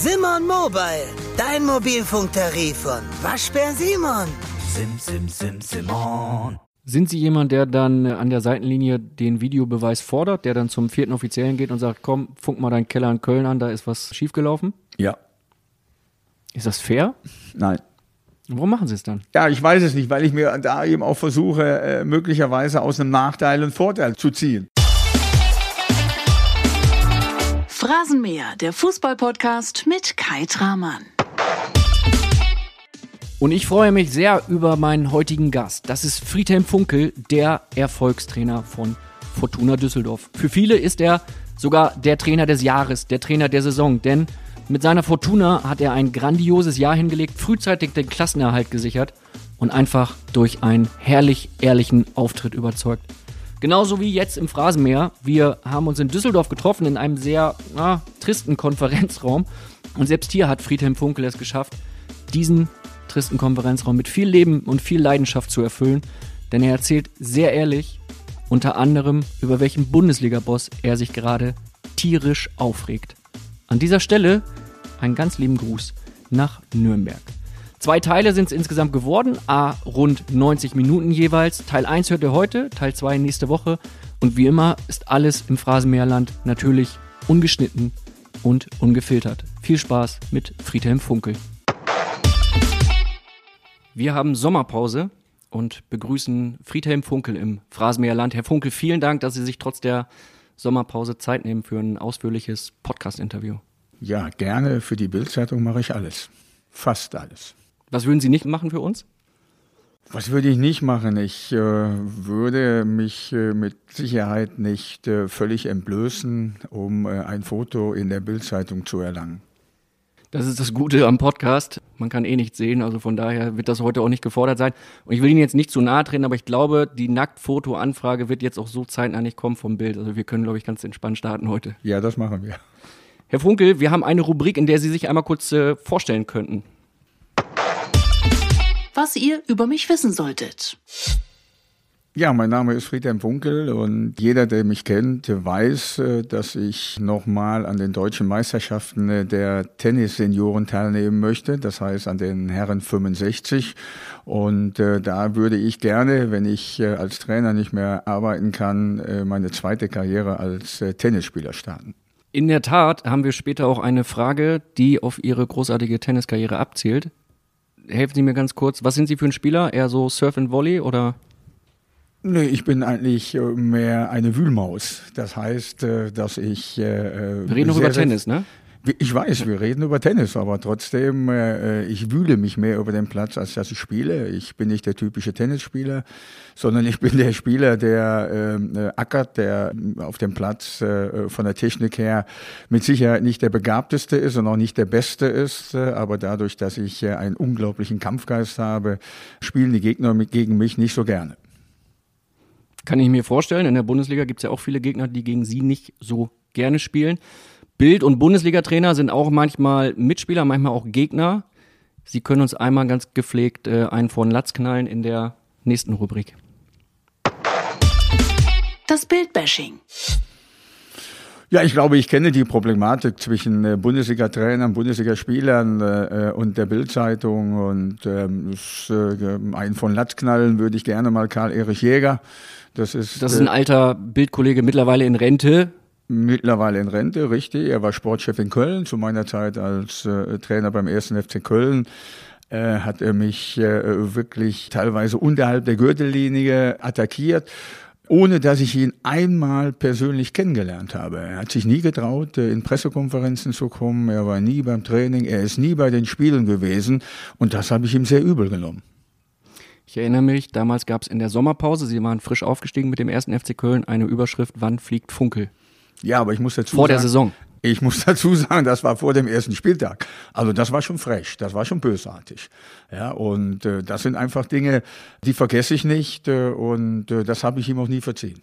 Simon Mobile, dein Mobilfunktarif von Waschbär Simon. Sim, sim, sim, Simon. Sind Sie jemand, der dann an der Seitenlinie den Videobeweis fordert, der dann zum vierten Offiziellen geht und sagt, komm, funk mal deinen Keller in Köln an, da ist was schiefgelaufen? Ja. Ist das fair? Nein. Warum machen Sie es dann? Ja, ich weiß es nicht, weil ich mir da eben auch versuche, äh, möglicherweise aus einem Nachteil einen Vorteil zu ziehen. Phrasenmäher, der Fußballpodcast mit Kai Tramann. Und ich freue mich sehr über meinen heutigen Gast. Das ist Friedhelm Funkel, der Erfolgstrainer von Fortuna Düsseldorf. Für viele ist er sogar der Trainer des Jahres, der Trainer der Saison, denn mit seiner Fortuna hat er ein grandioses Jahr hingelegt, frühzeitig den Klassenerhalt gesichert und einfach durch einen herrlich ehrlichen Auftritt überzeugt. Genauso wie jetzt im Phrasenmeer. Wir haben uns in Düsseldorf getroffen in einem sehr ah, tristen Konferenzraum. Und selbst hier hat Friedhelm Funkel es geschafft, diesen tristen Konferenzraum mit viel Leben und viel Leidenschaft zu erfüllen. Denn er erzählt sehr ehrlich, unter anderem, über welchen Bundesliga-Boss er sich gerade tierisch aufregt. An dieser Stelle einen ganz lieben Gruß nach Nürnberg. Zwei Teile sind es insgesamt geworden, a rund 90 Minuten jeweils. Teil 1 hört ihr heute, Teil 2 nächste Woche. Und wie immer ist alles im Phrasenmeerland natürlich ungeschnitten und ungefiltert. Viel Spaß mit Friedhelm Funkel. Wir haben Sommerpause und begrüßen Friedhelm Funkel im Phrasenmeerland. Herr Funkel, vielen Dank, dass Sie sich trotz der Sommerpause Zeit nehmen für ein ausführliches Podcast-Interview. Ja, gerne. Für die Bildzeitung mache ich alles. Fast alles. Was würden Sie nicht machen für uns? Was würde ich nicht machen? Ich äh, würde mich äh, mit Sicherheit nicht äh, völlig entblößen, um äh, ein Foto in der Bildzeitung zu erlangen. Das ist das Gute am Podcast. Man kann eh nichts sehen, also von daher wird das heute auch nicht gefordert sein. Und ich will Ihnen jetzt nicht zu nahe treten, aber ich glaube, die Nacktfoto-Anfrage wird jetzt auch so zeitnah nicht kommen vom Bild. Also wir können, glaube ich, ganz entspannt starten heute. Ja, das machen wir. Herr Funkel, wir haben eine Rubrik, in der Sie sich einmal kurz äh, vorstellen könnten. Was ihr über mich wissen solltet. Ja, mein Name ist Friedhelm Funkel und jeder, der mich kennt, weiß, äh, dass ich nochmal an den deutschen Meisterschaften äh, der Tennissenioren teilnehmen möchte, das heißt an den Herren 65. Und äh, da würde ich gerne, wenn ich äh, als Trainer nicht mehr arbeiten kann, äh, meine zweite Karriere als Tennisspieler starten. In der Tat haben wir später auch eine Frage, die auf Ihre großartige Tenniskarriere abzielt. Helfen Sie mir ganz kurz, was sind Sie für ein Spieler? Eher so Surf and Volley oder? Nee, ich bin eigentlich äh, mehr eine Wühlmaus. Das heißt, äh, dass ich. äh, Wir reden noch über Tennis, ne? Ich weiß, wir reden über Tennis, aber trotzdem, äh, ich wühle mich mehr über den Platz, als dass ich spiele. Ich bin nicht der typische Tennisspieler, sondern ich bin der Spieler, der äh, ackert, der auf dem Platz äh, von der Technik her mit Sicherheit nicht der begabteste ist und auch nicht der beste ist. Äh, aber dadurch, dass ich äh, einen unglaublichen Kampfgeist habe, spielen die Gegner mit, gegen mich nicht so gerne. Kann ich mir vorstellen. In der Bundesliga gibt es ja auch viele Gegner, die gegen Sie nicht so gerne spielen. Bild- und Bundesliga-Trainer sind auch manchmal Mitspieler, manchmal auch Gegner. Sie können uns einmal ganz gepflegt äh, einen von Latz knallen in der nächsten Rubrik. Das Bildbashing. Ja, ich glaube, ich kenne die Problematik zwischen äh, Bundesliga-Trainern, Bundesligaspielern äh, und der Bildzeitung und ähm, das, äh, einen von Latzknallen würde ich gerne mal Karl-Erich Jäger. Das ist, Das ist ein alter Bildkollege, mittlerweile in Rente. Mittlerweile in Rente, richtig. Er war Sportchef in Köln zu meiner Zeit als äh, Trainer beim ersten FC Köln. Äh, hat er mich äh, wirklich teilweise unterhalb der Gürtellinie attackiert, ohne dass ich ihn einmal persönlich kennengelernt habe. Er hat sich nie getraut, äh, in Pressekonferenzen zu kommen. Er war nie beim Training. Er ist nie bei den Spielen gewesen. Und das habe ich ihm sehr übel genommen. Ich erinnere mich, damals gab es in der Sommerpause, Sie waren frisch aufgestiegen mit dem ersten FC Köln, eine Überschrift, wann fliegt Funkel? Ja, aber ich muss dazu Vor sagen, der Saison. Ich muss dazu sagen, das war vor dem ersten Spieltag. Also das war schon frech, das war schon bösartig. Ja, und äh, das sind einfach Dinge, die vergesse ich nicht äh, und äh, das habe ich ihm auch nie verziehen.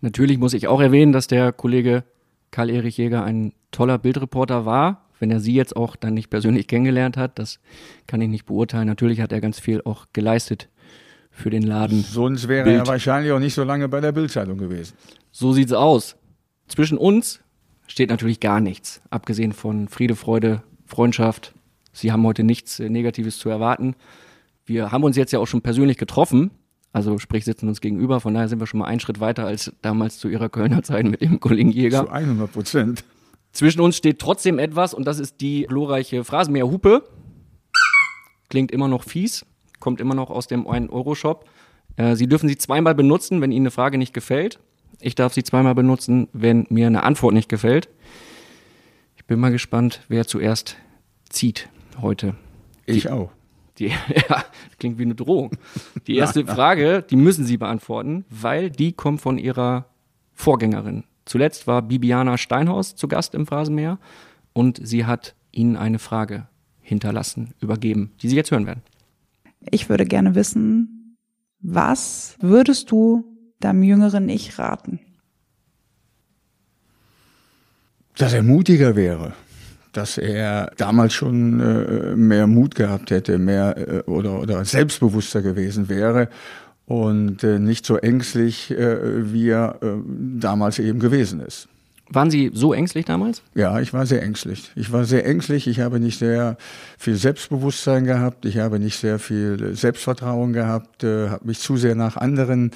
Natürlich muss ich auch erwähnen, dass der Kollege Karl-Erich Jäger ein toller Bildreporter war. Wenn er Sie jetzt auch dann nicht persönlich kennengelernt hat, das kann ich nicht beurteilen. Natürlich hat er ganz viel auch geleistet für den Laden. Sonst wäre Bild. er wahrscheinlich auch nicht so lange bei der Bildzeitung gewesen. So sieht's aus. Zwischen uns steht natürlich gar nichts, abgesehen von Friede, Freude, Freundschaft. Sie haben heute nichts äh, Negatives zu erwarten. Wir haben uns jetzt ja auch schon persönlich getroffen. Also sprich, sitzen uns gegenüber. Von daher sind wir schon mal einen Schritt weiter als damals zu ihrer Kölner Zeit mit dem Kollegen Jäger. Zu 100 Prozent. Zwischen uns steht trotzdem etwas und das ist die glorreiche Phrasenmäher-Hupe. Klingt immer noch fies, kommt immer noch aus dem 1-Euro-Shop. Äh, Sie dürfen sie zweimal benutzen, wenn Ihnen eine Frage nicht gefällt. Ich darf sie zweimal benutzen, wenn mir eine Antwort nicht gefällt. Ich bin mal gespannt, wer zuerst zieht heute. Ich auch. Die, ja, klingt wie eine Drohung. Die erste Frage, die müssen Sie beantworten, weil die kommt von Ihrer Vorgängerin. Zuletzt war Bibiana Steinhaus zu Gast im Phrasenmäher und sie hat Ihnen eine Frage hinterlassen, übergeben, die Sie jetzt hören werden. Ich würde gerne wissen, was würdest du deinem jüngeren Ich raten? Dass er mutiger wäre. Dass er damals schon äh, mehr Mut gehabt hätte, mehr äh, oder, oder selbstbewusster gewesen wäre und äh, nicht so ängstlich, äh, wie er äh, damals eben gewesen ist. Waren Sie so ängstlich damals? Ja, ich war sehr ängstlich. Ich war sehr ängstlich. Ich habe nicht sehr viel Selbstbewusstsein gehabt. Ich habe nicht sehr viel Selbstvertrauen gehabt. Äh, habe mich zu sehr nach anderen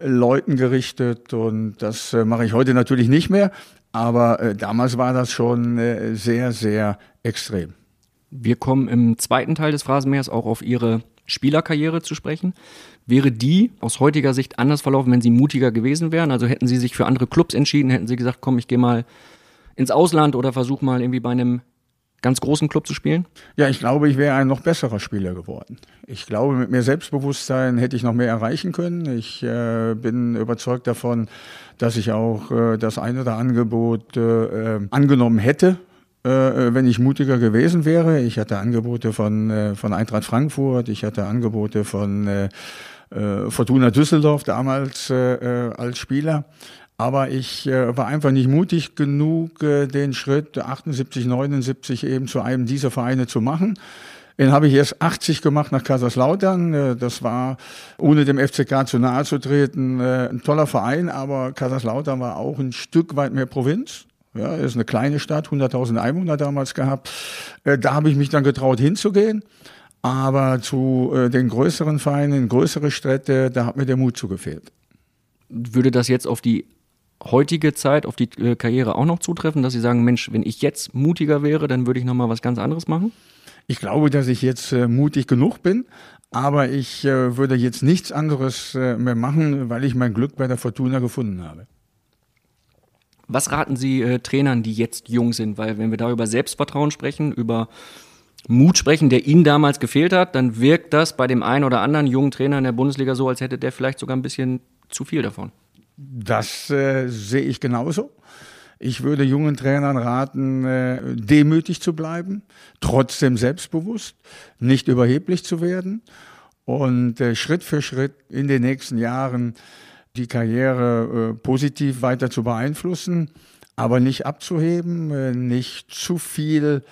Leuten gerichtet und das äh, mache ich heute natürlich nicht mehr. Aber äh, damals war das schon äh, sehr, sehr extrem. Wir kommen im zweiten Teil des Phrasenmähers auch auf Ihre Spielerkarriere zu sprechen. Wäre die aus heutiger Sicht anders verlaufen, wenn Sie mutiger gewesen wären? Also hätten Sie sich für andere Clubs entschieden, hätten Sie gesagt, komm, ich gehe mal ins Ausland oder versuche mal irgendwie bei einem ganz großen Club zu spielen? Ja, ich glaube, ich wäre ein noch besserer Spieler geworden. Ich glaube, mit mehr Selbstbewusstsein hätte ich noch mehr erreichen können. Ich äh, bin überzeugt davon, dass ich auch äh, das ein oder Angebot äh, äh angenommen hätte, äh, wenn ich mutiger gewesen wäre. Ich hatte Angebote von, äh, von Eintracht Frankfurt, ich hatte Angebote von äh, äh Fortuna Düsseldorf damals äh, als Spieler. Aber ich äh, war einfach nicht mutig genug, äh, den Schritt 78, 79 eben zu einem dieser Vereine zu machen. Den habe ich erst 80 gemacht nach Kaiserslautern. Äh, das war, ohne dem FCK zu nahe zu treten, äh, ein toller Verein, aber Kaiserslautern war auch ein Stück weit mehr Provinz. Ja, ist eine kleine Stadt, 100.000 Einwohner damals gehabt. Äh, da habe ich mich dann getraut hinzugehen. Aber zu den größeren Vereinen, größere Städte, da hat mir der Mut zugefehlt. Würde das jetzt auf die heutige Zeit, auf die äh, Karriere auch noch zutreffen, dass Sie sagen, Mensch, wenn ich jetzt mutiger wäre, dann würde ich nochmal was ganz anderes machen? Ich glaube, dass ich jetzt äh, mutig genug bin, aber ich äh, würde jetzt nichts anderes äh, mehr machen, weil ich mein Glück bei der Fortuna gefunden habe. Was raten Sie Trainern, die jetzt jung sind? Weil wenn wir da über Selbstvertrauen sprechen, über Mut sprechen, der Ihnen damals gefehlt hat, dann wirkt das bei dem einen oder anderen jungen Trainer in der Bundesliga so, als hätte der vielleicht sogar ein bisschen zu viel davon. Das äh, sehe ich genauso. Ich würde jungen Trainern raten, äh, demütig zu bleiben, trotzdem selbstbewusst, nicht überheblich zu werden und äh, Schritt für Schritt in den nächsten Jahren die Karriere äh, positiv weiter zu beeinflussen, aber nicht abzuheben, äh, nicht zu viel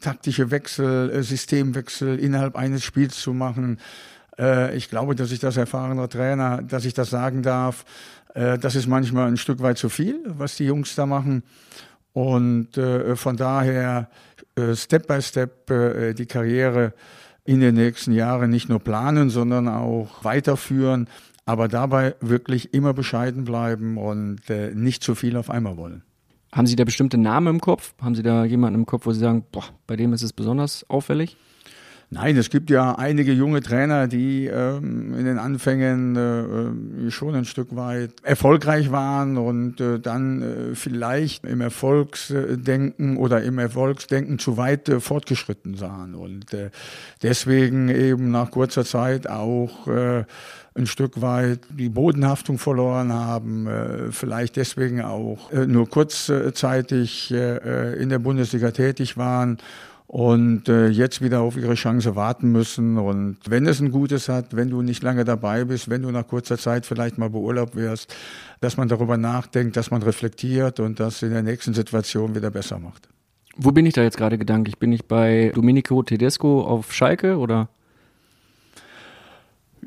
taktische Wechsel, äh, Systemwechsel innerhalb eines Spiels zu machen. Ich glaube, dass ich das erfahrener Trainer, dass ich das sagen darf, das ist manchmal ein Stück weit zu viel, was die Jungs da machen. Und äh, von daher äh, Step by Step äh, die Karriere in den nächsten Jahren nicht nur planen, sondern auch weiterführen, aber dabei wirklich immer bescheiden bleiben und äh, nicht zu viel auf einmal wollen. Haben Sie da bestimmte Namen im Kopf? Haben Sie da jemanden im Kopf, wo Sie sagen, boah, bei dem ist es besonders auffällig? Nein, es gibt ja einige junge Trainer, die ähm, in den Anfängen äh, äh, schon ein Stück weit erfolgreich waren und äh, dann äh, vielleicht im Erfolgsdenken oder im Erfolgsdenken zu weit äh, fortgeschritten sahen und äh, deswegen eben nach kurzer Zeit auch äh, ein Stück weit die Bodenhaftung verloren haben, äh, vielleicht deswegen auch nur kurzzeitig in der Bundesliga tätig waren und äh, jetzt wieder auf ihre Chance warten müssen. Und wenn es ein Gutes hat, wenn du nicht lange dabei bist, wenn du nach kurzer Zeit vielleicht mal beurlaubt wirst, dass man darüber nachdenkt, dass man reflektiert und das in der nächsten Situation wieder besser macht. Wo bin ich da jetzt gerade gedanklich? Bin ich bei Domenico Tedesco auf Schalke oder?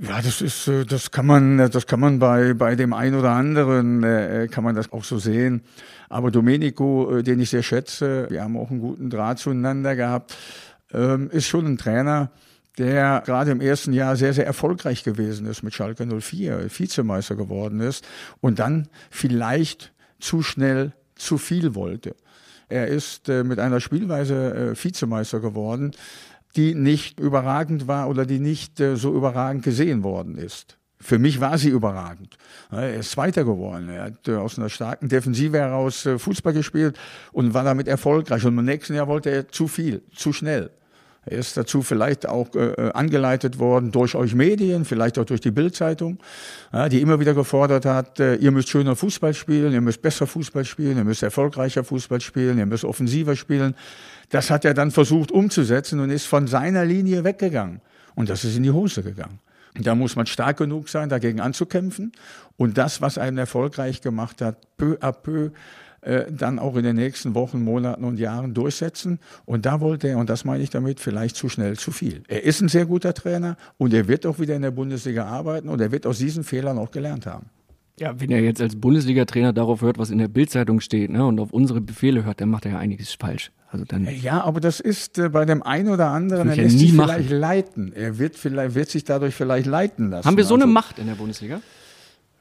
Ja, das ist, äh, das kann man, das kann man bei, bei dem einen oder anderen, äh, kann man das auch so sehen. Aber Domenico, äh, den ich sehr schätze, wir haben auch einen guten Draht zueinander gehabt, ähm, ist schon ein Trainer, der gerade im ersten Jahr sehr, sehr erfolgreich gewesen ist mit Schalke 04, Vizemeister geworden ist und dann vielleicht zu schnell zu viel wollte. Er ist äh, mit einer Spielweise äh, Vizemeister geworden, die nicht überragend war oder die nicht äh, so überragend gesehen worden ist. Für mich war sie überragend. Er ist Zweiter geworden. Er hat äh, aus einer starken Defensive heraus äh, Fußball gespielt und war damit erfolgreich. Und im nächsten Jahr wollte er zu viel, zu schnell. Er ist dazu vielleicht auch angeleitet worden durch euch Medien, vielleicht auch durch die Bildzeitung, die immer wieder gefordert hat, ihr müsst schöner Fußball spielen, ihr müsst besser Fußball spielen, ihr müsst erfolgreicher Fußball spielen, ihr müsst offensiver spielen. Das hat er dann versucht umzusetzen und ist von seiner Linie weggegangen. Und das ist in die Hose gegangen. Da muss man stark genug sein, dagegen anzukämpfen. Und das, was einen erfolgreich gemacht hat, peu à peu äh, dann auch in den nächsten Wochen, Monaten und Jahren durchsetzen. Und da wollte er, und das meine ich damit, vielleicht zu schnell zu viel. Er ist ein sehr guter Trainer und er wird auch wieder in der Bundesliga arbeiten und er wird aus diesen Fehlern auch gelernt haben. Ja, wenn er jetzt als Bundesliga-Trainer darauf hört, was in der Bildzeitung steht, ne, und auf unsere Befehle hört, dann macht er ja einiges falsch. Also dann ja, aber das ist äh, bei dem einen oder anderen, er lässt sich vielleicht leiten. Er wird, vielleicht, wird sich dadurch vielleicht leiten lassen. Haben wir so also, eine Macht in der Bundesliga?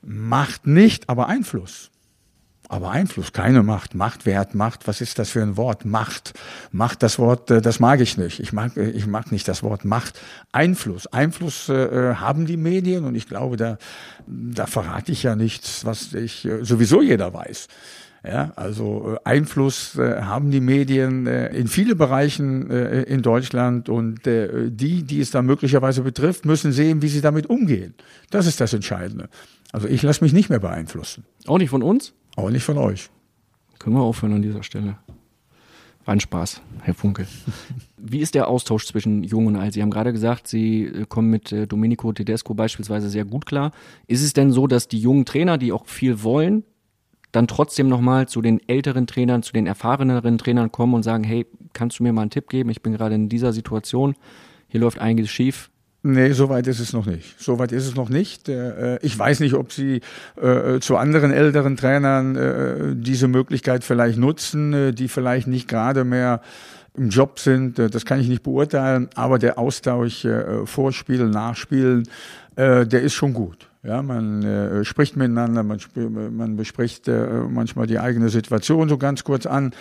Macht nicht, aber Einfluss. Aber Einfluss, keine Macht. Machtwert, Macht, was ist das für ein Wort? Macht. Macht, das Wort, äh, das mag ich nicht. Ich mag, äh, ich mag nicht das Wort Macht. Einfluss. Einfluss äh, haben die Medien und ich glaube, da, da verrate ich ja nichts, was ich äh, sowieso jeder weiß. Ja, also äh, Einfluss äh, haben die Medien äh, in viele Bereichen in Deutschland und die, die es da möglicherweise betrifft, müssen sehen, wie sie damit umgehen. Das ist das Entscheidende. Also ich lasse mich nicht mehr beeinflussen. Auch nicht von uns? Auch nicht von euch. Können wir aufhören an dieser Stelle. War ein Spaß, Herr Funke. Wie ist der Austausch zwischen Jung und Alt? Sie haben gerade gesagt, Sie kommen mit Domenico Tedesco beispielsweise sehr gut klar. Ist es denn so, dass die jungen Trainer, die auch viel wollen, dann trotzdem nochmal zu den älteren Trainern, zu den erfahreneren Trainern kommen und sagen, hey, kannst du mir mal einen Tipp geben? Ich bin gerade in dieser Situation. Hier läuft einiges schief. Nee, so weit ist es noch nicht. So weit ist es noch nicht. Äh, ich weiß nicht, ob Sie äh, zu anderen älteren Trainern äh, diese Möglichkeit vielleicht nutzen, die vielleicht nicht gerade mehr im Job sind. Das kann ich nicht beurteilen. Aber der Austausch Vorspielen, Nachspielen, der ist schon gut. Ja, man spricht miteinander, man, man bespricht manchmal die eigene Situation so ganz kurz an.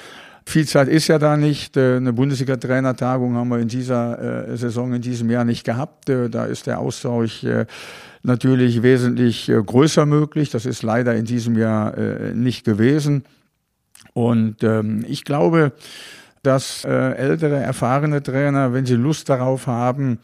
Viel Zeit ist ja da nicht. Äh, eine Bundesliga-Trainertagung haben wir in dieser äh, Saison, in diesem Jahr nicht gehabt. Äh, da ist der Austausch natürlich wesentlich größer möglich. Das ist leider in diesem Jahr nicht gewesen. Und ähm, ich glaube, dass ältere, erfahrene Trainer, wenn sie Lust darauf haben,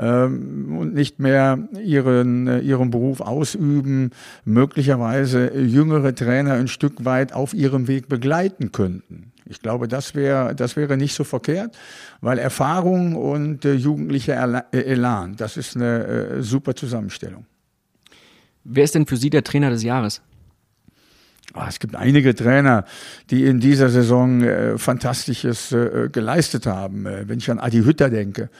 ähm, und nicht mehr ihren, ihren Beruf ausüben, möglicherweise jüngere Trainer ein Stück weit auf ihrem Weg begleiten könnten. Ich glaube, das wäre das wäre nicht so verkehrt, weil Erfahrung und äh, jugendlicher äh, Elan, das ist eine äh, super Zusammenstellung. Wer ist denn für Sie der Trainer des Jahres? Oh, es gibt einige Trainer, die in dieser Saison äh, Fantastisches äh, geleistet haben. Äh, wenn ich an Adi Hütter denke,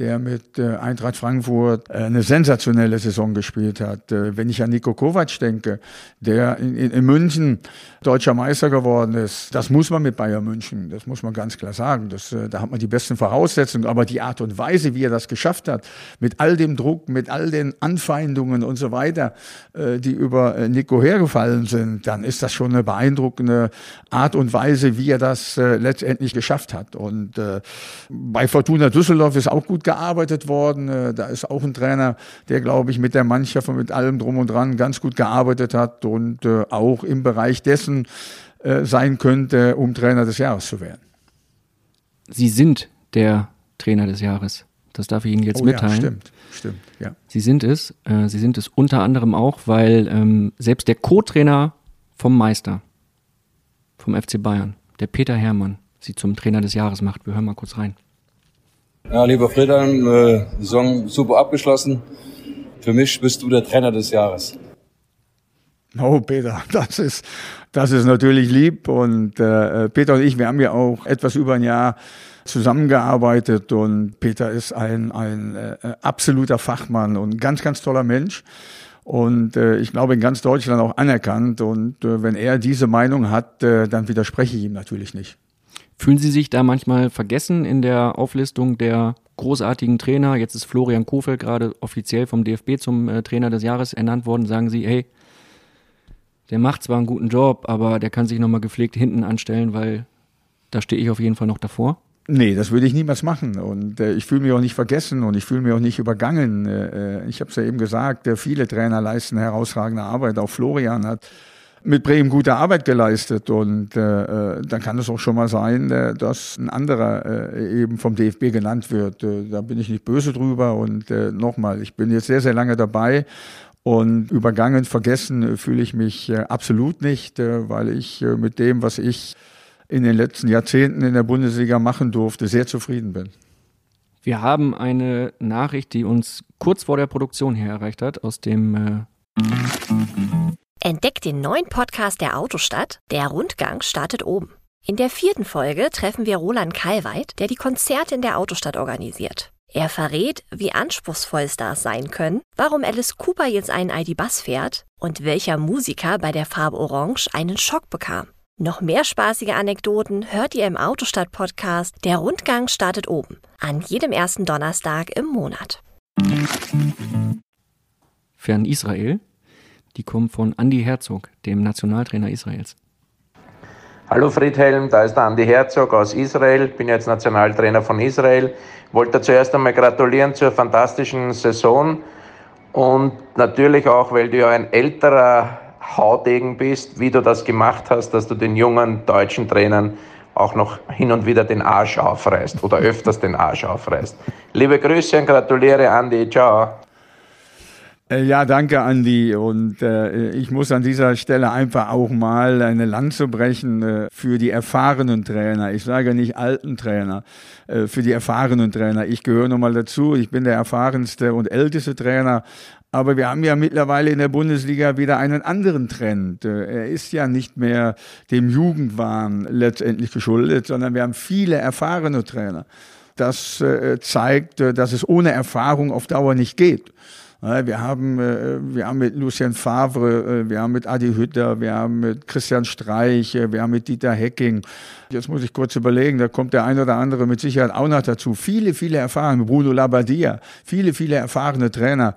der mit äh, Eintracht Frankfurt äh, eine sensationelle Saison gespielt hat. Äh, wenn ich an Nico Kovac denke, der in, in, in München deutscher Meister geworden ist, das muss man mit Bayern München, das muss man ganz klar sagen. Das, äh, da hat man die besten Voraussetzungen, aber die Art und Weise, wie er das geschafft hat, mit all dem Druck, mit all den Anfeindungen und so weiter, äh, die über äh, Nico hergefallen sind, dann ist das schon eine beeindruckende Art und Weise, wie er das letztendlich geschafft hat. Und bei Fortuna Düsseldorf ist auch gut gearbeitet worden. Da ist auch ein Trainer, der, glaube ich, mit der Mannschaft und mit allem drum und dran ganz gut gearbeitet hat und auch im Bereich dessen äh, sein könnte, um Trainer des Jahres zu werden. Sie sind der Trainer des Jahres. Das darf ich Ihnen jetzt oh, mitteilen. Ja, stimmt, stimmt, ja. Sie sind es. Äh, Sie sind es unter anderem auch, weil ähm, selbst der Co-Trainer vom Meister, vom FC Bayern, der Peter Hermann, Sie zum Trainer des Jahres macht. Wir hören mal kurz rein. Ja, lieber Friedhelm, äh, Saison super abgeschlossen. Für mich bist du der Trainer des Jahres. Oh, Peter, das ist, das ist natürlich lieb. Und äh, Peter und ich, wir haben ja auch etwas über ein Jahr zusammengearbeitet und Peter ist ein, ein äh, absoluter Fachmann und ganz, ganz toller Mensch. Und äh, ich glaube in ganz Deutschland auch anerkannt. Und äh, wenn er diese Meinung hat, äh, dann widerspreche ich ihm natürlich nicht. Fühlen Sie sich da manchmal vergessen in der Auflistung der großartigen Trainer? Jetzt ist Florian Kofeld gerade offiziell vom DFB zum äh, Trainer des Jahres ernannt worden. Sagen Sie, hey, der macht zwar einen guten Job, aber der kann sich nochmal gepflegt hinten anstellen, weil da stehe ich auf jeden Fall noch davor? Nee, das würde ich niemals machen. Und äh, ich fühle mich auch nicht vergessen und ich fühle mich auch nicht übergangen. Äh, ich habe es ja eben gesagt, äh, viele Trainer leisten herausragende Arbeit. Auch Florian hat mit Bremen gute Arbeit geleistet. Und äh, äh dann kann es auch schon mal sein, äh, dass ein anderer äh, eben vom DFB genannt wird. Äh, da bin ich nicht böse drüber. Und äh, nochmal, ich bin jetzt sehr, sehr lange dabei. Und übergangen, vergessen fühle ich mich äh, absolut nicht, äh, weil ich äh, mit dem, was ich in den letzten Jahrzehnten in der Bundesliga machen durfte, sehr zufrieden bin. Wir haben eine Nachricht, die uns kurz vor der Produktion hier erreicht hat, aus dem äh Entdeckt den neuen Podcast der Autostadt. Der Rundgang startet oben. In der vierten Folge treffen wir Roland Kalweit, der die Konzerte in der Autostadt organisiert. Er verrät, wie anspruchsvoll Stars sein können, warum Alice Cooper jetzt einen ID-Bus fährt und welcher Musiker bei der Farbe Orange einen Schock bekam. Noch mehr spaßige Anekdoten hört ihr im Autostadt-Podcast Der Rundgang startet oben, an jedem ersten Donnerstag im Monat. Fern Israel, die kommen von Andy Herzog, dem Nationaltrainer Israels. Hallo Friedhelm, da ist der Andi Herzog aus Israel, bin jetzt Nationaltrainer von Israel. Wollte zuerst einmal gratulieren zur fantastischen Saison und natürlich auch, weil du ja ein älterer Haudegen bist, wie du das gemacht hast, dass du den jungen deutschen Trainern auch noch hin und wieder den Arsch aufreißt oder öfters den Arsch aufreißt. Liebe Grüße und gratuliere, Andi. Ciao. Äh, ja, danke, Andi. Und äh, ich muss an dieser Stelle einfach auch mal eine Lanze brechen äh, für die erfahrenen Trainer. Ich sage nicht alten Trainer, äh, für die erfahrenen Trainer. Ich gehöre nochmal dazu. Ich bin der erfahrenste und älteste Trainer. Aber wir haben ja mittlerweile in der Bundesliga wieder einen anderen Trend. Äh, er ist ja nicht mehr dem Jugendwahn letztendlich geschuldet, sondern wir haben viele erfahrene Trainer. Das äh, zeigt, dass es ohne Erfahrung auf Dauer nicht geht. Wir haben, äh, wir haben mit Lucien Favre, äh, wir haben mit Adi Hütter, wir haben mit Christian Streich, äh, wir haben mit Dieter Hecking. Jetzt muss ich kurz überlegen, da kommt der ein oder andere mit Sicherheit auch noch dazu. Viele, viele erfahrene, Bruno Labbadia, viele, viele erfahrene Trainer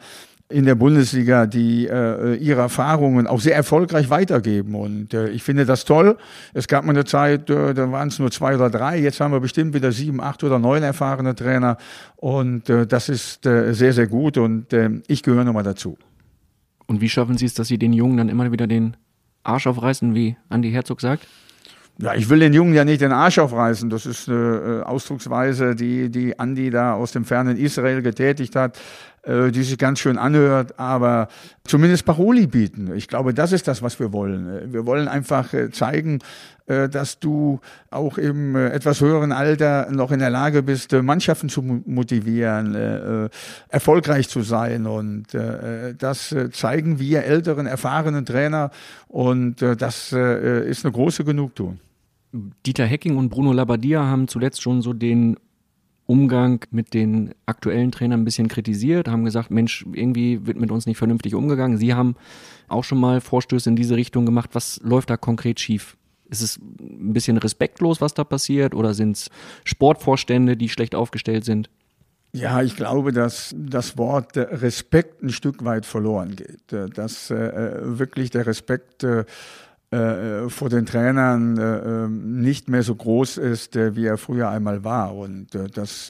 in der Bundesliga, die äh, ihre Erfahrungen auch sehr erfolgreich weitergeben. Und äh, ich finde das toll. Es gab mal eine Zeit, äh, da waren es nur zwei oder drei. Jetzt haben wir bestimmt wieder sieben, acht oder neun erfahrene Trainer. Und äh, das ist äh, sehr, sehr gut. Und äh, ich gehöre nochmal dazu. Und wie schaffen Sie es, dass Sie den Jungen dann immer wieder den Arsch aufreißen, wie Andi Herzog sagt? Ja, ich will den Jungen ja nicht den Arsch aufreißen. Das ist eine äh, Ausdrucksweise, die, die Andi da aus dem fernen Israel getätigt hat, die sich ganz schön anhört, aber zumindest Paroli bieten. Ich glaube, das ist das, was wir wollen. Wir wollen einfach äh, zeigen, äh, dass du auch im äh, etwas höheren Alter noch in der Lage bist, äh, Mannschaften zu motivieren, äh, erfolgreich zu sein. Und das zeigen wir älteren, erfahrenen Trainer. Und das ist eine große Genugtuung. Dieter Hecking und Bruno Labbadia haben zuletzt schon so den Umgang mit den aktuellen Trainern ein bisschen kritisiert, haben gesagt, Mensch, irgendwie wird mit uns nicht vernünftig umgegangen. Sie haben auch schon mal Vorstöße in diese Richtung gemacht. Was läuft da konkret schief? Ist es ein bisschen respektlos, was da passiert, oder sind es Sportvorstände, die schlecht aufgestellt sind? Ja, ich glaube, dass das Wort Respekt ein Stück weit verloren geht. Dass äh, wirklich der Respekt äh, äh, vor den Trainern äh, ähm, nicht mehr so groß ist, äh, wie er früher einmal war. Und äh, dass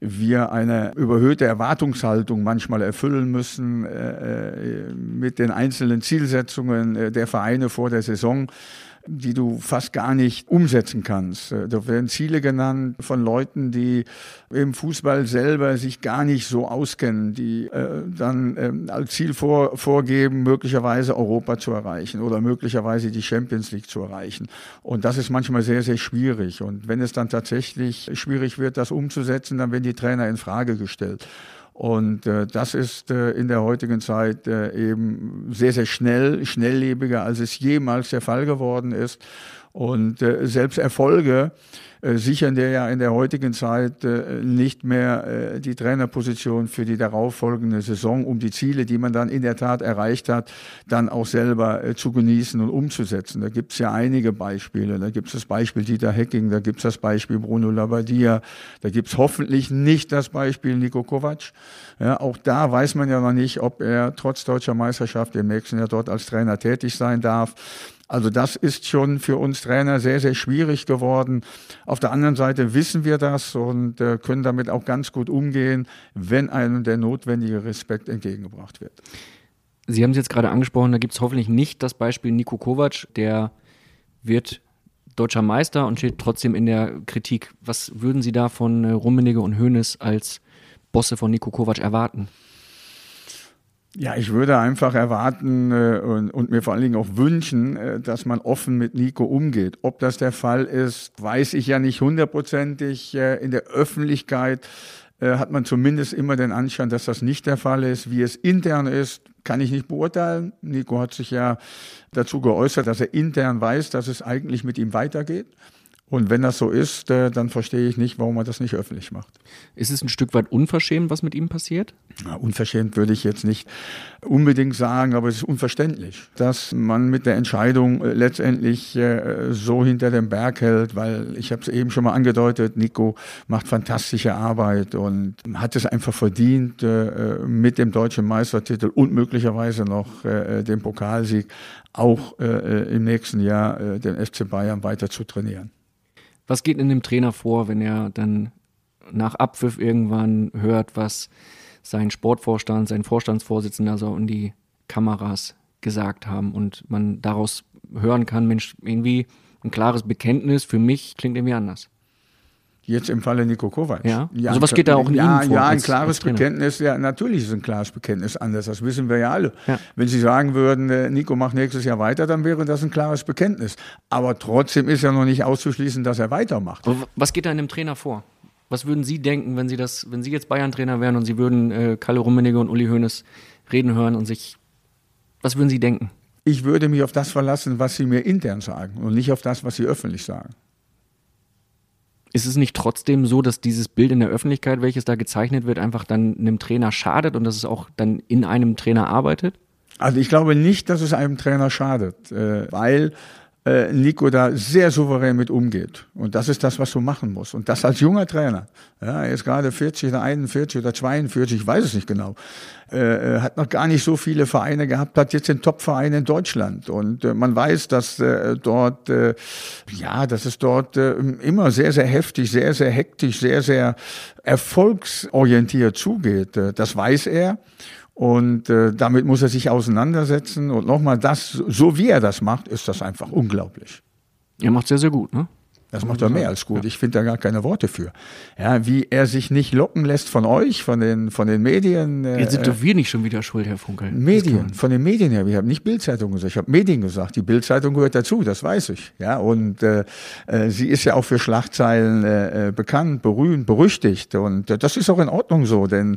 wir eine überhöhte Erwartungshaltung manchmal erfüllen müssen äh, mit den einzelnen Zielsetzungen der Vereine vor der Saison die du fast gar nicht umsetzen kannst. Äh, da werden Ziele genannt von Leuten, die im Fußball selber sich gar nicht so auskennen, die äh, dann äh, als Ziel vor, vorgeben, möglicherweise Europa zu erreichen oder möglicherweise die Champions League zu erreichen. Und das ist manchmal sehr, sehr schwierig. Und wenn es dann tatsächlich schwierig wird, das umzusetzen, dann werden die Trainer in Frage gestellt. Und äh, das ist äh, in der heutigen Zeit äh, eben sehr, sehr schnell, schnelllebiger, als es jemals der Fall geworden ist. Und äh, selbst Erfolge sichern der ja in der heutigen Zeit äh, nicht mehr äh, die Trainerposition für die darauffolgende Saison, um die Ziele, die man dann in der Tat erreicht hat, dann auch selber äh, zu genießen und umzusetzen. Da gibt es ja einige Beispiele. Da gibt es das Beispiel Dieter Hecking, da gibt es das Beispiel Bruno Labbadia, da gibt es hoffentlich nicht das Beispiel Nico Kovac. Ja, auch da weiß man ja noch nicht, ob er trotz deutscher Meisterschaft im nächsten Jahr dort als Trainer tätig sein darf. Also das ist schon für uns Trainer sehr, sehr schwierig geworden. Auf der anderen Seite wissen wir das und äh, können damit auch ganz gut umgehen, wenn einem der notwendige Respekt entgegengebracht wird. Sie haben es jetzt gerade angesprochen, da gibt es hoffentlich nicht das Beispiel Nico Kovac, der wird deutscher Meister und steht trotzdem in der Kritik. Was würden Sie da von äh, Rummenigge und Hoeneß als Bosse von Nico Kovac erwarten? Ja, ich würde einfach erwarten äh, und, und, mir vor allen Dingen auch wünschen, äh, dass man offen mit Nico umgeht. Ob das der Fall ist, weiß ich ja nicht hundertprozentig. Äh, in der Öffentlichkeit äh, hat man zumindest immer den Anschein, dass das nicht der Fall ist. Wie es intern ist, kann ich nicht beurteilen. Nico hat sich ja dazu geäußert, dass er intern weiß, dass es eigentlich mit ihm weitergeht. Und wenn das so ist, äh, dann verstehe ich nicht, warum man das nicht öffentlich macht. Ist es ein Stück weit unverschämt, was mit ihm passiert? Ja, unverschämt würde ich jetzt nicht unbedingt sagen, aber es ist unverständlich, dass man mit der Entscheidung äh, letztendlich äh, so hinter dem Berg hält, weil ich habe es eben schon mal angedeutet, Nico macht fantastische Arbeit und hat es einfach verdient, mit dem deutschen Meistertitel und möglicherweise noch dem Pokalsieg auch im nächsten Jahr den FC Bayern weiter zu trainieren. Was geht in dem Trainer vor, wenn er dann nach Abpfiff irgendwann hört, was sein Sportvorstand, sein Vorstandsvorsitzender also in die Kameras gesagt haben und man daraus hören kann, Mensch, irgendwie ein klares Bekenntnis für mich klingt irgendwie anders. Jetzt im Falle Nico Kovac. Ja, ja also was geht da auch in ja, Ihnen vor? Ja, ein klares Bekenntnis, ja, natürlich ist ein klares Bekenntnis anders, das wissen wir ja alle. Ja. Wenn Sie sagen würden, äh, Nico macht nächstes Jahr weiter, dann wäre das ein klares Bekenntnis. Aber trotzdem ist ja noch nicht auszuschließen, dass er weitermacht. Aber was geht da in dem Trainer vor? Was würden Sie denken, wenn Sie das, wenn Sie jetzt Bayern-Trainer wären und Sie würden äh, Kalle Rummenigge und Uli Hoeneß reden hören und sich, was würden Sie denken? Ich würde mich auf das verlassen, was Sie mir intern sagen und nicht auf das, was Sie öffentlich sagen. Ist es nicht trotzdem so, dass dieses Bild in der Öffentlichkeit, welches da gezeichnet wird, einfach dann einem Trainer schadet und dass es auch dann in einem Trainer arbeitet? Also ich glaube nicht, dass es einem Trainer schadet, äh, weil äh, Nico da sehr souverän mit umgeht. Und das ist das, was du machen musst. Und das als junger Trainer. Ja, er ist gerade 40 oder 41 oder 42, ich weiß es nicht genau. Äh, hat noch gar nicht so viele Vereine gehabt, hat jetzt den Top-Verein in Deutschland. Und äh, man weiß, dass äh, dort, äh, ja, dass es dort äh, immer sehr, sehr heftig, sehr, sehr hektisch, sehr, sehr erfolgsorientiert zugeht. Äh, das weiß er. Und äh, damit muss er sich auseinandersetzen. Und nochmal, das, so wie er das macht, ist das einfach unglaublich. Er macht sehr, sehr gut, ne? Das macht er mehr als gut. Ich finde da gar keine Worte für. Ja, wie er sich nicht locken lässt von euch, von den, von den Medien. Jetzt sind doch wir nicht schon wieder schuld, Herr Funkel. Medien, von den Medien her. Wir haben nicht Bildzeitung gesagt, ich habe Medien gesagt. Die Bildzeitung gehört dazu, das weiß ich. Ja, und äh, äh, sie ist ja auch für Schlagzeilen äh, äh bekannt, berühmt, berüchtigt. Und äh, das ist auch in Ordnung so, denn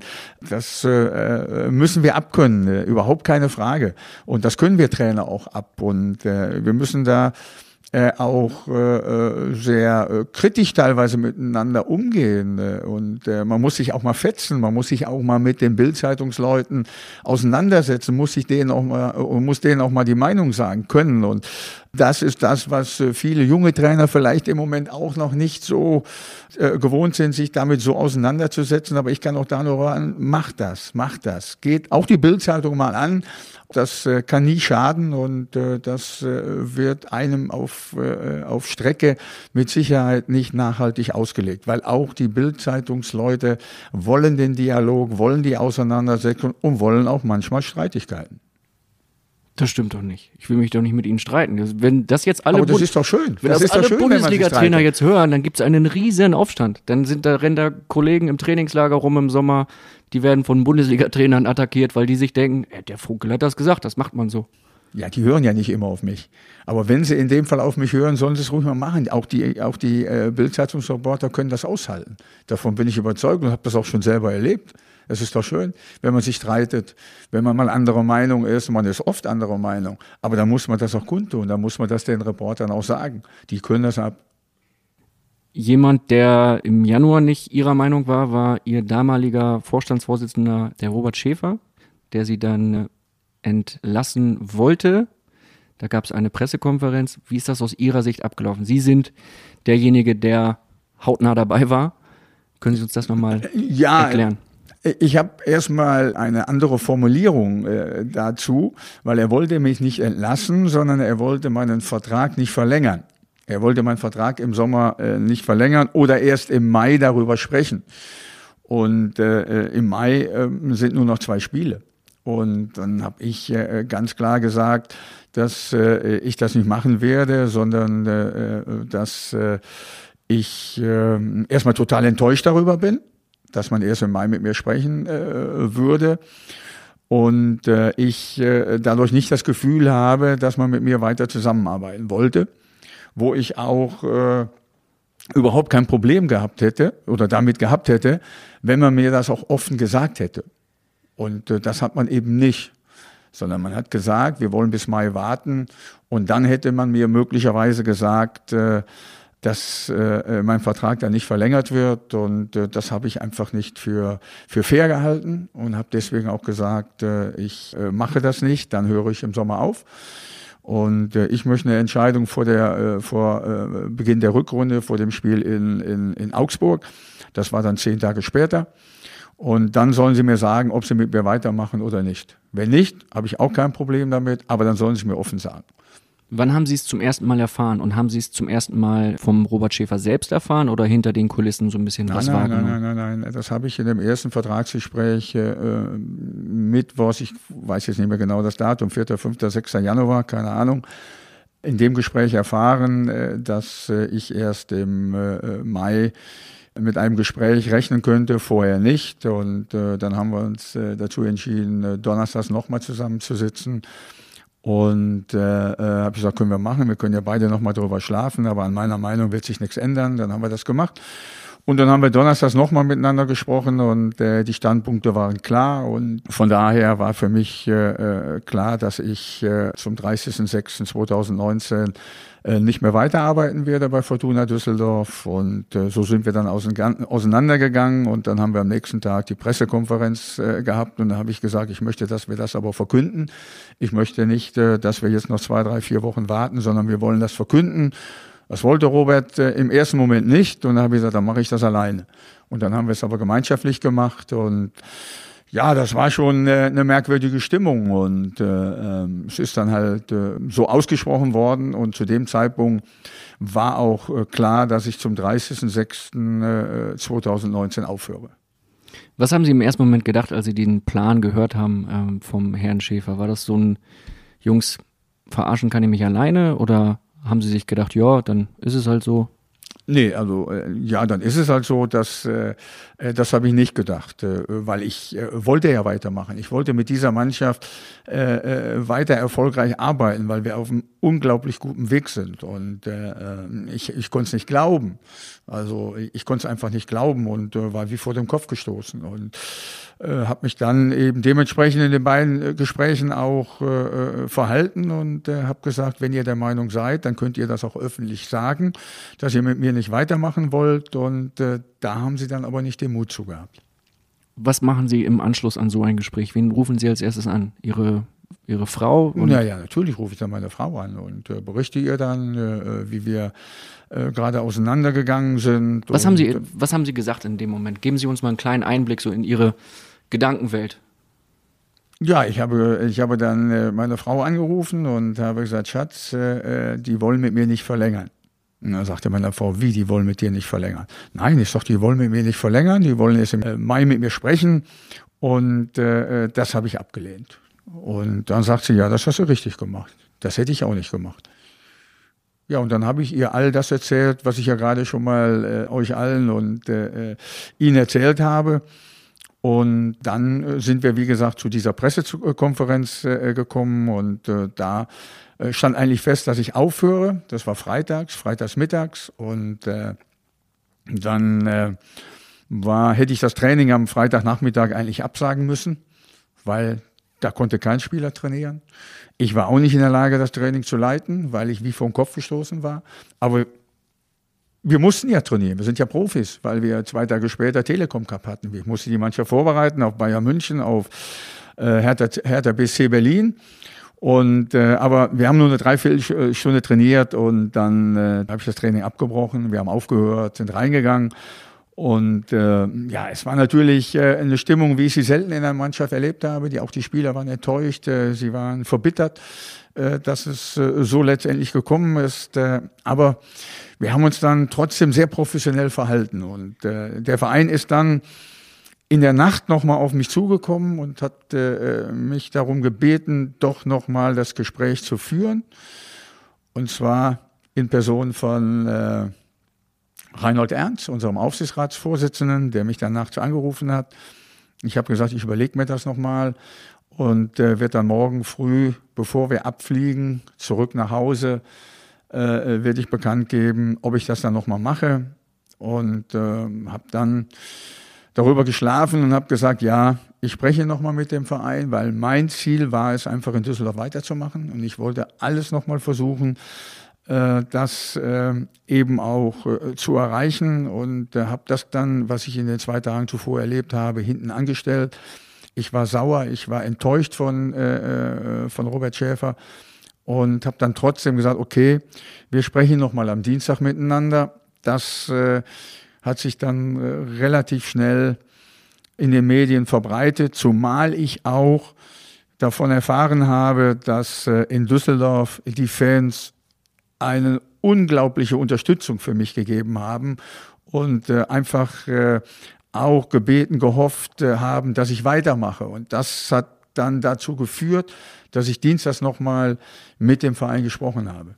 das äh, äh, müssen wir abkönnen, äh, überhaupt keine Frage. Und das können wir Trainer auch ab. Und äh, wir müssen da äh, auch äh, äh, sehr äh, kritisch teilweise miteinander umgehen. Äh, und äh, man muss sich auch mal fetzen, man muss sich auch mal mit den Bildzeitungsleuten auseinandersetzen, muss sich denen auch mal äh, muss denen auch mal die Meinung sagen können. Und das ist das, was äh, viele junge Trainer vielleicht im Moment auch noch nicht so äh, gewohnt sind, sich damit so auseinanderzusetzen. Aber ich kann auch da nur an, macht das, macht das. Geht auch die Bildzeitung mal an das äh, kann nie schaden und äh, das äh, wird einem auf, äh, auf Strecke mit Sicherheit nicht nachhaltig ausgelegt, weil auch die Bildzeitungsleute wollen den Dialog, wollen die Auseinandersetzung und wollen auch manchmal Streitigkeiten. Das stimmt doch nicht. Ich will mich doch nicht mit Ihnen streiten. Wenn das jetzt alle, Aber das ist doch schön. Wenn das, das alle Bundesliga-Trainer jetzt hören, dann gibt es einen riesen Aufstand. Dann sind da rennen da Kollegen im Trainingslager rum im Sommer, die werden von Bundesliga-Trainern attackiert, weil die sich denken, äh, der Funkel hat das gesagt, das macht man so. Ja, die hören ja nicht immer auf mich. Aber wenn sie in dem Fall auf mich hören, sollen sie es ruhig mal machen. Auch die, auch die äh, Bildzeitungsreporter können das aushalten. Davon bin ich überzeugt und habe das auch schon selber erlebt. Es ist doch schön, wenn man sich streitet, wenn man mal anderer Meinung ist. Man ist oft anderer Meinung. Aber da muss man das auch kundtun. Da muss man das den Reportern auch sagen. Die können das ab. Jemand, der im Januar nicht ihrer Meinung war, war ihr damaliger Vorstandsvorsitzender, der Robert Schäfer, der sie dann entlassen wollte. Da gab es eine Pressekonferenz. Wie ist das aus Ihrer Sicht abgelaufen? Sie sind derjenige, der hautnah dabei war. Können Sie uns das nochmal ja, erklären? Ich habe erstmal eine andere Formulierung äh, dazu, weil er wollte mich nicht entlassen, sondern er wollte meinen Vertrag nicht verlängern. Er wollte meinen Vertrag im Sommer äh, nicht verlängern oder erst im Mai darüber sprechen. Und äh, im Mai äh, sind nur noch zwei Spiele. Und dann habe ich äh, ganz klar gesagt, dass äh, ich das nicht machen werde, sondern äh, dass äh, ich äh, erstmal total enttäuscht darüber bin, dass man erst im Mai mit mir sprechen äh, würde und äh, ich äh, dadurch nicht das Gefühl habe, dass man mit mir weiter zusammenarbeiten wollte wo ich auch äh, überhaupt kein Problem gehabt hätte oder damit gehabt hätte, wenn man mir das auch offen gesagt hätte. Und äh, das hat man eben nicht, sondern man hat gesagt, wir wollen bis Mai warten und dann hätte man mir möglicherweise gesagt, äh, dass äh, mein Vertrag dann nicht verlängert wird und äh, das habe ich einfach nicht für für fair gehalten und habe deswegen auch gesagt, äh, ich äh, mache das nicht, dann höre ich im Sommer auf. Und äh, ich möchte eine Entscheidung vor, der, äh, vor äh, Beginn der Rückrunde, vor dem Spiel in, in, in Augsburg. Das war dann zehn Tage später. Und dann sollen sie mir sagen, ob sie mit mir weitermachen oder nicht. Wenn nicht, habe ich auch kein Problem damit, aber dann sollen sie mir offen sagen. Wann haben Sie es zum ersten Mal erfahren? Und haben Sie es zum ersten Mal vom Robert Schäfer selbst erfahren oder hinter den Kulissen so ein bisschen nein, was nein, wahrgenommen? Nein, nein, nein, nein. Das habe ich in dem ersten Vertragsgespräch äh, Mittwochs, ich weiß jetzt nicht mehr genau das Datum, 4., 5., 6. Januar, keine Ahnung, in dem Gespräch erfahren, äh, dass äh, ich erst im äh, Mai mit einem Gespräch rechnen könnte, vorher nicht. Und äh, dann haben wir uns äh, dazu entschieden, äh, donnerstags nochmal zusammenzusitzen und äh, äh, habe ich gesagt, können wir machen, wir können ja beide nochmal drüber schlafen, aber an meiner Meinung wird sich nichts ändern. Dann haben wir das gemacht. Und dann haben wir donnerstags nochmal miteinander gesprochen und äh, die Standpunkte waren klar. Und von daher war für mich äh, äh klar, dass ich äh, zum 30.06.2019 äh, nicht mehr weiterarbeiten werde bei Fortuna Düsseldorf. Und äh, so sind wir dann auseinandergegangen und dann haben wir am nächsten Tag die Pressekonferenz äh, gehabt und da habe ich gesagt, ich möchte, dass wir das aber verkünden. Ich möchte nicht, dass wir jetzt noch zwei, drei, vier Wochen warten, sondern wir wollen das verkünden. Das wollte Robert im ersten Moment nicht und dann habe ich gesagt, dann mache ich das alleine. Und dann haben wir es aber gemeinschaftlich gemacht und ja, das war schon äh, eine merkwürdige Stimmung und äh, äh, es ist dann halt äh, so ausgesprochen worden und zu dem Zeitpunkt war auch äh, klar, dass ich zum 30.06.2019 äh, aufhöre. Was haben Sie im ersten Moment gedacht, als Sie den Plan gehört haben ähm, vom Herrn Schäfer? War das so ein Jungs, verarschen kann ich mich alleine oder haben Sie sich gedacht, ja, dann ist es halt so? Nee, also äh, ja, dann ist es halt so, dass äh, das habe ich nicht gedacht, äh, weil ich äh, wollte ja weitermachen. Ich wollte mit dieser Mannschaft äh, äh, weiter erfolgreich arbeiten, weil wir auf einem unglaublich guten Weg sind. Und äh, äh ich, ich konnte es nicht glauben. Also ich konnte es einfach nicht glauben und äh, war wie vor dem Kopf gestoßen. Und äh, habe mich dann eben dementsprechend in den beiden äh, Gesprächen auch äh, äh, verhalten und äh, habe gesagt, wenn ihr der Meinung seid, dann könnt ihr das auch öffentlich sagen, dass ihr mit mir nicht weitermachen wollt. Und äh, da haben sie dann aber nicht den Mut zu gehabt. Was machen Sie im Anschluss an so ein Gespräch? Wen rufen Sie als erstes an? Ihre Ihre Frau? Und ja, ja, natürlich rufe ich dann meine Frau an und äh, berichte ihr dann, äh, wie wir äh, gerade auseinandergegangen sind. Was haben Sie, was haben Sie gesagt in dem Moment? Geben Sie uns mal einen kleinen Einblick so in Ihre Gedankenwelt. Ja, ich habe, ich habe dann äh, meine Frau angerufen und habe gesagt, Schatz, äh, äh, die wollen mit mir nicht verlängern. Und dann sagte meine Frau, wie, die wollen mit dir nicht verlängern? Nein, ich sag, die wollen mit mir nicht verlängern, die wollen erst im Mai mit mir sprechen und äh, das habe ich abgelehnt. Und dann sagt sie, ja, das hast du richtig gemacht. Das hätte ich auch nicht gemacht. Ja, und dann habe ich ihr all das erzählt, was ich ja gerade schon mal äh, euch allen und äh, Ihnen erzählt habe. Und dann äh, sind wir, wie gesagt, zu dieser Pressekonferenz äh, gekommen und äh, da äh, stand eigentlich fest, dass ich aufhöre. Das war freitags, freitags mittags und äh, dann äh, war, hätte ich das Training am Freitagnachmittag eigentlich absagen müssen, weil da konnte kein Spieler trainieren. Ich war auch nicht in der Lage, das Training zu leiten, weil ich wie vom Kopf gestoßen war. Aber wir mussten ja trainieren. Wir sind ja Profis, weil wir zwei Tage später Telekom Cup hatten. Ich musste die Mannschaft vorbereiten auf Bayern München, auf äh, Hertha, Hertha BC Berlin. Und äh, aber wir haben nur eine Dreiviertelstunde trainiert und dann äh, habe ich das Training abgebrochen. Wir haben aufgehört, sind reingegangen und äh, ja, es war natürlich äh, eine Stimmung, wie ich sie selten in einer Mannschaft erlebt habe. Die auch die Spieler waren enttäuscht, äh, sie waren verbittert, äh, dass es äh, so letztendlich gekommen ist. Äh, aber wir haben uns dann trotzdem sehr professionell verhalten und äh, der Verein ist dann in der Nacht nochmal auf mich zugekommen und hat äh, mich darum gebeten, doch nochmal das Gespräch zu führen. Und zwar in Person von äh, Reinhold Ernst, unserem Aufsichtsratsvorsitzenden, der mich dann nachts angerufen hat. Ich habe gesagt, ich überlege mir das nochmal und äh, wird dann morgen früh, bevor wir abfliegen, zurück nach Hause, äh, werde ich bekannt geben, ob ich das dann nochmal mache. Und äh, habe dann darüber geschlafen und habe gesagt, ja, ich spreche nochmal mit dem Verein, weil mein Ziel war es, einfach in Düsseldorf weiterzumachen. Und ich wollte alles nochmal versuchen, äh, das äh, eben auch äh, zu erreichen und habe das dann, was ich in den zwei Tagen zuvor erlebt habe, hinten angestellt. Ich war sauer, ich war enttäuscht von, von Robert Schäfer und habe dann trotzdem gesagt, okay, wir sprechen nochmal am Dienstag miteinander. Das hat sich dann relativ schnell in den Medien verbreitet, zumal ich auch davon erfahren habe, dass in Düsseldorf die Fans eine unglaubliche Unterstützung für mich gegeben haben und äh, einfach äh, auch gebeten, gehofft äh, haben, dass ich weitermache. Und das hat dann dazu geführt, dass ich dienstags nochmal mit dem Verein gesprochen habe.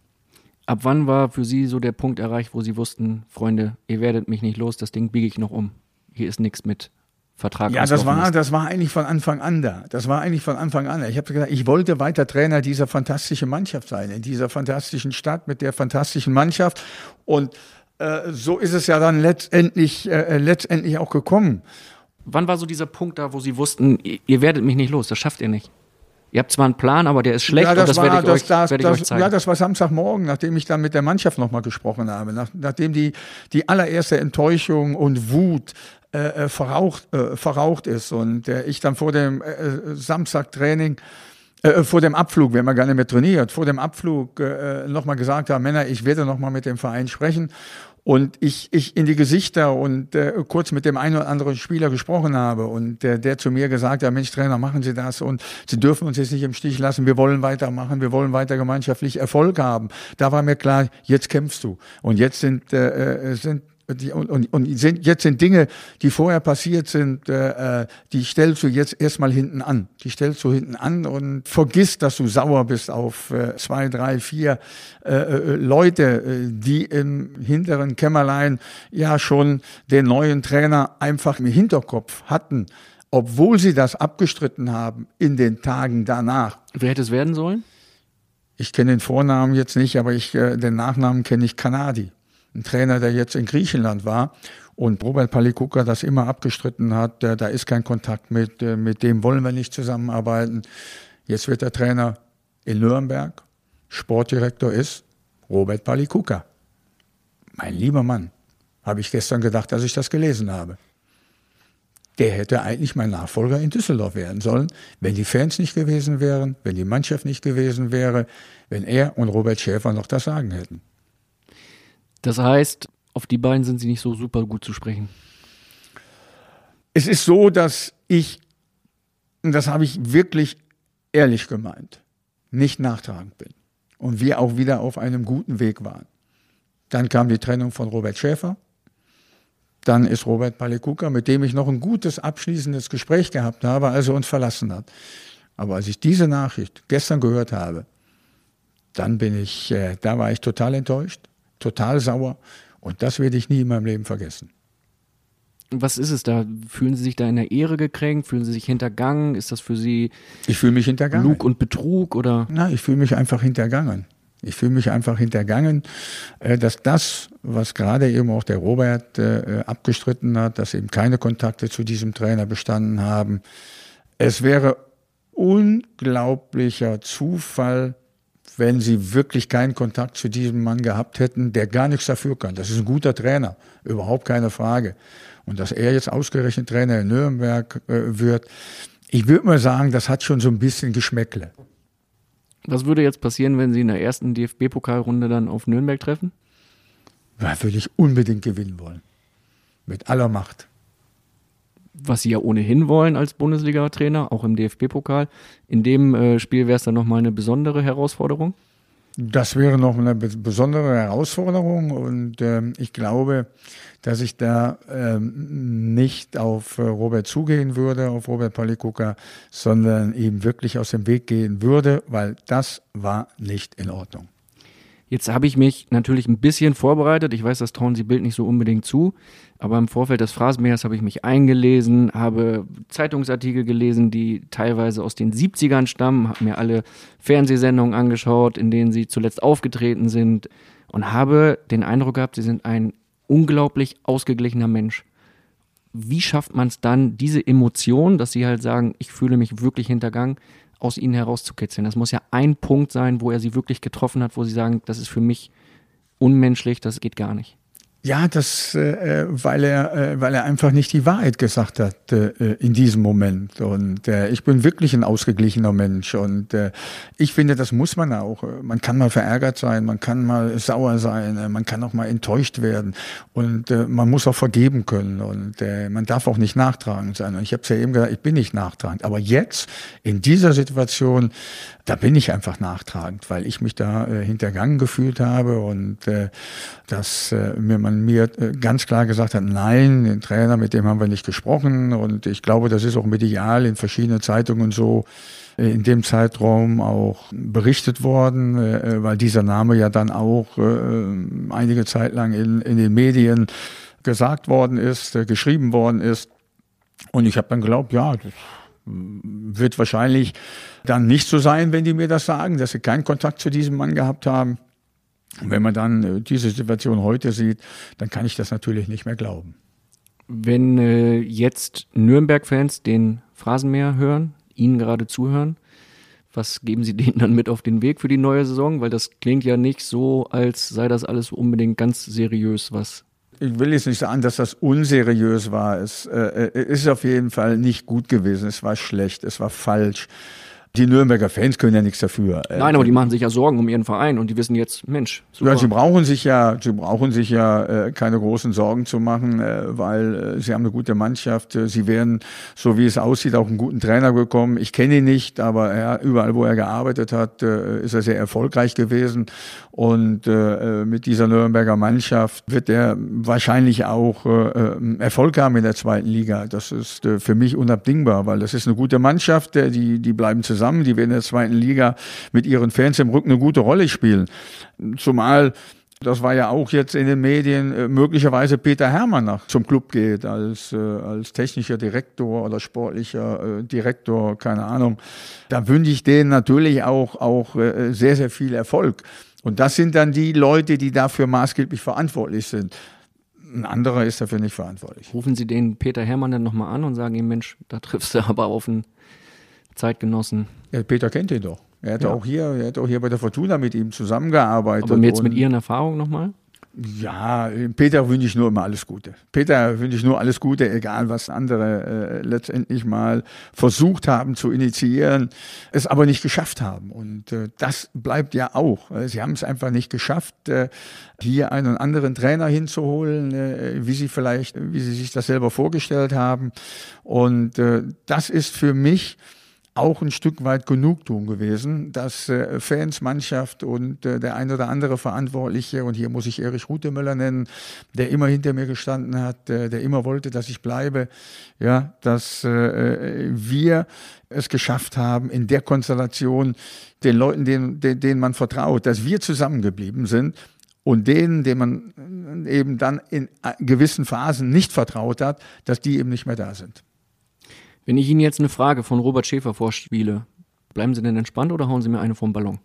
Ab wann war für Sie so der Punkt erreicht, wo Sie wussten, Freunde, ihr werdet mich nicht los, das Ding biege ich noch um. Hier ist nichts mit Vertrag Ja, das war, das war eigentlich von Anfang an da. Das war eigentlich von Anfang an. Ich habe gesagt, ich wollte weiter Trainer dieser fantastischen Mannschaft sein, in dieser fantastischen Stadt mit der fantastischen Mannschaft. Und äh, so ist es ja dann letztendlich, äh, letztendlich auch gekommen. Wann war so dieser Punkt da, wo Sie wussten, ihr, ihr werdet mich nicht los, das schafft ihr nicht? Ihr habt zwar einen Plan, aber der ist schlecht ja, das und das war, werde ich, das, euch, das, werde ich das, euch zeigen. Ja, das war Samstagmorgen, nachdem ich dann mit der Mannschaft nochmal gesprochen habe, nach, nachdem die, die allererste Enttäuschung und Wut äh, äh, verraucht, äh, verraucht ist und äh, ich dann vor dem äh, Samstagtraining äh, vor dem Abflug, wir haben ja gar nicht mehr trainiert, vor dem Abflug äh, nochmal gesagt habe, Männer, ich werde nochmal mit dem Verein sprechen und ich, ich in die Gesichter und äh, kurz mit dem einen oder anderen Spieler gesprochen habe und äh, der zu mir gesagt hat, Mensch Trainer, machen Sie das und Sie dürfen uns jetzt nicht im Stich lassen, wir wollen weitermachen, wir wollen weiter gemeinschaftlich Erfolg haben. Da war mir klar, jetzt kämpfst du. Und jetzt sind, äh, sind die, und, und, und sind, jetzt sind Dinge, die vorher passiert sind, äh, die stellst du jetzt erstmal hinten an. Die stellst du hinten an und vergiss, dass du sauer bist auf äh, zwei, drei, vier äh, äh, Leute, äh, die im hinteren Kämmerlein ja schon den neuen Trainer einfach im Hinterkopf hatten, obwohl sie das abgestritten haben in den Tagen danach. Wer hätte es werden sollen? Ich kenne den Vornamen jetzt nicht, aber ich, äh, den Nachnamen kenne ich Kanadi ein Trainer, der jetzt in Griechenland war und Robert Palikuka das immer abgestritten hat, da ist kein Kontakt mit, äh, mit dem wollen wir nicht zusammenarbeiten. Jetzt wird der Trainer in Nürnberg, Sportdirektor ist Robert Palikuka. Mein lieber Mann, habe ich gestern gedacht, als ich das gelesen habe. Der hätte eigentlich mein Nachfolger in Düsseldorf werden sollen, wenn die Fans nicht gewesen wären, wenn die Mannschaft nicht gewesen wäre, wenn er und Robert Schäfer noch das Sagen hätten. Das heißt, auf die beiden sind sie nicht so super gut zu sprechen. Es ist so, dass ich, und das habe ich wirklich ehrlich gemeint, nicht nachtragend bin. Und wir auch wieder auf einem guten Weg waren. Dann kam die Trennung von Robert Schäfer. Dann ist Robert Palekuka, mit dem ich noch ein gutes abschließendes Gespräch gehabt habe, als er uns verlassen hat. Aber als ich diese Nachricht gestern gehört habe, dann bin ich, äh, da war ich total enttäuscht total sauer. Und das werde ich nie in meinem Leben vergessen. Was ist es da? Fühlen Sie sich da in der Ehre gekränkt? Fühlen Sie sich hintergangen? Ist das für Sie Ich fühle mich hintergangen. Lug und Betrug oder? Na, ich fühle mich einfach hintergangen. Ich fühle mich einfach hintergangen, äh, dass das, was gerade eben auch der Robert äh, abgestritten hat, dass eben keine Kontakte zu diesem Trainer bestanden haben. Es wäre unglaublicher Zufall, wenn sie wirklich keinen Kontakt zu diesem Mann gehabt hätten, der gar nichts dafür kann. Das ist ein guter Trainer, überhaupt keine Frage. Und dass er jetzt ausgerechnet Trainer in Nürnberg äh, wird, ich würde mal sagen, das hat schon so ein bisschen Geschmäckle. Was würde jetzt passieren, wenn Sie in der ersten DFB-Pokalrunde dann auf Nürnberg treffen? Da würde ich unbedingt gewinnen wollen. Mit aller Macht. Was Sie ja ohnehin wollen als Bundesliga-Trainer, auch im DFB-Pokal. In dem äh, Spiel wäre es dann nochmal eine besondere Herausforderung? Das wäre noch eine besondere Herausforderung und ähm, ich glaube, dass ich da ähm, nicht auf äh, Robert zugehen würde, auf Robert Palikuka, sondern ihm wirklich aus dem Weg gehen würde, weil das war nicht in Ordnung. Jetzt habe ich mich natürlich ein bisschen vorbereitet. Ich weiß, das trauen Sie Bild nicht so unbedingt zu. Aber im Vorfeld des Phrasenmähers habe ich mich eingelesen, habe Zeitungsartikel gelesen, die teilweise aus den 70ern stammen, habe mir alle Fernsehsendungen angeschaut, in denen Sie zuletzt aufgetreten sind und habe den Eindruck gehabt, Sie sind ein unglaublich ausgeglichener Mensch. Wie schafft man es dann, diese Emotion, dass Sie halt sagen, ich fühle mich wirklich hintergangen, aus ihnen herauszukitzeln. Das muss ja ein Punkt sein, wo er sie wirklich getroffen hat, wo sie sagen, das ist für mich unmenschlich, das geht gar nicht. Ja, das, äh, weil er, äh, weil er einfach nicht die Wahrheit gesagt hat äh, in diesem Moment. Und äh, ich bin wirklich ein ausgeglichener Mensch. Und äh, ich finde, das muss man auch. Man kann mal verärgert sein, man kann mal sauer sein, äh, man kann auch mal enttäuscht werden. Und äh, man muss auch vergeben können. Und äh, man darf auch nicht nachtragend sein. Und ich habe es ja eben gesagt, ich bin nicht nachtragend. Aber jetzt in dieser Situation da bin ich einfach nachtragend, weil ich mich da äh, hintergangen gefühlt habe und äh, dass äh, mir man mir äh, ganz klar gesagt hat, nein, den Trainer, mit dem haben wir nicht gesprochen und ich glaube, das ist auch medial in verschiedenen Zeitungen so äh, in dem Zeitraum auch berichtet worden, äh, weil dieser Name ja dann auch einige Zeit lang in, in den Medien gesagt worden ist, geschrieben worden ist. Und ich habe dann geglaubt, ja, das wird wahrscheinlich dann nicht so sein, wenn die mir das sagen, dass sie keinen Kontakt zu diesem Mann gehabt haben. Und wenn man dann äh, diese Situation heute sieht, dann kann ich das natürlich nicht mehr glauben. Wenn äh, jetzt Nürnberg-Fans den Phrasenmäher hören, Ihnen gerade zuhören, was geben Sie denen dann mit auf den Weg für die neue Saison? Weil das klingt ja nicht so, als sei das alles unbedingt ganz seriös, was ich will jetzt nicht sagen, dass das unseriös war. Es äh, ist auf jeden Fall nicht gut gewesen. Es war schlecht, es war falsch die Nürnberger Fans können ja nichts dafür. Äh, Nein, aber die machen sich ja Sorgen um ihren Verein und die wissen jetzt, Mensch, super. Ja, sie brauchen sich ja, sie brauchen sich ja äh, keine großen Sorgen zu machen, äh, weil äh, sie haben eine gute Mannschaft. Äh, sie werden, so wie es aussieht, auch einen guten Trainer bekommen. Ich kenne ihn nicht, aber er, überall, wo er gearbeitet hat, äh, ist er sehr erfolgreich gewesen. Und mit dieser Nürnberger Mannschaft wird er wahrscheinlich auch Erfolg haben in der zweiten Liga. Das ist für mich unabdingbar, weil das ist eine gute Mannschaft, die, die bleiben zusammen zusammen, die werden in der zweiten Liga mit ihren Fans im Rücken eine gute Rolle spielen. Zumal das war ja auch jetzt in den Medien, äh, möglicherweise Peter Hermann nach zum Club geht als, äh, als technischer Direktor oder sportlicher äh, Direktor, keine Ahnung. Da wünsche ich denen natürlich auch, auch sehr, sehr viel Erfolg. Und das sind dann die Leute, die dafür maßgeblich verantwortlich sind. Ein anderer ist dafür nicht verantwortlich. Rufen Sie den Peter Hermann dann nochmal an und sagen ihm, Mensch, da triffst du aber auf einen Zeitgenossen. Ja, Peter kennt ihn doch. Er hat ja. auch hier, er hat auch hier bei der Fortuna mit ihm zusammengearbeitet. Aber jetzt mit Ihren Erfahrungen nochmal? Ja, Peter wünsche ich nur immer alles Gute. Peter wünsche ich nur alles Gute, egal was andere äh, letztendlich mal versucht haben zu initiieren, es aber nicht geschafft haben. Und äh, das bleibt ja auch. Sie haben es einfach nicht geschafft, äh, hier einen anderen Trainer hinzuholen, äh, wie sie vielleicht, wie sie sich das selber vorgestellt haben. Und äh, das ist für mich auch ein Stück weit Genugtuung gewesen, dass äh, Fans, Mannschaft und äh, der ein oder andere Verantwortliche, und hier muss ich Erich Rutemöller nennen, der immer hinter mir gestanden hat, äh, der immer wollte, dass ich bleibe, ja, dass äh, wir es geschafft haben, in der Konstellation den Leuten, denen, denen man vertraut, dass wir zusammengeblieben sind und denen, denen man eben dann in gewissen Phasen nicht vertraut hat, dass die eben nicht mehr da sind. Wenn ich Ihnen jetzt eine Frage von Robert Schäfer vorspiele, bleiben Sie denn entspannt oder hauen Sie mir eine vom Ballon?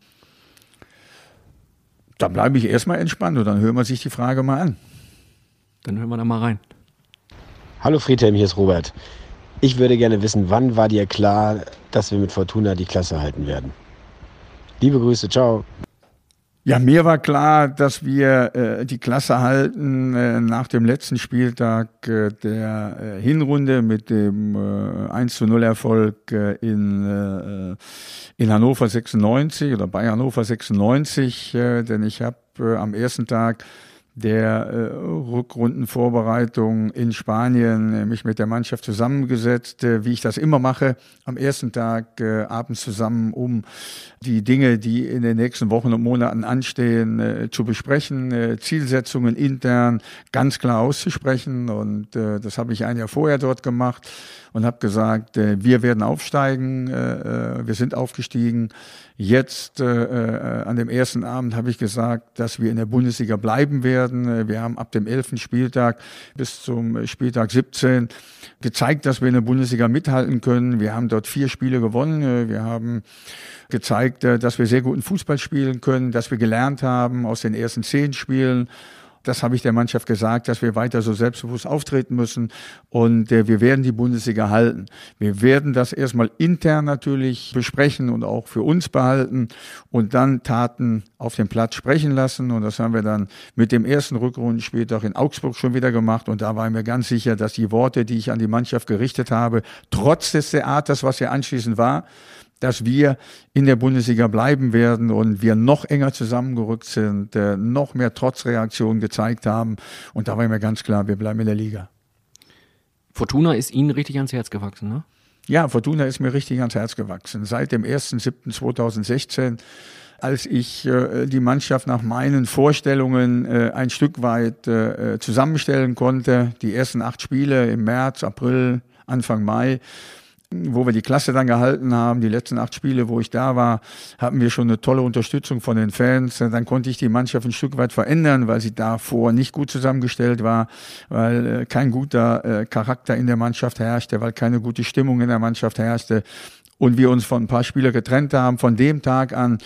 Da bleibe ich erstmal entspannt und dann hören wir sich die Frage mal an. Dann hören wir da mal rein. Hallo Friedhelm, hier ist Robert. Ich würde gerne wissen, wann war dir klar, dass wir mit Fortuna die Klasse halten werden? Liebe Grüße, ciao. Ja, mir war klar, dass wir äh, die Klasse halten äh, nach dem letzten Spieltag äh, der äh, Hinrunde mit dem äh, 1 zu 0 Erfolg äh, in, äh, in Hannover 96 oder bei Hannover 96, äh, denn ich habe äh, am ersten Tag der äh, Rückrundenvorbereitung in Spanien äh, mich mit der Mannschaft zusammengesetzt, äh, wie ich das immer mache, am ersten Tag äh, abends zusammen, um die Dinge, die in den nächsten Wochen und Monaten anstehen, äh, zu besprechen, äh, Zielsetzungen intern ganz klar auszusprechen. Und äh, das habe ich ein Jahr vorher dort gemacht und habe gesagt, äh, wir werden aufsteigen, äh, äh, wir sind aufgestiegen. Jetzt äh, äh, an dem ersten Abend habe ich gesagt, dass wir in der Bundesliga bleiben werden. Äh, wir haben ab dem elften Spieltag bis zum Spieltag 17 gezeigt, dass wir in der Bundesliga mithalten können. Wir haben dort vier Spiele gewonnen. Wir haben gezeigt, dass wir sehr guten Fußball spielen können, dass wir gelernt haben aus den ersten zehn Spielen das habe ich der Mannschaft gesagt, dass wir weiter so selbstbewusst auftreten müssen und äh, wir werden die Bundesliga halten. Wir werden das erstmal intern natürlich besprechen und auch für uns behalten und dann Taten auf dem Platz sprechen lassen und das haben wir dann mit dem ersten Rückrundenspieltag in Augsburg schon wieder gemacht und da war ich mir ganz sicher, dass die Worte, die ich an die Mannschaft gerichtet habe, trotz des Theaters, was ja anschließend war, dass wir in der Bundesliga bleiben werden und wir noch enger zusammengerückt sind, äh, noch mehr Trotzreaktionen gezeigt haben. Und da war mir ganz klar, wir bleiben in der Liga. Fortuna ist Ihnen richtig ans Herz gewachsen, ne? Ja, Fortuna ist mir richtig ans Herz gewachsen. Seit dem 1.7.2016 als ich äh, die Mannschaft nach meinen Vorstellungen äh, ein Stück weit äh, zusammenstellen konnte. Die ersten acht Spiele im März, April, Anfang Mai wo wir die Klasse dann gehalten haben, die letzten acht Spiele, wo ich da war, hatten wir schon eine tolle Unterstützung von den Fans. Dann konnte ich die Mannschaft ein Stück weit verändern, weil sie davor nicht gut zusammengestellt war, weil äh, kein guter äh, Charakter in der Mannschaft herrschte, weil keine gute Stimmung in der Mannschaft herrschte und wir uns von ein paar Spielern getrennt haben. Von dem Tag an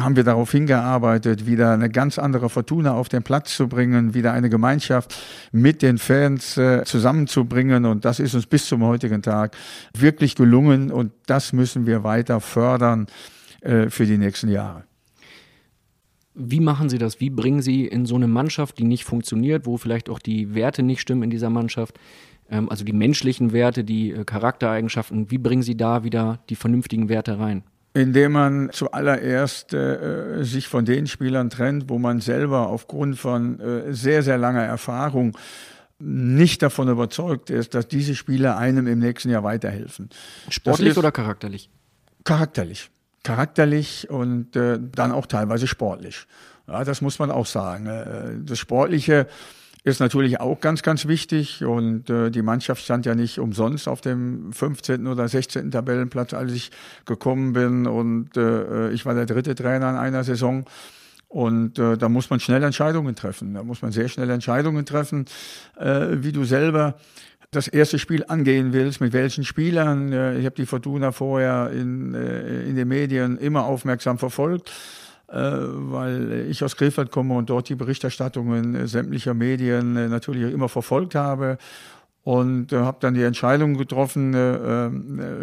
haben wir darauf hingearbeitet, wieder eine ganz andere Fortuna auf den Platz zu bringen, wieder eine Gemeinschaft mit den Fans äh, zusammenzubringen. Und das ist uns bis zum heutigen Tag wirklich gelungen. Und das müssen wir weiter fördern äh, für die nächsten Jahre. Wie machen Sie das? Wie bringen Sie in so eine Mannschaft, die nicht funktioniert, wo vielleicht auch die Werte nicht stimmen in dieser Mannschaft, ähm, also die menschlichen Werte, die äh, Charaktereigenschaften, wie bringen Sie da wieder die vernünftigen Werte rein? Indem man zuallererst äh, sich von den Spielern trennt, wo man selber aufgrund von äh, sehr, sehr langer Erfahrung nicht davon überzeugt ist, dass diese Spieler einem im nächsten Jahr weiterhelfen. Sportlich oder charakterlich? Charakterlich. Charakterlich und äh, dann auch teilweise sportlich. Ja, das muss man auch sagen. Äh, das Sportliche ist natürlich auch ganz, ganz wichtig. Und äh, die Mannschaft stand ja nicht umsonst auf dem 15. oder 16. Tabellenplatz, als ich gekommen bin. Und äh, ich war der dritte Trainer in einer Saison. Und äh, da muss man schnell Entscheidungen treffen. Da muss man sehr schnell Entscheidungen treffen, äh, wie du selber das erste Spiel angehen willst, mit welchen Spielern. Äh, ich habe die Fortuna vorher in, äh, in den Medien immer aufmerksam verfolgt äh, weil ich aus Krefeld komme und dort die Berichterstattungen sämtlicher Medien äh, natürlich immer verfolgt habe und äh, habe dann die Entscheidung getroffen, äh, äh,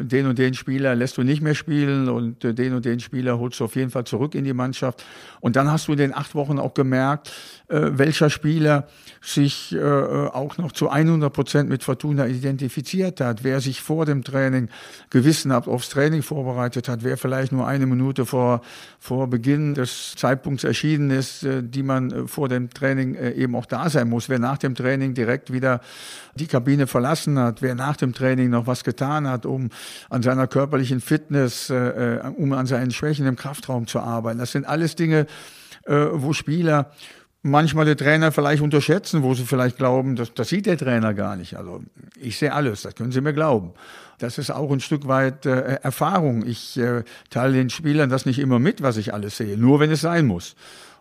den und den Spieler lässt du nicht mehr spielen und äh, den und den Spieler holst du auf jeden Fall zurück in die Mannschaft. Und dann hast du in den acht Wochen auch gemerkt, äh, welcher Spieler sich äh, auch noch zu 100 Prozent mit Fortuna identifiziert hat, wer sich vor dem Training gewissenhaft aufs Training vorbereitet hat, wer vielleicht nur eine Minute vor, vor Beginn des Zeitpunkts erschienen ist, äh, die man äh, vor dem Training äh, eben auch da sein muss, wer nach dem Training direkt wieder die Kabine verlassen hat, wer nach dem Training noch was getan hat, um an seiner körperlichen Fitness, äh, äh um an seinen Schwächen im Kraftraum zu arbeiten. Das sind alles Dinge, äh, wo Spieler manchmal der Trainer vielleicht unterschätzen, wo sie vielleicht glauben, das, das sieht der Trainer gar nicht. Also ich sehe alles, das können Sie mir glauben. Das ist auch ein Stück weit äh, Erfahrung. Ich äh, teile den Spielern das nicht immer mit, was ich alles sehe, nur wenn es sein muss.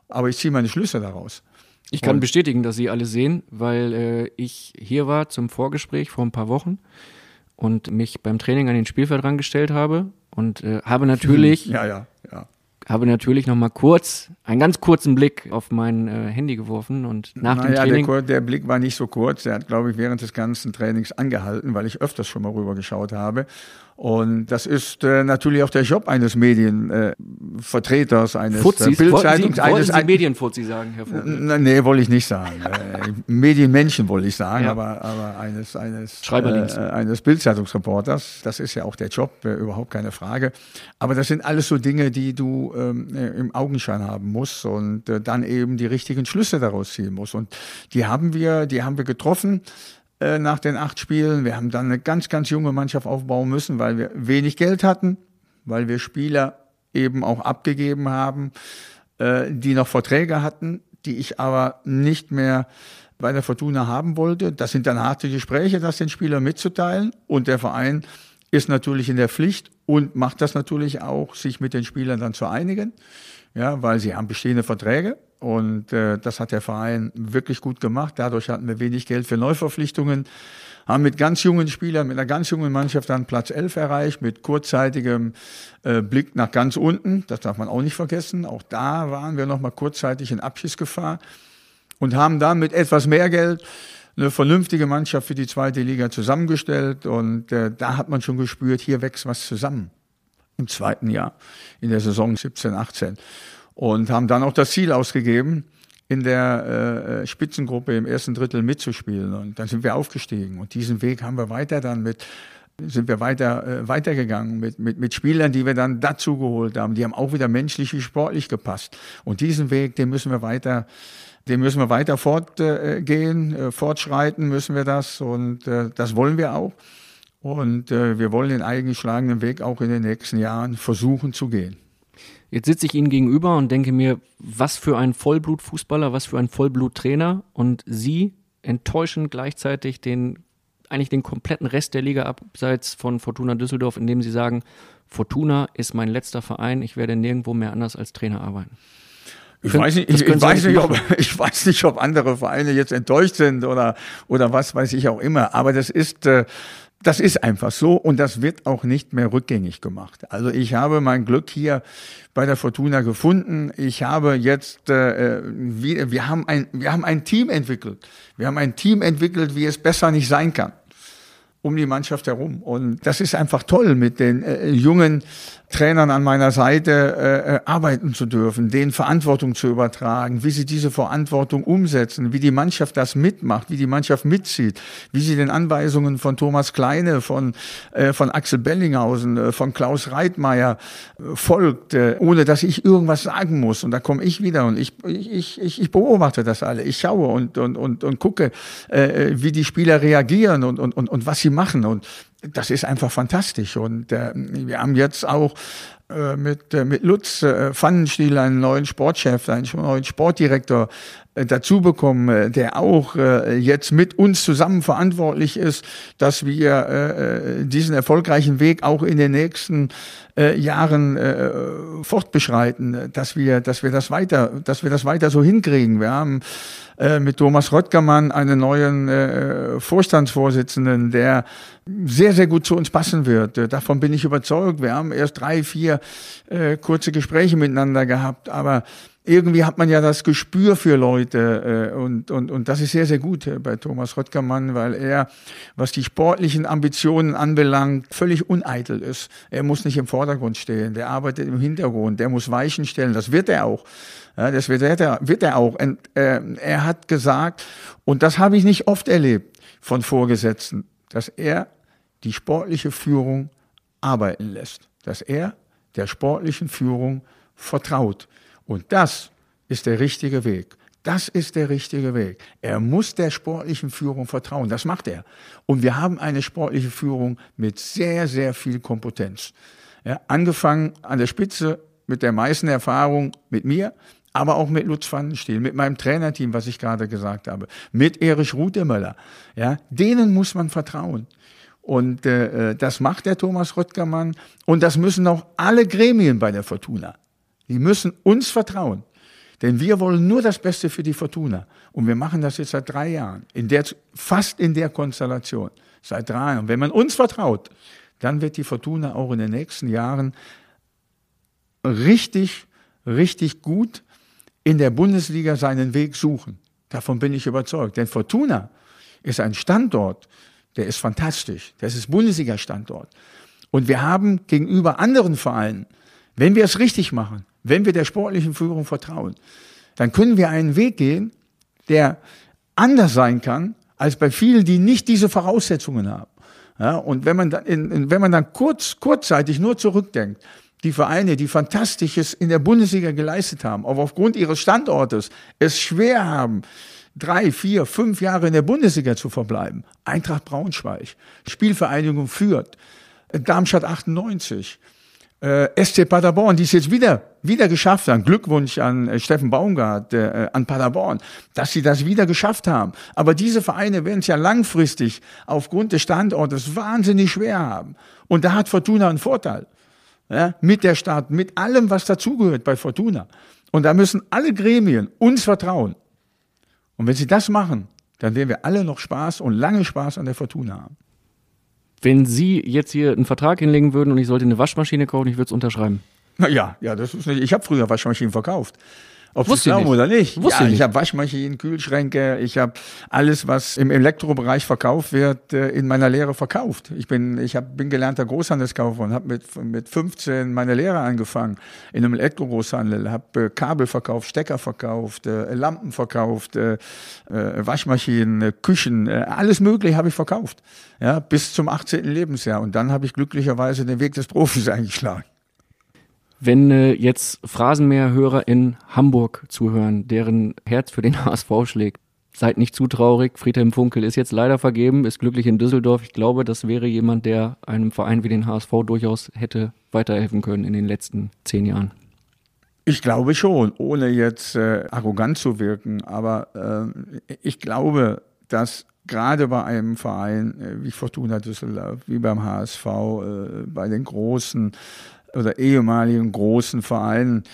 aber ich ziehe meine Schlüsse daraus. Ich kann Und- bestätigen, dass Sie alle sehen, weil äh, ich hier war zum Vorgespräch vor ein paar Wochen und mich beim Training an den Spielfeld rangestellt habe und äh, habe natürlich Ja, ja, ja. Habe natürlich noch mal kurz einen ganz kurzen Blick auf mein äh, Handy geworfen und nach dem naja, der, Training Kur- der Blick war nicht so kurz. Der hat, glaube ich, während des ganzen Trainings angehalten, weil ich öfters schon mal rüber geschaut habe. Und das ist äh, natürlich auch der Job eines Medienvertreters, eines äh, Fuzis. Wollten eines Sie Medienfuzzi sagen, Herr Vogel? Nee, wollte ich nicht sagen. äh, Medienmenschen wollte ich sagen, Ja. aber, aber eines, eines, äh, eines Bildzeitungsreporters. Das ist ja auch der Job, äh, überhaupt keine Frage. Aber das sind alles so Dinge, die du ähm, äh, im Augenschein haben musst und äh, dann eben die richtigen Schlüsse daraus ziehen musst. Und die haben wir, die haben wir getroffen äh, nach den acht Spielen. Wir haben dann eine ganz, ganz junge Mannschaft aufbauen müssen, weil wir wenig Geld hatten, weil wir Spieler eben auch abgegeben haben, äh, die noch Verträge hatten, die ich aber nicht mehr bei der Fortuna haben wollte. Das sind dann harte Gespräche, das den Spielern mitzuteilen. Und der Verein ist natürlich in der Pflicht und macht das natürlich auch, sich mit den Spielern dann zu einigen. Ja, weil sie haben bestehende Verträge und äh, das hat der Verein wirklich gut gemacht. Dadurch hatten wir wenig Geld für Neuverpflichtungen, haben mit ganz jungen Spielern, mit einer ganz jungen Mannschaft dann Platz 11 erreicht, mit kurzzeitigem äh, Blick nach ganz unten. Das darf man auch nicht vergessen. Auch da waren wir noch mal kurzzeitig in Abschießgefahr und haben dann mit etwas mehr Geld eine vernünftige Mannschaft für die zweite Liga zusammengestellt. Und äh, da hat man schon gespürt, hier wächst was zusammen im zweiten Jahr, in der Saison 17, 18. Und haben dann auch das Ziel ausgegeben, in der äh, Spitzengruppe im ersten Drittel mitzuspielen. Und dann sind wir aufgestiegen. Und diesen Weg haben wir weiter dann mit sind wir weiter äh, weitergegangen mit, mit mit Spielern, die wir dann dazu geholt haben. Die haben auch wieder menschlich wie sportlich gepasst. Und diesen Weg, den müssen wir weiter, den müssen wir weiter fortgehen, äh, fortschreiten müssen wir das. Und äh, das wollen wir auch. Und äh, wir wollen den eingeschlagenen Weg auch in den nächsten Jahren versuchen zu gehen. Jetzt sitze ich Ihnen gegenüber und denke mir, was für ein Vollblutfußballer, was für ein Vollbluttrainer und Sie enttäuschen gleichzeitig den eigentlich den kompletten Rest der Liga abseits von Fortuna Düsseldorf, indem Sie sagen, Fortuna ist mein letzter Verein, ich werde nirgendwo mehr anders als Trainer arbeiten. Ich weiß nicht, ich, ich weiß nicht ob, ich weiß nicht, ob andere Vereine jetzt enttäuscht sind oder, oder was weiß ich auch immer. Aber das ist, äh, das ist einfach so und das wird auch nicht mehr rückgängig gemacht. Also ich habe mein Glück hier bei der Fortuna gefunden. Ich habe jetzt, äh, wir, wir haben ein, wir haben ein Team entwickelt. Wir haben ein Team entwickelt, wie es besser nicht sein kann um die Mannschaft herum. Und das ist einfach toll, mit den äh, jungen Trainern an meiner Seite äh, äh, arbeiten zu dürfen, denen Verantwortung zu übertragen, wie sie diese Verantwortung umsetzen, wie die Mannschaft das mitmacht, wie die Mannschaft mitzieht, wie sie den Anweisungen von Thomas Kleine, von, äh, von Axel Bellinghausen, äh, von Klaus Reitmeier äh, folgt, äh, ohne dass ich irgendwas sagen muss. Und da komme ich wieder und ich, ich, ich, ich beobachte das alle. Ich schaue und, und, und, und gucke, äh, wie die Spieler reagieren und, und, und, und was sie machen. Und das ist einfach fantastisch. Und äh, wir haben jetzt auch äh, mit, äh, mit Lutz äh, Pfannenstiel einen neuen Sportchef, einen neuen Sportdirektor dazu bekommen, äh, der auch äh, jetzt mit uns zusammen verantwortlich ist, dass wir äh, äh, diesen erfolgreichen Weg auch in den nächsten äh, Jahren äh, fortbeschreiten, dass wir, dass wir das weiter, dass wir das weiter so hinkriegen. Wir haben äh, mit Thomas Röttgermann einen neuen äh, Vorstandsvorsitzenden, der sehr, sehr gut zu uns passen wird. Äh, Davon bin ich überzeugt. Wir haben erst drei, vier äh, kurze Gespräche miteinander gehabt, aber irgendwie hat man ja das Gespür für Leute äh, und, und, und das ist sehr, sehr gut äh, bei Thomas Röttgermann, weil er, was die sportlichen Ambitionen anbelangt, völlig uneitel ist. Er muss nicht im Vordergrund stehen, der arbeitet im Hintergrund, der muss Weichen stellen, das wird er auch. Ja, das wird er, wird er auch. Und, äh, er hat gesagt, und das habe ich nicht oft erlebt von Vorgesetzten, dass er die sportliche Führung arbeiten lässt, dass er der sportlichen Führung vertraut. Und das ist der richtige Weg. Das ist der richtige Weg. Er muss der sportlichen Führung vertrauen. Das macht er. Und wir haben eine sportliche Führung mit sehr, sehr viel Kompetenz. Ja, angefangen an der Spitze mit der meisten Erfahrung mit mir, aber auch mit Lutz Pfannenstiel, mit meinem Trainerteam, was ich gerade gesagt habe, mit Erich Rutemöller. Ja, denen muss man vertrauen. Und äh, das macht der Thomas Röttgermann. Und das müssen auch alle Gremien bei der Fortuna. Die müssen uns vertrauen. Denn wir wollen nur das Beste für die Fortuna. Und wir machen das jetzt seit drei Jahren. In der, fast in der Konstellation. Seit drei Jahren. Und wenn man uns vertraut, dann wird die Fortuna auch in den nächsten Jahren richtig, richtig gut in der Bundesliga seinen Weg suchen. Davon bin ich überzeugt. Denn Fortuna ist ein Standort, der ist fantastisch. Das ist Bundesliga-Standort. Und wir haben gegenüber anderen Vereinen, wenn wir es richtig machen, wenn wir der sportlichen Führung vertrauen, dann können wir einen Weg gehen, der anders sein kann als bei vielen, die nicht diese Voraussetzungen haben. Ja, und wenn man dann, in, wenn man dann kurz, kurzzeitig nur zurückdenkt, die Vereine, die Fantastisches in der Bundesliga geleistet haben, aber aufgrund ihres Standortes es schwer haben, drei, vier, fünf Jahre in der Bundesliga zu verbleiben. Eintracht Braunschweig, Spielvereinigung Fürth, Darmstadt 98, äh, SC Paderborn, die es jetzt wieder, wieder geschafft haben. Glückwunsch an äh, Steffen Baumgart, äh, an Paderborn, dass sie das wieder geschafft haben. Aber diese Vereine werden es ja langfristig aufgrund des Standortes wahnsinnig schwer haben. Und da hat Fortuna einen Vorteil. Ja, mit der Stadt, mit allem, was dazugehört bei Fortuna. Und da müssen alle Gremien uns vertrauen. Und wenn sie das machen, dann werden wir alle noch Spaß und lange Spaß an der Fortuna haben. Wenn Sie jetzt hier einen Vertrag hinlegen würden und ich sollte eine Waschmaschine kaufen, ich würde es unterschreiben. Ja, ja, das ist nicht. Ich habe früher Waschmaschinen verkauft. Ob es glauben oder nicht. Wusste ja, nicht. ich habe Waschmaschinen, Kühlschränke, ich habe alles, was im Elektrobereich verkauft wird, äh, in meiner Lehre verkauft. Ich bin, ich hab, bin gelernter Großhandelskaufmann, habe mit, mit 15 meine Lehre angefangen in einem Elektrogroßhandel, habe äh, Kabel verkauft, Stecker verkauft, äh, Lampen verkauft, äh, äh, Waschmaschinen, Küchen, alles Mögliche habe ich verkauft. Ja, bis zum 18. Lebensjahr. Und dann habe ich glücklicherweise den Weg des Profis eingeschlagen. Wenn äh, jetzt Phrasenmäher-Hörer in Hamburg zuhören, deren Herz für den HSV schlägt, seid nicht zu traurig. Friedhelm Funkel ist jetzt leider vergeben, ist glücklich in Düsseldorf. Ich glaube, das wäre jemand, der einem Verein wie den HSV durchaus hätte weiterhelfen können in den letzten zehn Jahren. Ich glaube schon, ohne jetzt äh, arrogant zu wirken, aber äh, ich glaube, dass gerade bei einem Verein äh, wie Fortuna Düsseldorf, wie beim HSV, äh, bei den großen oder ehemaligen großen Vereinen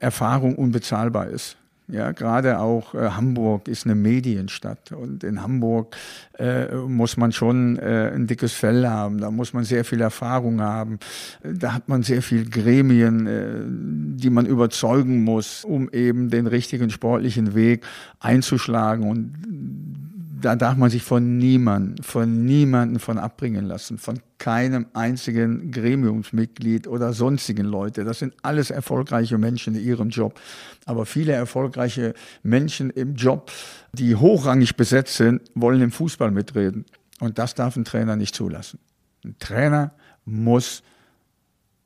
Erfahrung unbezahlbar ist. Ja, gerade auch äh, Hamburg ist eine Medienstadt und in Hamburg äh, muss man schon äh, ein dickes Fell haben, da muss man sehr viel Erfahrung haben, da hat man sehr viel Gremien, äh, die man überzeugen muss, um eben den richtigen sportlichen Weg einzuschlagen. Und da darf man sich von niemandem, von niemandem von abbringen lassen, von keinem einzigen Gremiumsmitglied oder sonstigen Leute. Das sind alles erfolgreiche Menschen in ihrem Job. Aber viele erfolgreiche Menschen im Job, die hochrangig besetzt sind, wollen im Fußball mitreden. Und das darf ein Trainer nicht zulassen. Ein Trainer muss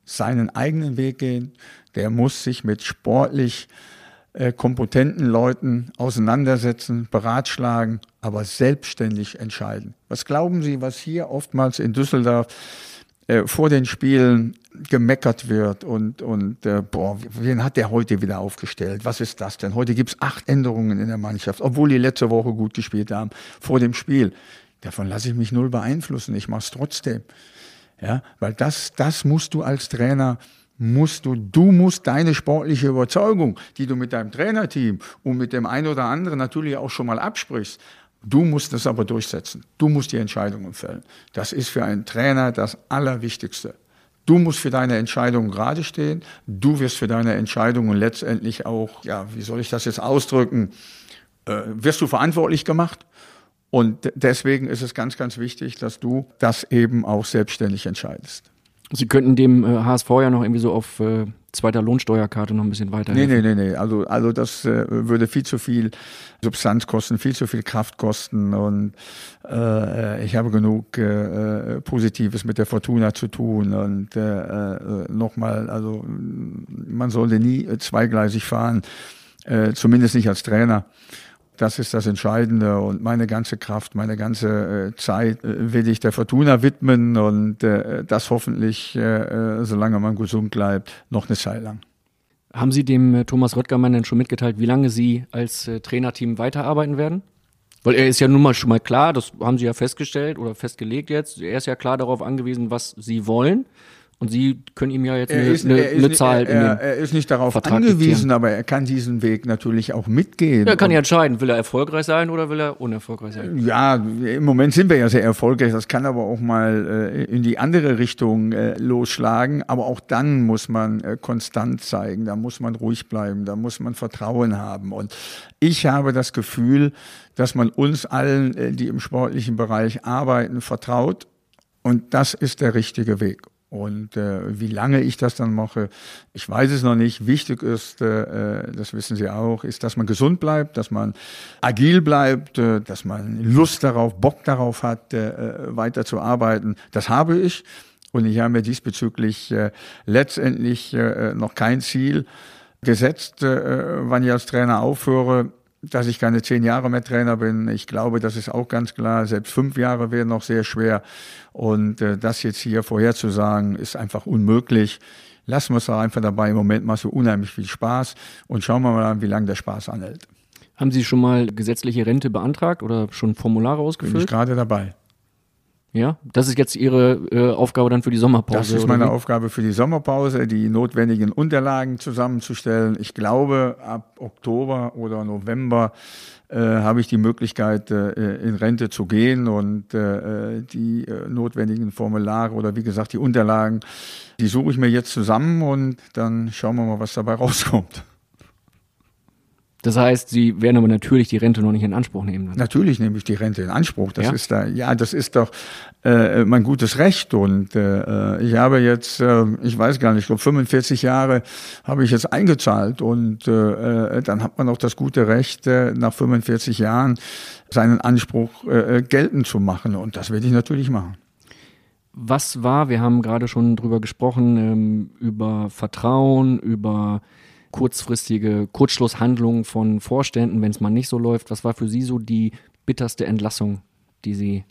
seinen eigenen Weg gehen. Der muss sich mit sportlich äh, kompetenten Leuten auseinandersetzen, beratschlagen, aber selbstständig entscheiden. Was glauben Sie, was hier oftmals in Düsseldorf äh, vor den Spielen gemeckert wird und, und äh, boah, wen hat der heute wieder aufgestellt? Was ist das denn? Heute gibt's acht Änderungen in der Mannschaft, obwohl die letzte Woche gut gespielt haben vor dem Spiel. Davon lasse ich mich null beeinflussen. Ich mache es trotzdem. Ja, weil das, das musst du als Trainer musst du, du musst deine sportliche Überzeugung, die du mit deinem Trainerteam und mit dem einen oder anderen natürlich auch schon mal absprichst, du musst es aber durchsetzen. Du musst die Entscheidungen fällen. Das ist für einen Trainer das Allerwichtigste. Du musst für deine Entscheidungen gerade stehen. Du wirst für deine Entscheidungen letztendlich auch, ja, wie soll ich das jetzt ausdrücken, äh, wirst du verantwortlich gemacht. Und deswegen ist es ganz, ganz wichtig, dass du das eben auch selbstständig entscheidest. Sie könnten dem äh, HSV ja noch irgendwie so auf äh, zweiter Lohnsteuerkarte noch ein bisschen weiterhelfen. Nee, nee, nee, nee. Also, also das äh, würde viel zu viel Substanz kosten, viel zu viel Kraft kosten und äh, ich habe genug äh, Positives mit der Fortuna zu tun und äh, äh, nochmal, also man sollte nie zweigleisig fahren, äh, zumindest nicht als Trainer. Das ist das Entscheidende und meine ganze Kraft, meine ganze äh, Zeit äh, will ich der Fortuna widmen und äh, das hoffentlich, solange man gesund bleibt, noch eine Zeit lang. Haben Sie dem Thomas Röttgermann denn schon mitgeteilt, wie lange Sie als Trainerteam weiterarbeiten werden? Weil er ist ja nun mal schon mal klar, das haben Sie ja festgestellt oder festgelegt jetzt, er ist ja klar darauf angewiesen, was Sie wollen. Und Sie können ihm ja jetzt eine, ist, eine, er, eine nicht- Zahl er, in er, den er ist nicht darauf Vertrag angewiesen, aber er kann diesen Weg natürlich auch mitgehen. Er kann ja entscheiden, will er erfolgreich sein oder will er unerfolgreich sein? Ja, im Moment sind wir ja sehr erfolgreich. Das kann aber auch mal äh, in die andere Richtung äh, losschlagen. Aber auch dann muss man äh, konstant zeigen. Da muss man ruhig bleiben. Da muss man Vertrauen haben. Und ich habe das Gefühl, dass man uns allen, äh, die im sportlichen Bereich arbeiten, vertraut. Und das ist der richtige Weg. Und äh, wie lange ich das dann mache, ich weiß es noch nicht. Wichtig ist, äh, das wissen Sie auch, ist, dass man gesund bleibt, dass man agil bleibt, äh, dass man Lust darauf, Bock darauf hat, äh, weiter zu arbeiten. Das habe ich. Und ich habe mir diesbezüglich äh, letztendlich äh, noch kein Ziel gesetzt, äh, wann ich als Trainer aufhöre dass ich keine zehn Jahre mehr Trainer bin. Ich glaube, das ist auch ganz klar. Selbst fünf Jahre wären noch sehr schwer. Und äh, das jetzt hier vorherzusagen, ist einfach unmöglich. Lassen wir es doch einfach dabei. Im Moment macht es unheimlich viel Spaß. Und schauen wir mal an, wie lange der Spaß anhält. Haben Sie schon mal gesetzliche Rente beantragt oder schon Formulare Bin ich ausgefüllt? gerade dabei. Ja, das ist jetzt Ihre äh, Aufgabe dann für die Sommerpause. Das ist meine? Aufgabe für die Sommerpause, die notwendigen Unterlagen zusammenzustellen. Ich glaube, ab Oktober oder November habe ich die Möglichkeit, äh, in Rente zu gehen und äh, die äh, notwendigen Formulare oder wie gesagt die Unterlagen, die suche ich mir jetzt zusammen und dann schauen wir mal, was dabei rauskommt. Das heißt, Sie werden aber natürlich die Rente noch nicht in Anspruch nehmen. Dann. Natürlich nehme ich die Rente in Anspruch. Das Ja? ist da, ja, das ist doch äh, mein gutes Recht. Und äh, ich habe jetzt, äh, ich weiß gar nicht, ich glaube 45 Jahre habe ich jetzt eingezahlt und äh, dann hat man auch das gute Recht, äh, nach 45 Jahren seinen Anspruch äh, geltend zu machen. Und das werde ich natürlich machen. Was war, wir haben gerade schon drüber gesprochen, ähm, über Vertrauen, über kurzfristige Kurzschlusshandlungen von Vorständen, wenn es mal nicht so läuft. Was war für Sie so die bitterste Entlassung, die Sie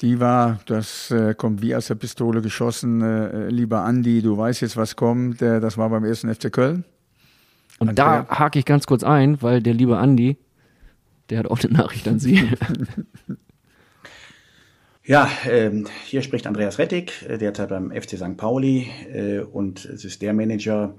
Die war, das äh, kommt wie aus der Pistole geschossen, äh, lieber Andi, du weißt jetzt, was kommt. Äh, das war beim ersten FC Köln. Und da hake ich ganz kurz ein, weil der liebe Andi, der hat auch eine Nachricht an Sie. Ja, ähm, hier spricht Andreas Rettig, äh, derzeit beim FC St. Pauli äh, und es ist der Manager,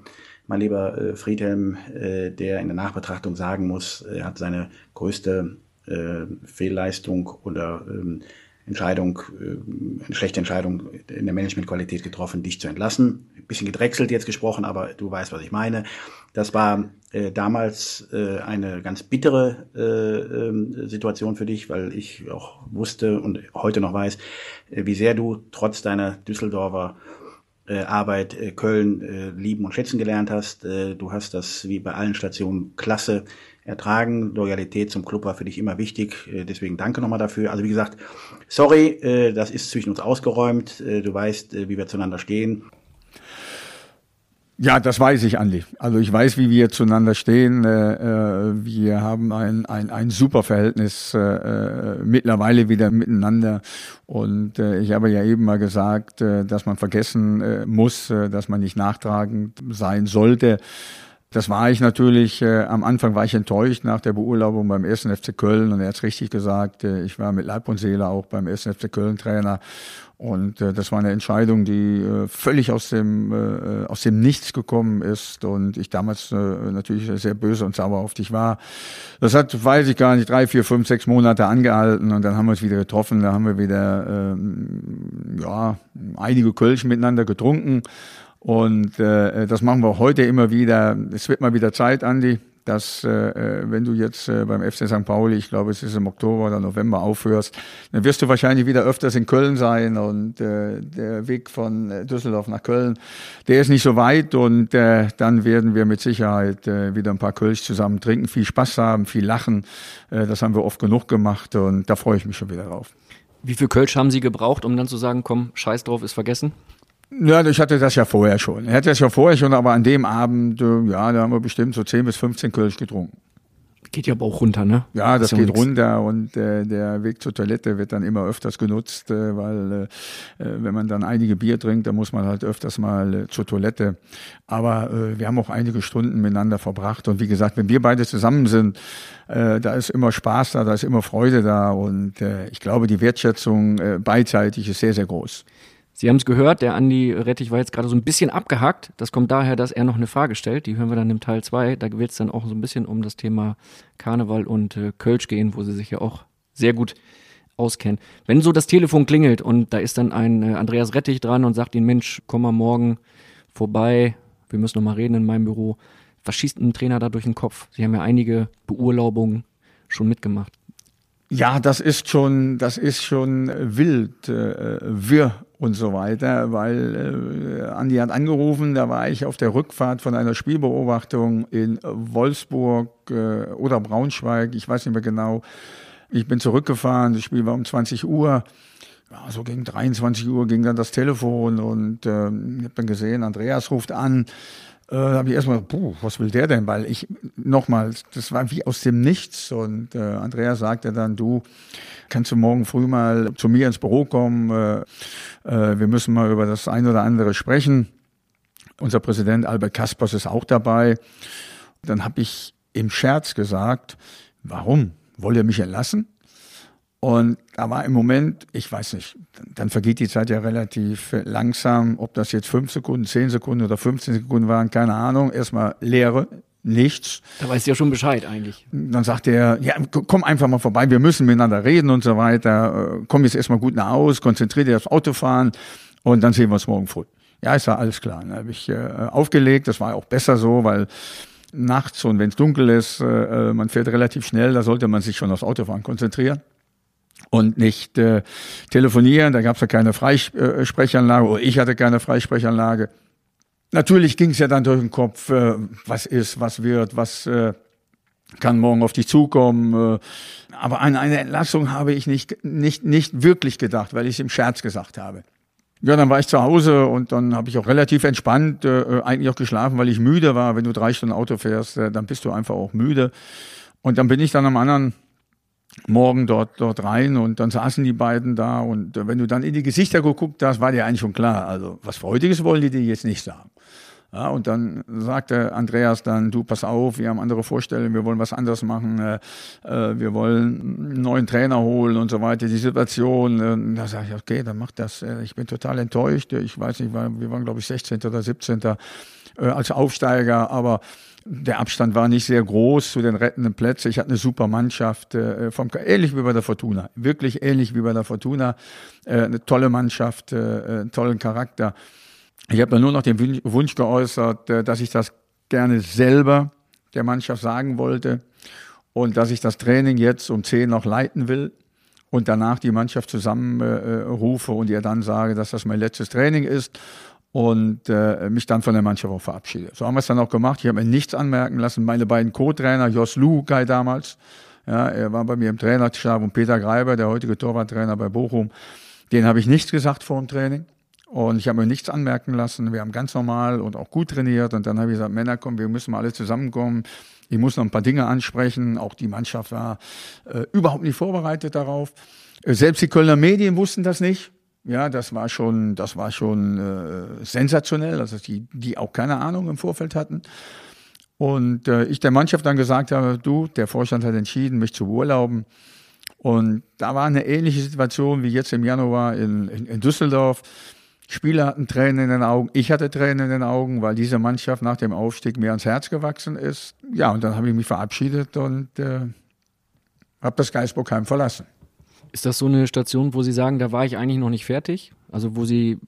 mein lieber äh, Friedhelm, äh, der in der Nachbetrachtung sagen muss, er hat seine größte äh, Fehlleistung oder ähm, Entscheidung, äh, eine schlechte Entscheidung in der Managementqualität getroffen, dich zu entlassen. Ein bisschen gedrechselt jetzt gesprochen, aber du weißt, was ich meine. Das war äh, damals äh, eine ganz bittere äh, ähm, Situation für dich, weil ich auch wusste und heute noch weiß, äh, wie sehr du trotz deiner Düsseldorfer äh, Arbeit äh, Köln äh, lieben und schätzen gelernt hast. Äh, du hast das wie bei allen Stationen klasse ertragen. Loyalität zum Club war für dich immer wichtig. Äh, deswegen danke nochmal dafür. Also wie gesagt, sorry, äh, das ist zwischen uns ausgeräumt. Äh, du weißt, äh, wie wir zueinander stehen. Ja, das weiß ich, Andi. Also ich weiß, wie wir zueinander stehen. Äh, äh, wir haben ein, ein, ein super Verhältnis äh, mittlerweile wieder miteinander. Und ich habe ja eben mal gesagt, dass man vergessen muss, dass man nicht nachtragend sein sollte. Das war ich natürlich, am Anfang war ich enttäuscht nach der Beurlaubung beim 1. FC Köln und er hat es richtig gesagt, ich war mit Leib und Seele auch beim 1. FC Köln Trainer und äh, das war eine Entscheidung, die äh, völlig aus dem, äh, aus dem Nichts gekommen ist und ich damals äh, natürlich sehr böse und sauer auf dich war. Das hat, weiß ich gar nicht, drei, vier, fünf, sechs Monate angehalten und dann haben wir uns wieder getroffen, da haben wir wieder, ähm, ja, einige Kölsch miteinander getrunken und äh, das machen wir heute immer wieder. Es wird mal wieder Zeit, Andi, dass äh, wenn du jetzt äh, beim FC St. Pauli, ich glaube, es ist im Oktober oder November aufhörst, dann wirst du wahrscheinlich wieder öfters in Köln sein und äh, der Weg von äh, Düsseldorf nach Köln, der ist nicht so weit und äh, dann werden wir mit Sicherheit äh, wieder ein paar Kölsch zusammen trinken, viel Spaß haben, viel lachen. Äh, das haben wir oft genug gemacht und da freue ich mich schon wieder drauf. Wie viel Kölsch haben Sie gebraucht, um dann zu sagen, komm, scheiß drauf, ist vergessen? Ja, ich hatte das ja vorher schon. Er hatte das ja vorher schon, aber an dem Abend, äh, ja, da haben wir bestimmt so 10 bis 15 Kölsch getrunken. Geht ja aber auch runter, ne? Ja, das ja geht nix. runter und äh, der Weg zur Toilette wird dann immer öfters genutzt, äh, weil äh, äh, wenn man dann einige Bier trinkt, dann muss man halt öfters mal äh, zur Toilette. Aber wir haben auch einige Stunden miteinander verbracht und wie gesagt, wenn wir beide zusammen sind, da ist immer Spaß da, da ist immer Freude da und ich glaube, die Wertschätzung beidseitig ist sehr, sehr groß. Sie haben es gehört, der Andi Rettich war jetzt gerade so ein bisschen abgehackt. Das kommt daher, dass er noch eine Frage stellt. Die hören wir dann im Teil 2. Da wird es dann auch so ein bisschen um das Thema Karneval und äh, Kölsch gehen, wo sie sich ja auch sehr gut auskennen. Wenn so das Telefon klingelt und da ist dann ein äh, Andreas Rettich dran und sagt Ihnen, Mensch, komm mal morgen vorbei, wir müssen noch mal reden in meinem Büro. Was schießt ein Trainer da durch den Kopf? Sie haben ja einige Beurlaubungen schon mitgemacht. Ja, das ist schon, das ist schon wild, äh, wirr und so weiter, weil äh, Andi hat angerufen, da war ich auf der Rückfahrt von einer Spielbeobachtung in Wolfsburg äh, oder Braunschweig, ich weiß nicht mehr genau. Ich bin zurückgefahren, das Spiel war um 20 Uhr. Ja, so gegen 23 Uhr ging dann das Telefon und äh, ich habe dann gesehen, Andreas ruft an. Äh, habe ich erstmal, puh, was will der denn? Weil ich, nochmal, das war wie aus dem Nichts. Und äh, Andreas sagte dann, du, kannst du morgen früh mal zu mir ins Büro kommen? Äh, äh, wir müssen mal über das ein oder andere sprechen. Unser Präsident Albert Kaspers ist auch dabei. Dann habe ich im Scherz gesagt, warum? Wollt ihr mich entlassen? Und da war im Moment, ich weiß nicht, dann vergeht die Zeit ja relativ langsam, ob das jetzt fünf Sekunden, zehn Sekunden oder 15 Sekunden waren, keine Ahnung. Erstmal Leere, nichts. Da weißt du ja schon Bescheid eigentlich. Dann sagt er, ja, komm einfach mal vorbei, wir müssen miteinander reden und so weiter. Äh, komm jetzt erstmal gut nach Hause, konzentriere dich aufs Autofahren und dann sehen wir uns morgen früh. Ja, ist ja alles klar. Dann habe ich äh, aufgelegt, das war auch besser so, weil nachts und wenn es dunkel ist, äh, man fährt relativ schnell, da sollte man sich schon aufs Autofahren konzentrieren und nicht äh, telefonieren. Da gab es ja keine Freisprechanlage oder ich hatte keine Freisprechanlage. Natürlich ging es ja dann durch den Kopf, äh, was ist, was wird, was äh, kann morgen auf dich zukommen. Äh, aber an eine Entlassung habe ich nicht, nicht, nicht wirklich gedacht, weil ich es im Scherz gesagt habe. Ja, dann war ich zu Hause und dann habe ich auch relativ entspannt äh, eigentlich auch geschlafen, weil ich müde war. Wenn du drei Stunden Auto fährst, äh, dann bist du einfach auch müde. Und dann bin ich dann am anderen Morgen dort, dort rein und dann saßen die beiden da und wenn du dann in die Gesichter geguckt hast, war dir eigentlich schon klar, also was Freudiges wollen die dir jetzt nicht sagen. Ja, und dann sagte Andreas dann, du pass auf, wir haben andere Vorstellungen, wir wollen was anderes machen, äh, äh wir wollen einen neuen Trainer holen und so weiter, die Situation. Äh, da sage ich, okay, dann mach das. Äh, ich bin total enttäuscht. Ich weiß nicht, wir waren glaube ich 16. oder 17. Äh, als Aufsteiger, aber der Abstand war nicht sehr groß zu den rettenden Plätzen. Ich hatte eine super Mannschaft, äh, vom, ähnlich wie bei der Fortuna. Wirklich ähnlich wie bei der Fortuna. Äh, eine tolle Mannschaft, äh, einen tollen Charakter. Ich habe nur noch den Wunsch geäußert, äh, dass ich das gerne selber der Mannschaft sagen wollte und dass ich das Training jetzt um 10 noch leiten will und danach die Mannschaft zusammenrufe äh, und ihr dann sage, dass das mein letztes Training ist und äh, mich dann von der Mannschaft auch verabschiede. So haben wir es dann auch gemacht. Ich habe mir nichts anmerken lassen. Meine beiden Co-Trainer, Jos Lukai damals, ja, er war bei mir im Trainerstab und Peter Greiber, der heutige Torwarttrainer bei Bochum, den habe ich nichts gesagt vor dem Training. Und ich habe mir nichts anmerken lassen. Wir haben ganz normal und auch gut trainiert. Und dann habe ich gesagt, Männer, komm, wir müssen mal alle zusammenkommen. Ich muss noch ein paar Dinge ansprechen. Auch die Mannschaft war äh, überhaupt nicht vorbereitet darauf. Äh, selbst die Kölner Medien wussten das nicht. Ja, das war schon, das war schon äh, sensationell, also die, die auch keine Ahnung im Vorfeld hatten. Und äh, ich der Mannschaft dann gesagt habe, du, der Vorstand hat entschieden, mich zu urlauben. Und da war eine ähnliche Situation wie jetzt im Januar in, in, in Düsseldorf. Spieler hatten Tränen in den Augen, ich hatte Tränen in den Augen, weil diese Mannschaft nach dem Aufstieg mir ans Herz gewachsen ist. Ja, und dann habe ich mich verabschiedet und äh, habe das Geisburgheim verlassen. Ist das so eine Station, wo Sie sagen, da war ich eigentlich noch nicht fertig? Also wo Sie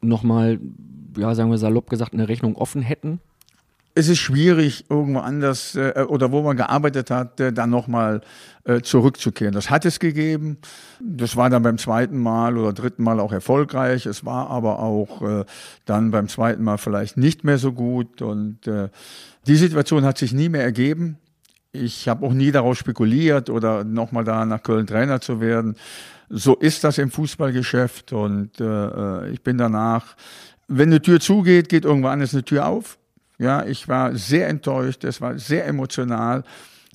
nochmal, ja, sagen wir salopp gesagt, eine Rechnung offen hätten? Es ist schwierig, irgendwo anders äh, oder wo man gearbeitet hat, äh, dann nochmal äh, zurückzukehren. Das hat es gegeben. Das war dann beim zweiten Mal oder dritten Mal auch erfolgreich. Es war aber auch äh, dann beim zweiten Mal vielleicht nicht mehr so gut. Und äh, die Situation hat sich nie mehr ergeben. Ich habe auch nie darauf spekuliert oder nochmal da nach Köln Trainer zu werden. So ist das im Fußballgeschäft und äh, ich bin danach, wenn eine Tür zugeht, geht irgendwann anders eine Tür auf. Ja, ich war sehr enttäuscht, es war sehr emotional,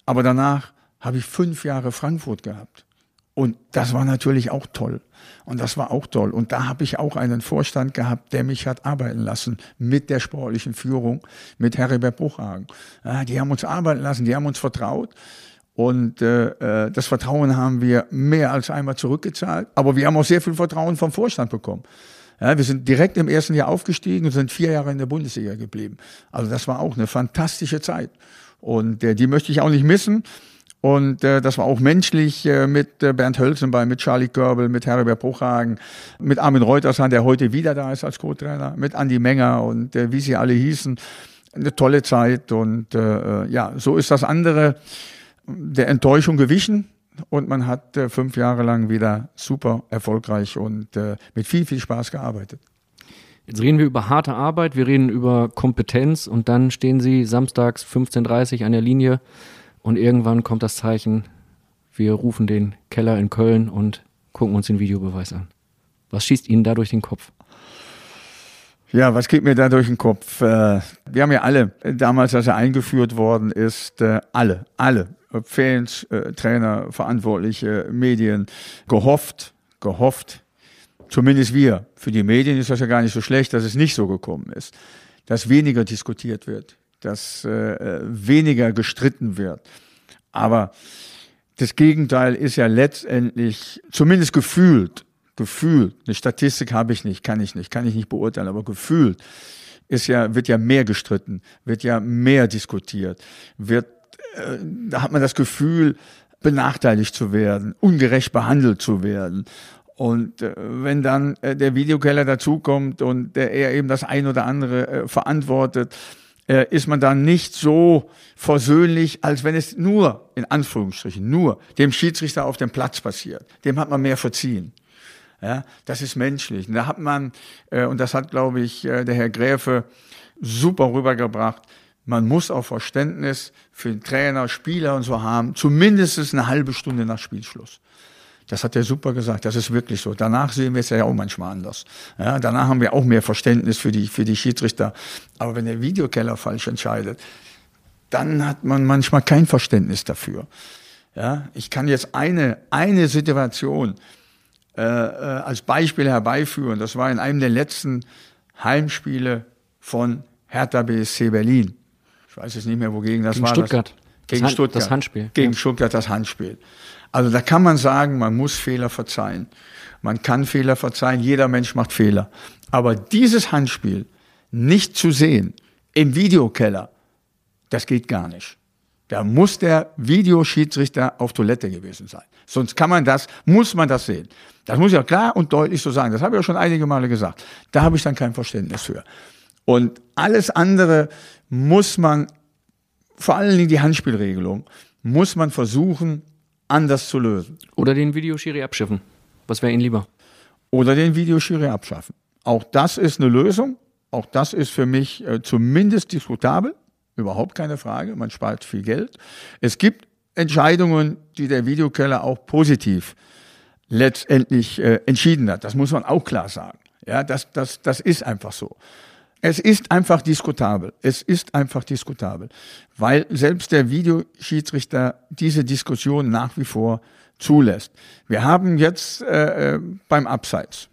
aber danach habe ich fünf Jahre Frankfurt gehabt. Und das war natürlich auch toll. Und das war auch toll. Und da habe ich auch einen Vorstand gehabt, der mich hat arbeiten lassen mit der sportlichen Führung, mit Heribert Bruchhagen. Ja, die haben uns arbeiten lassen, die haben uns vertraut. Und äh, äh, das Vertrauen haben wir mehr als einmal zurückgezahlt. Aber wir haben auch sehr viel Vertrauen vom Vorstand bekommen. Ja, wir sind direkt im ersten Jahr aufgestiegen und sind vier Jahre in der Bundesliga geblieben. Also das war auch eine fantastische Zeit. Und äh, die möchte ich auch nicht missen. Und äh, das war auch menschlich äh, mit äh, Bernd Hölzenbein, mit Charlie Körbel, mit Herbert Bruchhagen, mit Armin Reutersan, der heute wieder da ist als Co-Trainer, mit Andi Menger und äh, wie sie alle hießen. Eine tolle Zeit und äh, ja, so ist das andere der Enttäuschung gewichen und man hat äh, fünf Jahre lang wieder super erfolgreich und äh, mit viel, viel Spaß gearbeitet. Jetzt reden wir über harte Arbeit, wir reden über Kompetenz und dann stehen Sie samstags 15.30 Uhr an der Linie und irgendwann kommt das Zeichen, wir rufen den Keller in Köln und gucken uns den Videobeweis an. Was schießt Ihnen da durch den Kopf? Ja, was geht mir da durch den Kopf? Äh, wir haben ja alle, damals, als er eingeführt worden ist, äh, alle, alle, Fans, äh, Trainer, Verantwortliche, Medien, gehofft, gehofft, zumindest wir. Für die Medien ist das ja gar nicht so schlecht, dass es nicht so gekommen ist, dass weniger diskutiert wird, dass äh, weniger gestritten wird. Aber das Gegenteil ist ja letztendlich, zumindest gefühlt, gefühlt, eine Statistik habe ich nicht, kann ich nicht, kann ich nicht beurteilen, aber gefühlt ist ja, wird ja mehr gestritten, wird ja mehr diskutiert, wird, äh, da hat man das Gefühl, benachteiligt zu werden, ungerecht behandelt zu werden. Und äh, wenn dann äh, der Videokeller dazukommt und der er eben das ein oder andere äh, verantwortet, äh, ist man dann nicht so versöhnlich, als wenn es nur, in Anführungsstrichen, nur dem Schiedsrichter auf dem Platz passiert. Dem hat man mehr verziehen. Ja, das ist menschlich. Und da hat man, äh, und das hat, glaube ich, äh, der Herr Gräfe super rübergebracht, man muss auch Verständnis für den Trainer, Spieler und so haben, zumindest eine halbe Stunde nach Spielschluss. Das hat er super gesagt. Das ist wirklich so. Danach sehen wir es ja auch manchmal anders. Ja, danach haben wir auch mehr Verständnis für die, für die Schiedsrichter. Aber wenn der Videokeller falsch entscheidet, dann hat man manchmal kein Verständnis dafür. Ja, ich kann jetzt eine, eine Situation äh, äh, als Beispiel herbeiführen. Das war in einem der letzten Heimspiele von Hertha BSC Berlin. Ich weiß jetzt nicht mehr, wogegen das Gegen war. Stuttgart. Das, gegen das Stuttgart. Das Handspiel. Gegen Ja. Stuttgart das Handspiel. Also da kann man sagen, man muss Fehler verzeihen. Man kann Fehler verzeihen, jeder Mensch macht Fehler. Aber dieses Handspiel nicht zu sehen im Videokeller, das geht gar nicht. Da muss der Videoschiedsrichter auf Toilette gewesen sein. Sonst kann man das, muss man das sehen. Das muss ich ja klar und deutlich so sagen. Das habe ich ja schon einige Male gesagt. Da habe ich dann kein Verständnis für. Und alles andere muss man, vor allen Dingen die Handspielregelung, muss man versuchen, anders zu lösen. Oder den Videoschiri abschiffen. Was wäre Ihnen lieber? Oder den Videoschiri abschaffen. Auch das ist eine Lösung. Auch das ist für mich äh, zumindest diskutabel. Überhaupt keine Frage. Man spart viel Geld. Es gibt Entscheidungen, die der Videokeller auch positiv letztendlich äh, entschieden hat. Das muss man auch klar sagen. Ja, das, das, das ist einfach so. Es ist einfach diskutabel. Es ist einfach diskutabel, weil selbst der Videoschiedsrichter diese Diskussion nach wie vor zulässt. Wir haben jetzt äh, äh, beim Abseits,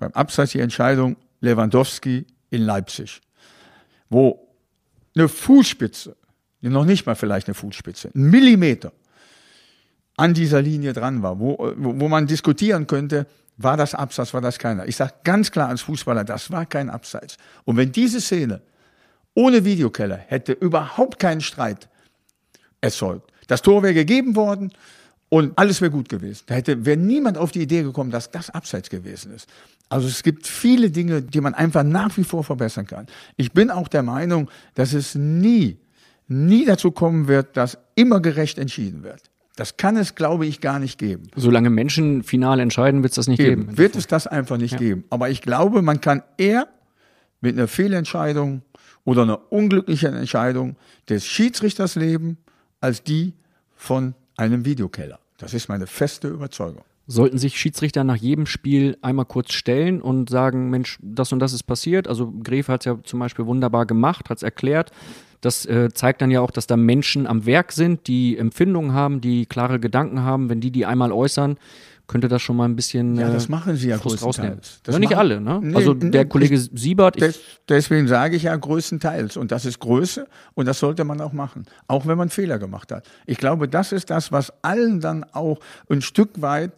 beim Abseits die Entscheidung Lewandowski in Leipzig, wo eine Fußspitze, noch nicht mal vielleicht eine Fußspitze, ein Millimeter an dieser Linie dran war, wo, wo, wo man diskutieren könnte, war das Abseits, war das keiner. Ich sage ganz klar als Fußballer, das war kein Abseits. Und wenn diese Szene ohne Videokeller hätte überhaupt keinen Streit erzeugt, das Tor wäre gegeben worden und alles wäre gut gewesen. Da hätte wäre niemand auf die Idee gekommen, dass das Abseits gewesen ist. Also es gibt viele Dinge, die man einfach nach wie vor verbessern kann. Ich bin auch der Meinung, dass es nie, nie dazu kommen wird, dass immer gerecht entschieden wird. Das kann es, glaube ich, gar nicht geben. Solange Menschen final entscheiden, wird es das nicht Eben, geben. wird es das einfach nicht Ja. geben. Aber ich glaube, man kann eher mit einer Fehlentscheidung oder einer unglücklichen Entscheidung des Schiedsrichters leben, als die von einem Videokeller. Das ist meine feste Überzeugung. Sollten sich Schiedsrichter nach jedem Spiel einmal kurz stellen und sagen, Mensch, das und das ist passiert. Also Greve hat es ja zum Beispiel wunderbar gemacht, hat es erklärt. Das äh, zeigt dann ja auch, dass da Menschen am Werk sind, die Empfindungen haben, die klare Gedanken haben. Wenn die die einmal äußern, könnte das schon mal ein bisschen Ja, äh, das machen sie ja Frust rausnehmen. größtenteils. Das ja, nicht alle, ne? Nee, also der Kollege ich- Siebert, ich, Des, deswegen sage ich ja größtenteils. Und das ist Größe und das sollte man auch machen. Auch wenn man Fehler gemacht hat. Ich glaube, das ist das, was allen dann auch ein Stück weit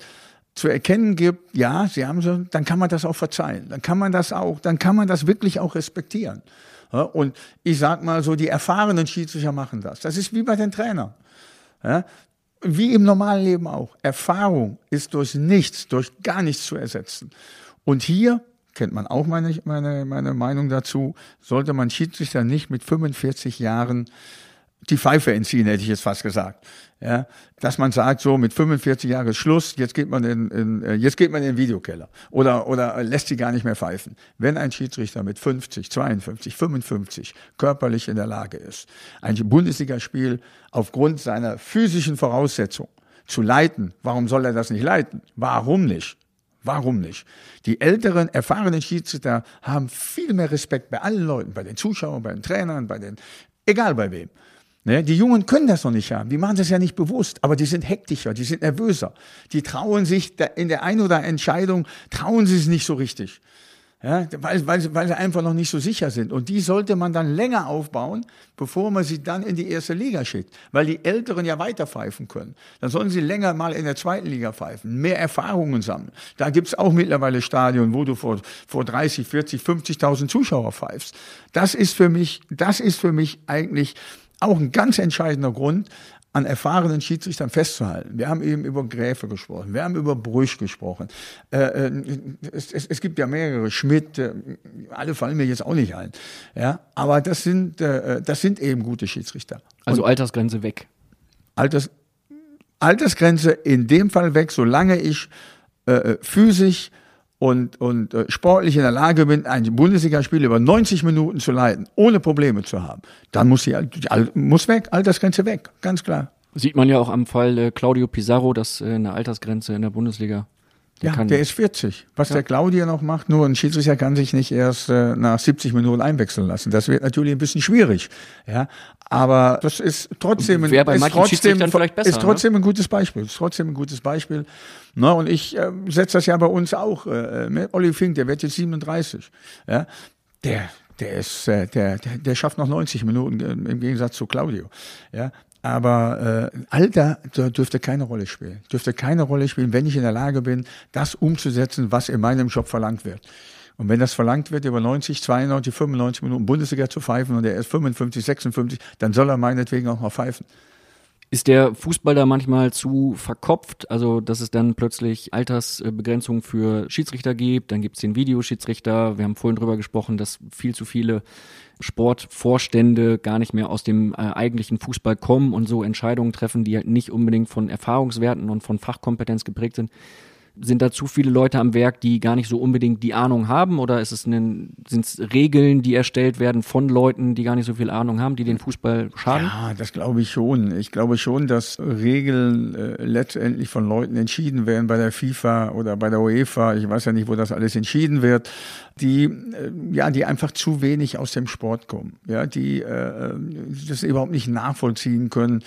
zu erkennen gibt, ja, sie haben so, dann kann man das auch verzeihen. Dann kann man das auch, dann kann man das wirklich auch respektieren. Ja, und ich sag mal so, die erfahrenen Schiedsrichter machen das. Das ist wie bei den Trainern. Ja, wie im normalen Leben auch. Erfahrung ist durch nichts, durch gar nichts zu ersetzen. Und hier kennt man auch meine, meine, meine Meinung dazu, sollte man Schiedsrichter nicht mit 45 Jahren die Pfeife entziehen, hätte ich jetzt fast gesagt. Ja, dass man sagt, so mit 45 Jahren Schluss, jetzt geht man in, in äh, jetzt geht man in den Videokeller oder oder lässt sie gar nicht mehr pfeifen. Wenn ein Schiedsrichter mit 50, 52, 55 körperlich in der Lage ist, ein Bundesligaspiel aufgrund seiner physischen Voraussetzung zu leiten, warum soll er das nicht leiten? Warum nicht? Warum nicht? Die älteren, erfahrenen Schiedsrichter haben viel mehr Respekt bei allen Leuten, bei den Zuschauern, bei den Trainern, bei den, egal bei wem. Ne? Die Jungen können das noch nicht haben. Die machen das ja nicht bewusst, aber die sind hektischer, die sind nervöser. Die trauen sich in der ein oder Entscheidung, trauen sie es nicht so richtig. Ja, weil, weil, weil sie einfach noch nicht so sicher sind. Und die sollte man dann länger aufbauen, bevor man sie dann in die erste Liga schickt. Weil die Älteren ja weiter pfeifen können. Dann sollen sie länger mal in der zweiten Liga pfeifen, mehr Erfahrungen sammeln. Da gibt's auch mittlerweile Stadien, wo du vor, vor 30, 40, 50.000 Zuschauer pfeifst. Das ist für mich, das ist für mich eigentlich auch ein ganz entscheidender Grund, an erfahrenen Schiedsrichtern festzuhalten. Wir haben eben über Gräfe gesprochen, wir haben über Brüch gesprochen. Äh, äh, es, es, es, gibt ja mehrere, Schmidt, äh, alle fallen mir jetzt auch nicht ein. Ja, aber das sind, äh, das sind eben gute Schiedsrichter. Also Und Altersgrenze weg. Alters, Altersgrenze in dem Fall weg, solange ich äh, physisch und, und äh, sportlich in der Lage bin, ein Bundesligaspiel über 90 Minuten zu leiten, ohne Probleme zu haben, dann muss sie muss weg, Altersgrenze weg, ganz klar. Sieht man ja auch am Fall äh, Claudio Pizarro, dass äh, eine Altersgrenze in der Bundesliga. Der ja, der ist 40. Was ja. der Claudio noch macht, nur ein Schiedsrichter kann sich nicht erst äh, nach 70 Minuten einwechseln lassen. Das wird natürlich ein bisschen schwierig. Ja, aber das ist trotzdem ein, bei ist trotzdem, vielleicht besser, ist trotzdem ne? ein gutes Beispiel. Ist trotzdem ein gutes Beispiel. Na, und ich äh, setze das ja bei uns auch. Äh, mit Olli Fink, der wird jetzt 37. Ja, der der ist, äh, der, der, der schafft noch 90 Minuten äh, im Gegensatz zu Claudio. Ja, aber äh, Alter dürfte keine Rolle spielen. Dürfte keine Rolle spielen, wenn ich in der Lage bin, das umzusetzen, was in meinem Job verlangt wird. Und wenn das verlangt wird, über 90, 92, 95 Minuten Bundesliga zu pfeifen und er ist 55, 56, dann soll er meinetwegen auch mal pfeifen. Ist der Fußball da manchmal zu verkopft? Also, dass es dann plötzlich Altersbegrenzungen für Schiedsrichter gibt, dann gibt es den Videoschiedsrichter. Wir haben vorhin drüber gesprochen, dass viel zu viele Sportvorstände gar nicht mehr aus dem äh, eigentlichen Fußball kommen und so Entscheidungen treffen, die halt nicht unbedingt von Erfahrungswerten und von Fachkompetenz geprägt sind. Sind da zu viele Leute am Werk, die gar nicht so unbedingt die Ahnung haben? Oder sind es Regeln, die erstellt werden von Leuten, die gar nicht so viel Ahnung haben, die den Fußball schaden? Ja, das glaube ich schon. Ich glaube schon, dass Regeln äh, letztendlich von Leuten entschieden werden bei der FIFA oder bei der UEFA. Ich weiß ja nicht, wo das alles entschieden wird die äh, ja, die einfach zu wenig aus dem Sport kommen, ja, die äh, das überhaupt nicht nachvollziehen können.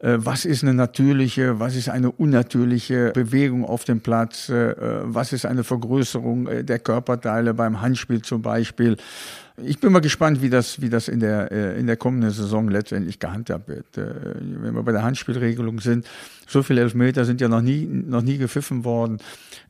Äh, was ist eine natürliche, was ist eine unnatürliche Bewegung auf dem Platz? Äh, was ist eine Vergrößerung äh, der Körperteile beim Handspiel zum Beispiel? Ich bin mal gespannt, wie das, wie das in der, äh, in der kommenden Saison letztendlich gehandhabt wird. Äh, wenn wir bei der Handspielregelung sind, so viele Elfmeter sind ja noch nie, noch nie gepfiffen worden,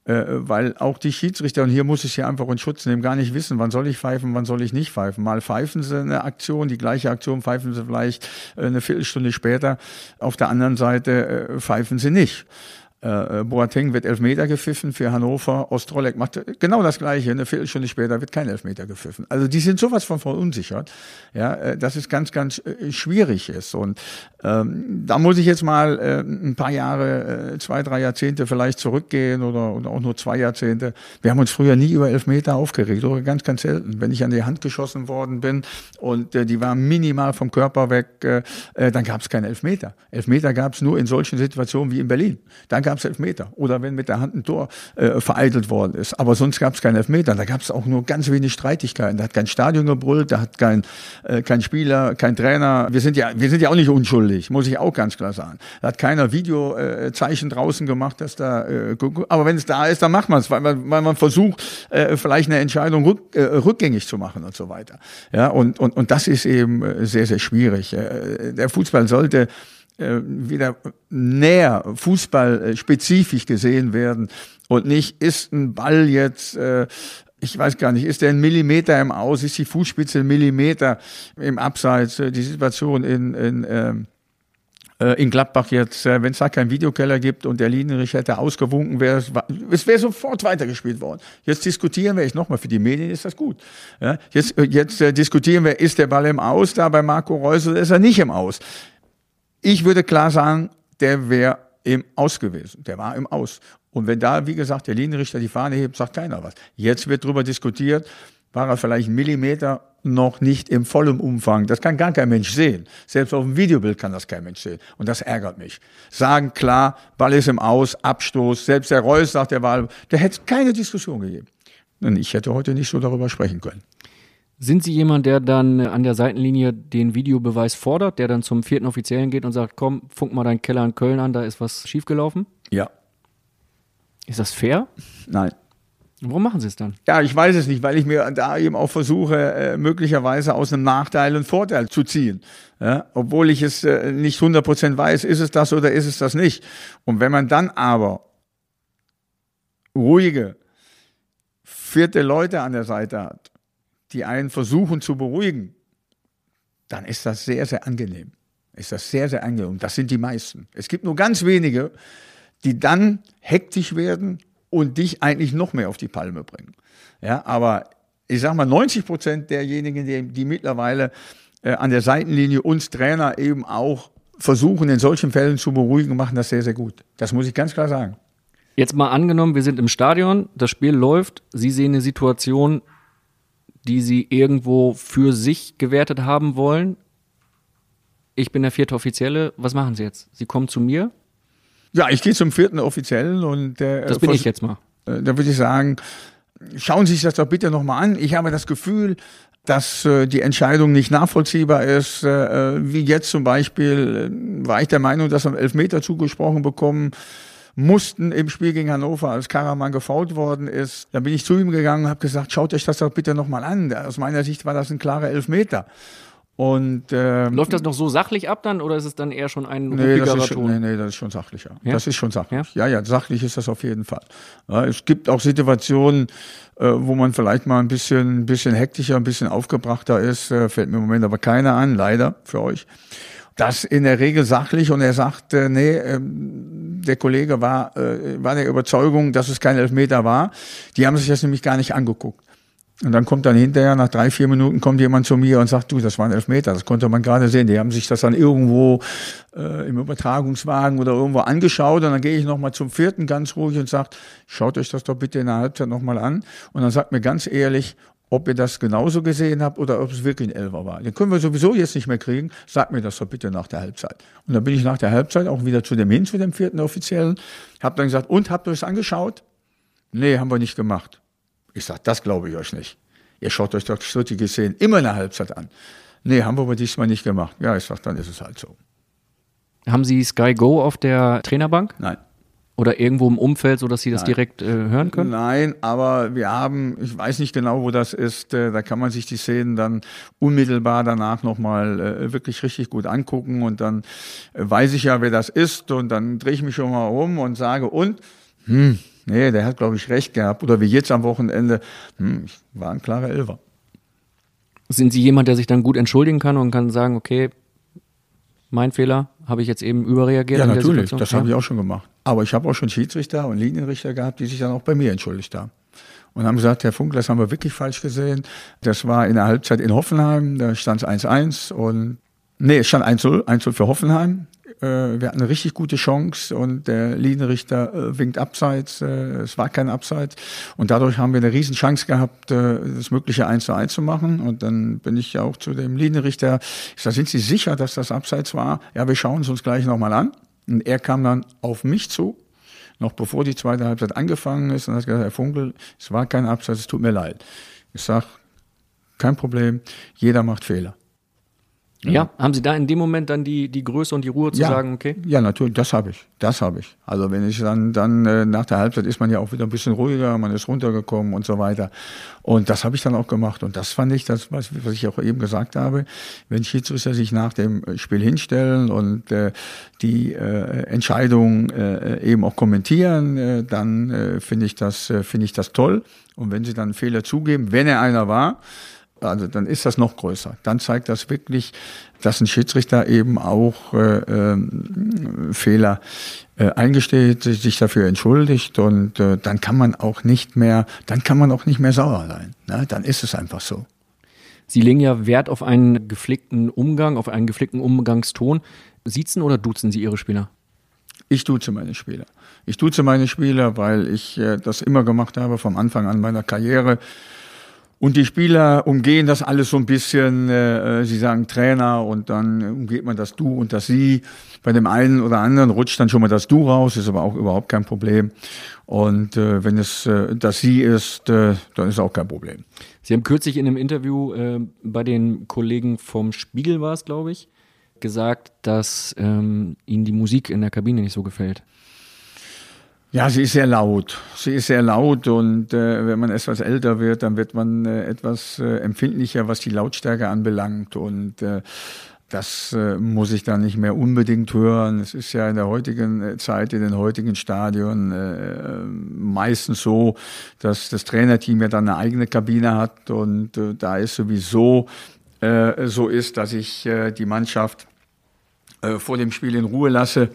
äh, weil auch die Schiedsrichter, und hier muss ich sie einfach in Schutz nehmen, gar nicht wissen, wann soll ich pfeifen, wann soll ich nicht pfeifen. Mal pfeifen sie eine Aktion, die gleiche Aktion pfeifen sie vielleicht eine Viertelstunde später. Auf der anderen Seite pfeifen sie nicht. Äh, äh, Boateng wird Elfmeter gepfiffen für Hannover. Ostrolek macht genau das Gleiche. Eine Viertelstunde später wird kein Elfmeter gepfiffen. Also die sind sowas von verunsichert, ja, äh, dass es ganz, ganz äh, schwierig ist. Und ähm, da muss ich jetzt mal äh, ein paar Jahre, äh, zwei, drei Jahrzehnte vielleicht zurückgehen oder, oder auch nur zwei Jahrzehnte. Wir haben uns früher nie über Elfmeter aufgeregt oder ganz, ganz selten. Wenn ich an die Hand geschossen worden bin und äh, die war minimal vom Körper weg, äh, äh dann gab es keinen Elfmeter. Elfmeter gab es nur in solchen Situationen wie in Berlin. Dann gab es Elfmeter. Oder wenn mit der Hand ein Tor äh, vereitelt worden ist. Aber sonst gab es keinen Elfmeter. Da gab es auch nur ganz wenig Streitigkeiten. Da hat kein Stadion gebrüllt, da hat kein, äh, kein Spieler, kein Trainer. Wir sind ja, wir sind ja auch nicht unschuldig, muss ich auch ganz klar sagen. Da hat keiner Videozeichen äh, draußen gemacht, dass da, äh, aber wenn es da ist, dann macht man es, weil, man, versucht, äh, vielleicht eine Entscheidung rück, äh, rückgängig zu machen und so weiter. Ja, und, und, und das ist eben äh, sehr, sehr schwierig. Äh, der Fußball sollte wieder näher fußballspezifisch gesehen werden und nicht ist ein Ball jetzt äh, ich weiß gar nicht, ist der ein Millimeter im Aus, ist die Fußspitze ein Millimeter im Abseits, äh, die Situation in, in, ähm, äh, in Gladbach jetzt, äh, wenn es da keinen Videokeller gibt und der Linienrichter hätte ausgewunken, wäre es wäre sofort weitergespielt worden. Jetzt diskutieren wir, ich nochmal, für die Medien ist das gut. Ja, jetzt jetzt äh, diskutieren wir, ist der Ball im Aus, da bei Marco Reus oder ist er nicht im Aus. Ich würde klar sagen, der wäre im Aus gewesen. Der war im Aus. Und wenn da, wie gesagt, der Linienrichter die Fahne hebt, sagt keiner was. Jetzt wird darüber diskutiert, war er vielleicht einen Millimeter noch nicht im vollen Umfang. Das kann gar kein Mensch sehen. Selbst auf dem Videobild kann das kein Mensch sehen. Und das ärgert mich. Sagen klar, Ball ist im Aus, Abstoß. Selbst der Reus sagt, der war, der hätte keine Diskussion gegeben. Und ich hätte heute nicht so darüber sprechen können. Sind Sie jemand, der dann an der Seitenlinie den Videobeweis fordert, der dann zum vierten Offiziellen geht und sagt, komm, funk mal deinen Keller in Köln an, da ist was schiefgelaufen? Ja. Ist das fair? Nein. Warum machen Sie es dann? Ja, ich weiß es nicht, weil ich mir da eben auch versuche, äh, möglicherweise aus einem Nachteil einen Vorteil zu ziehen. Ja, obwohl ich es äh, nicht 100% weiß, ist es das oder ist es das nicht. Und wenn man dann aber ruhige, vierte Leute an der Seite hat, die einen versuchen zu beruhigen, dann ist das sehr, sehr angenehm. Ist das sehr, sehr angenehm. Das sind die meisten. Es gibt nur ganz wenige, die dann hektisch werden und dich eigentlich noch mehr auf die Palme bringen. Ja, aber ich sag mal, 90 Prozent derjenigen, die, die mittlerweile äh, an der Seitenlinie uns Trainer eben auch versuchen, in solchen Fällen zu beruhigen, machen das sehr, sehr gut. Das muss ich ganz klar sagen. Jetzt mal angenommen, wir sind im Stadion, das Spiel läuft, Sie sehen eine Situation, die Sie irgendwo für sich gewertet haben wollen. Ich bin der vierte Offizielle. Was machen Sie jetzt? Sie kommen zu mir ja, ich gehe zum vierten Offiziellen und äh, das bin ich jetzt mal. Äh, da würde ich sagen, schauen Sie sich das doch bitte nochmal an. Ich habe das Gefühl, dass äh, die Entscheidung nicht nachvollziehbar ist. Äh, wie jetzt zum Beispiel äh, war ich der Meinung, dass wir Elfmeter zugesprochen bekommen mussten im Spiel gegen Hannover, als Karaman gefault worden ist. Da bin ich zu ihm gegangen und habe gesagt, schaut euch das doch bitte nochmal an. Aus meiner Sicht war das ein klarer Elfmeter. Und, ähm, Läuft das noch so sachlich ab dann oder ist es dann eher schon ein nee, das ist schon, nee, nee, das ist schon sachlicher. Ja? Das ist schon sachlich. Ja? ja, ja, sachlich ist das auf jeden Fall. Ja, es gibt auch Situationen, äh, wo man vielleicht mal ein bisschen, ein bisschen hektischer, ein bisschen aufgebrachter ist, äh, fällt mir im Moment aber keiner an, leider für euch. Das in der Regel sachlich und er sagt, äh, nee, äh, der Kollege war, äh, war der Überzeugung, dass es kein Elfmeter war. Die haben sich das nämlich gar nicht angeguckt. Und dann kommt dann hinterher, nach drei, vier Minuten, kommt jemand zu mir und sagt, du, das waren Elfmeter, das konnte man gerade sehen. Die haben sich das dann irgendwo äh, im Übertragungswagen oder irgendwo angeschaut. Und dann gehe ich nochmal zum vierten ganz ruhig und sage, schaut euch das doch bitte in der Halbzeit nochmal an. Und dann sagt mir ganz ehrlich, ob ihr das genauso gesehen habt oder ob es wirklich ein Elfer war. Den können wir sowieso jetzt nicht mehr kriegen. Sagt mir das doch bitte nach der Halbzeit. Und dann bin ich nach der Halbzeit auch wieder zu dem hin, zu dem vierten Offiziellen. Hab dann gesagt, und, habt ihr es angeschaut? Nee, haben wir nicht gemacht. Ich sage, das glaube ich euch nicht. Ihr schaut euch doch solche Szenen immer in der Halbzeit an. Nee, haben wir aber diesmal nicht gemacht. Ja, ich sage, dann ist es halt so. Haben Sie Sky Go auf der Trainerbank? Nein. Oder irgendwo im Umfeld, sodass Sie das Nein. direkt äh, hören können? Nein, aber wir haben, ich weiß nicht genau, wo das ist, äh, da kann man sich die Szenen dann unmittelbar danach nochmal äh, wirklich richtig gut angucken und dann äh, weiß ich ja, wer das ist und dann drehe ich mich schon mal um und sage, und, hm, nee, der hat, glaube ich, recht gehabt. Oder wie jetzt am Wochenende, hm, war ein klarer Elfer. Sind Sie jemand, der sich dann gut entschuldigen kann und kann sagen, okay, mein Fehler, habe ich jetzt eben überreagiert? Ja, natürlich, das ja. habe ich auch schon gemacht. Aber ich habe auch schon Schiedsrichter und Linienrichter gehabt, die sich dann auch bei mir entschuldigt haben. Und haben gesagt, Herr Funk, das haben wir wirklich falsch gesehen. Das war in der Halbzeit in Hoffenheim, da stand es 1-1 und nee, es stand 1-0, 1-0 für Hoffenheim. Äh, wir hatten eine richtig gute Chance und der Linienrichter äh, winkt abseits. Äh, es war kein Abseits. Und dadurch haben wir eine riesen Chance gehabt, das mögliche 1 zu 1 zu machen. Und dann bin ich ja auch zu dem Linienrichter. Ich sage, sind Sie sicher, dass das Abseits war? Ja, wir schauen es uns gleich nochmal an. Und er kam dann auf mich zu, noch bevor die zweite Halbzeit angefangen ist, und hat gesagt, Herr Funkel, es war kein Abseits, es tut mir leid. Ich sage, kein Problem, jeder macht Fehler. Ja, haben Sie da in dem Moment dann die, die Größe und die Ruhe zu ja. sagen, okay? Ja, natürlich, das habe ich. Das habe ich. Also wenn ich dann, dann äh, nach der Halbzeit ist man ja auch wieder ein bisschen ruhiger, man ist runtergekommen und so weiter. Und das habe ich dann auch gemacht. Und das fand ich, das, was, was ich auch eben gesagt habe, wenn Schiedsrichter sich nach dem Spiel hinstellen und äh, die äh, Entscheidung äh, eben auch kommentieren, äh, dann äh, finde ich das, äh, finde ich das toll. Und wenn sie dann einen Fehler zugeben, wenn er einer war, also dann ist das noch größer. Dann zeigt das wirklich, dass ein Schiedsrichter eben auch äh, äh, Fehler äh, eingesteht, sich dafür entschuldigt und äh, dann kann man auch nicht mehr, dann kann man auch nicht mehr sauer sein. Ne? Dann ist es einfach so. Sie legen ja Wert auf einen gepflegten Umgang, auf einen gepflegten Umgangston. Siezen oder duzen Sie Ihre Spieler? Ich duze meine Spieler. Ich duze meine Spieler, weil ich äh, das immer gemacht habe vom Anfang an meiner Karriere. Und die Spieler umgehen das alles so ein bisschen, äh, sie sagen Trainer und dann umgeht man das Du und das Sie. Bei dem einen oder anderen rutscht dann schon mal das Du raus, ist aber auch überhaupt kein Problem. Und äh, wenn es äh, das Sie ist, äh, dann ist auch kein Problem. Sie haben kürzlich in einem Interview äh, bei den Kollegen vom Spiegel war es, glaube ich, gesagt, dass ähm, Ihnen die Musik in der Kabine nicht so gefällt. Ja, sie ist sehr laut. Sie ist sehr laut und äh, wenn man etwas älter wird, dann wird man äh, etwas äh, empfindlicher, was die Lautstärke anbelangt und äh, das äh, muss ich dann nicht mehr unbedingt hören. Es ist ja in der heutigen äh, Zeit, in den heutigen Stadien äh, meistens so, dass das Trainerteam ja dann eine eigene Kabine hat und äh, da ist sowieso äh, so ist, dass ich äh, die Mannschaft äh, vor dem Spiel in Ruhe lasse.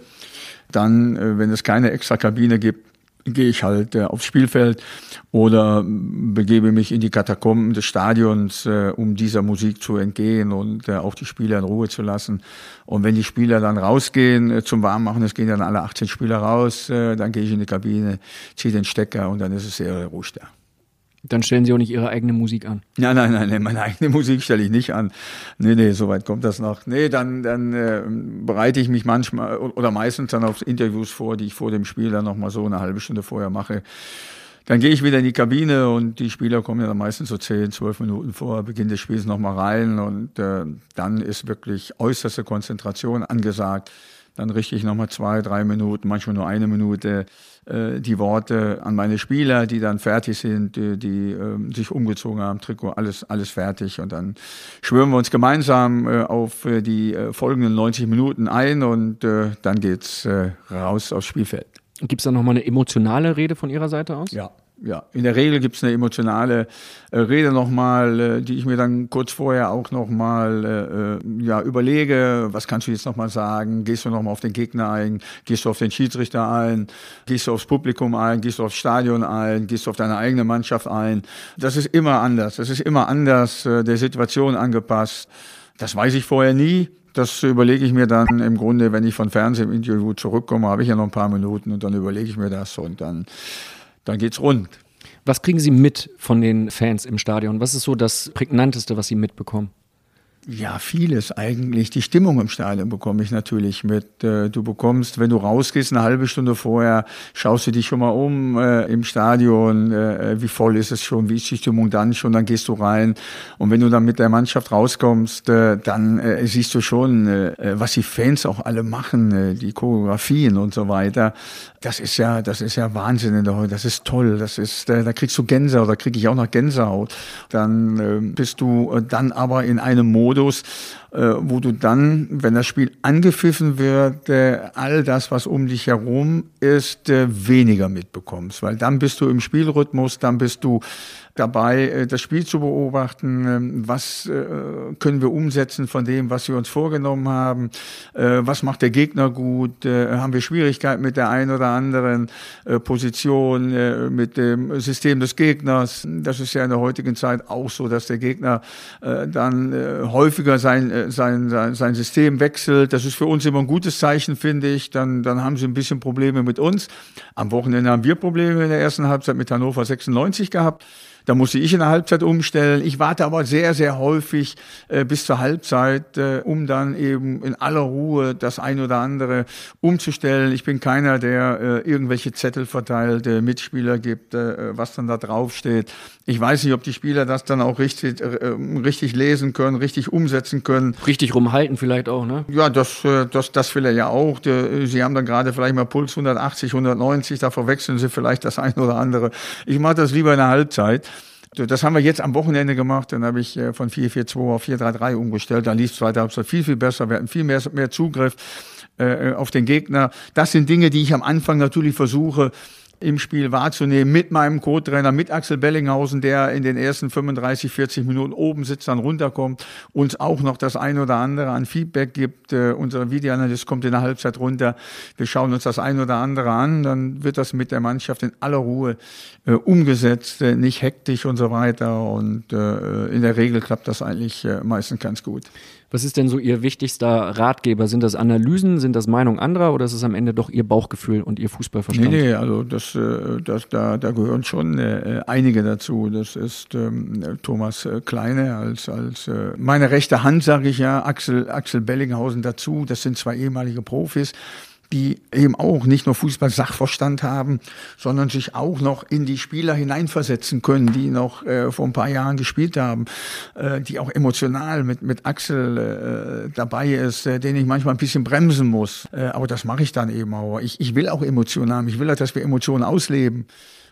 Dann, äh, wenn es keine extra Kabine gibt, gehe ich halt äh, aufs Spielfeld oder begebe mich in die Katakomben des Stadions, äh, um dieser Musik zu entgehen und äh, auch die Spieler in Ruhe zu lassen. Und wenn die Spieler dann rausgehen äh, zum Warmmachen, es gehen dann alle 18 Spieler raus, äh, dann gehe ich in die Kabine, ziehe den Stecker und dann ist es sehr ruhig da. Dann stellen Sie auch nicht Ihre eigene Musik an. Nein, nein, nein, nein meine eigene Musik stelle ich nicht an. Nee, nee, soweit kommt das noch. Nee, dann, dann äh, bereite ich mich manchmal oder meistens dann auf Interviews vor, die ich vor dem Spiel dann nochmal so eine halbe Stunde vorher mache. Dann gehe ich wieder in die Kabine und die Spieler kommen ja dann meistens so 10, 12 Minuten vor Beginn des Spiels nochmal rein und äh, dann ist wirklich äußerste Konzentration angesagt. Dann richte ich nochmal zwei, drei Minuten, manchmal nur eine Minute äh, die Worte an meine Spieler, die dann fertig sind, die, die äh, sich umgezogen haben, Trikot, alles, alles fertig. Und dann schwören wir uns gemeinsam äh, auf äh, die äh, folgenden 90 Minuten ein und äh, dann geht's äh, raus aufs Spielfeld. Gibt es da nochmal eine emotionale Rede von Ihrer Seite aus? Ja. Ja, in der Regel gibt's eine emotionale äh, Rede nochmal, äh, die ich mir dann kurz vorher auch nochmal äh, äh, ja, überlege, was kannst du jetzt nochmal sagen? Gehst du nochmal auf den Gegner ein? Gehst du auf den Schiedsrichter ein? Gehst du aufs Publikum ein? Gehst du aufs Stadion ein? Gehst du auf deine eigene Mannschaft ein? Das ist immer anders. Das ist immer anders, äh, der Situation angepasst. Das weiß ich vorher nie. Das überlege ich mir dann im Grunde, wenn ich von Fernsehinterview zurückkomme, habe ich ja noch ein paar Minuten und dann überlege ich mir das und dann dann geht's rund. Was kriegen Sie mit von den Fans im Stadion? Was ist so das prägnanteste, was Sie mitbekommen? Ja, vieles eigentlich. Die Stimmung im Stadion bekomme ich natürlich mit. Äh, du bekommst, wenn du rausgehst, eine halbe Stunde vorher, schaust du dich schon mal um äh, im Stadion, äh, wie voll ist es schon, wie ist die Stimmung dann schon, dann gehst du rein. Und wenn du dann mit der Mannschaft rauskommst, äh, dann äh, siehst du schon, äh, was die Fans auch alle machen, äh, die Choreografien und so weiter. Das ist ja, das ist ja Wahnsinn in der Heute. Das ist toll. Das ist, äh, da kriegst du Gänsehaut, da kriege ich auch noch Gänsehaut. Dann äh, bist du äh, dann aber in einem Modus, äh, wo du dann, wenn das Spiel angepfiffen wird, äh, all das, was um dich herum ist, äh, weniger mitbekommst. Weil dann bist du im Spielrhythmus, dann bist du dabei, äh, das Spiel zu beobachten. Ähm, was äh, können wir umsetzen von dem, was wir uns vorgenommen haben? Äh, was macht der Gegner gut? Haben wir Schwierigkeiten mit der einen oder anderen Position, mit dem System des Gegners? Das ist ja in der heutigen Zeit auch so, dass der Gegner dann häufiger sein, sein, sein, sein System wechselt. Das ist für uns immer ein gutes Zeichen, finde ich. Dann, dann haben sie ein bisschen Probleme mit uns. Am Wochenende haben wir Probleme in der ersten Halbzeit mit Hannover 96 gehabt Da musste ich in der Halbzeit umstellen. Ich warte aber sehr, sehr häufig äh, bis zur Halbzeit, äh, um dann eben in aller Ruhe das ein oder andere umzustellen. Ich bin keiner, der äh, irgendwelche Zettel verteilt, äh, Mitspieler gibt, äh, was dann da draufsteht. Ich weiß nicht, ob die Spieler das dann auch richtig, äh, richtig lesen können, richtig umsetzen können. Richtig rumhalten vielleicht auch, ne? Ja, das, äh, das, das will er ja auch. Sie haben dann gerade vielleicht mal Puls 180, 190, da verwechseln sie vielleicht das eine oder andere. Ich mache das lieber in der Halbzeit. Das haben wir jetzt am Wochenende gemacht. Dann habe ich äh, von 4-4-2 auf 4-3-3 umgestellt. Da lief es zweite Halbzeit viel, viel besser. Wir hatten viel mehr, mehr Zugriff äh, auf den Gegner. Das sind Dinge, die ich am Anfang natürlich versuche, im Spiel wahrzunehmen mit meinem Co-Trainer, mit Axel Bellinghausen, der in den ersten 35, 40 Minuten oben sitzt, dann runterkommt, uns auch noch das ein oder andere an Feedback gibt. Äh, unser Videoanalyst kommt in der Halbzeit runter. Wir schauen uns das ein oder andere an, dann wird das mit der Mannschaft in aller Ruhe äh, umgesetzt, äh, nicht hektisch und so weiter. Und äh, in der Regel klappt das eigentlich äh, meistens ganz gut. Was ist denn so Ihr wichtigster Ratgeber? Sind das Analysen, sind das Meinungen anderer oder ist es am Ende doch Ihr Bauchgefühl und Ihr Fußballverstand? Nee, nee, also das, äh, das, da, da gehören schon äh, einige dazu. Das ist ähm, Thomas äh, Kleine als, als meine rechte Hand, sage ich ja, Axel, Axel Bellinghausen dazu. Das sind zwei ehemalige Profis die eben auch nicht nur Fußball-Sachverstand haben, sondern sich auch noch in die Spieler hineinversetzen können, die noch äh, vor ein paar Jahren gespielt haben, äh, die auch emotional mit, mit Axel äh, dabei ist, äh, den ich manchmal ein bisschen bremsen muss. Äh, aber das mache ich dann eben auch. Ich, ich will auch Emotionen haben. Ich will, dass wir Emotionen ausleben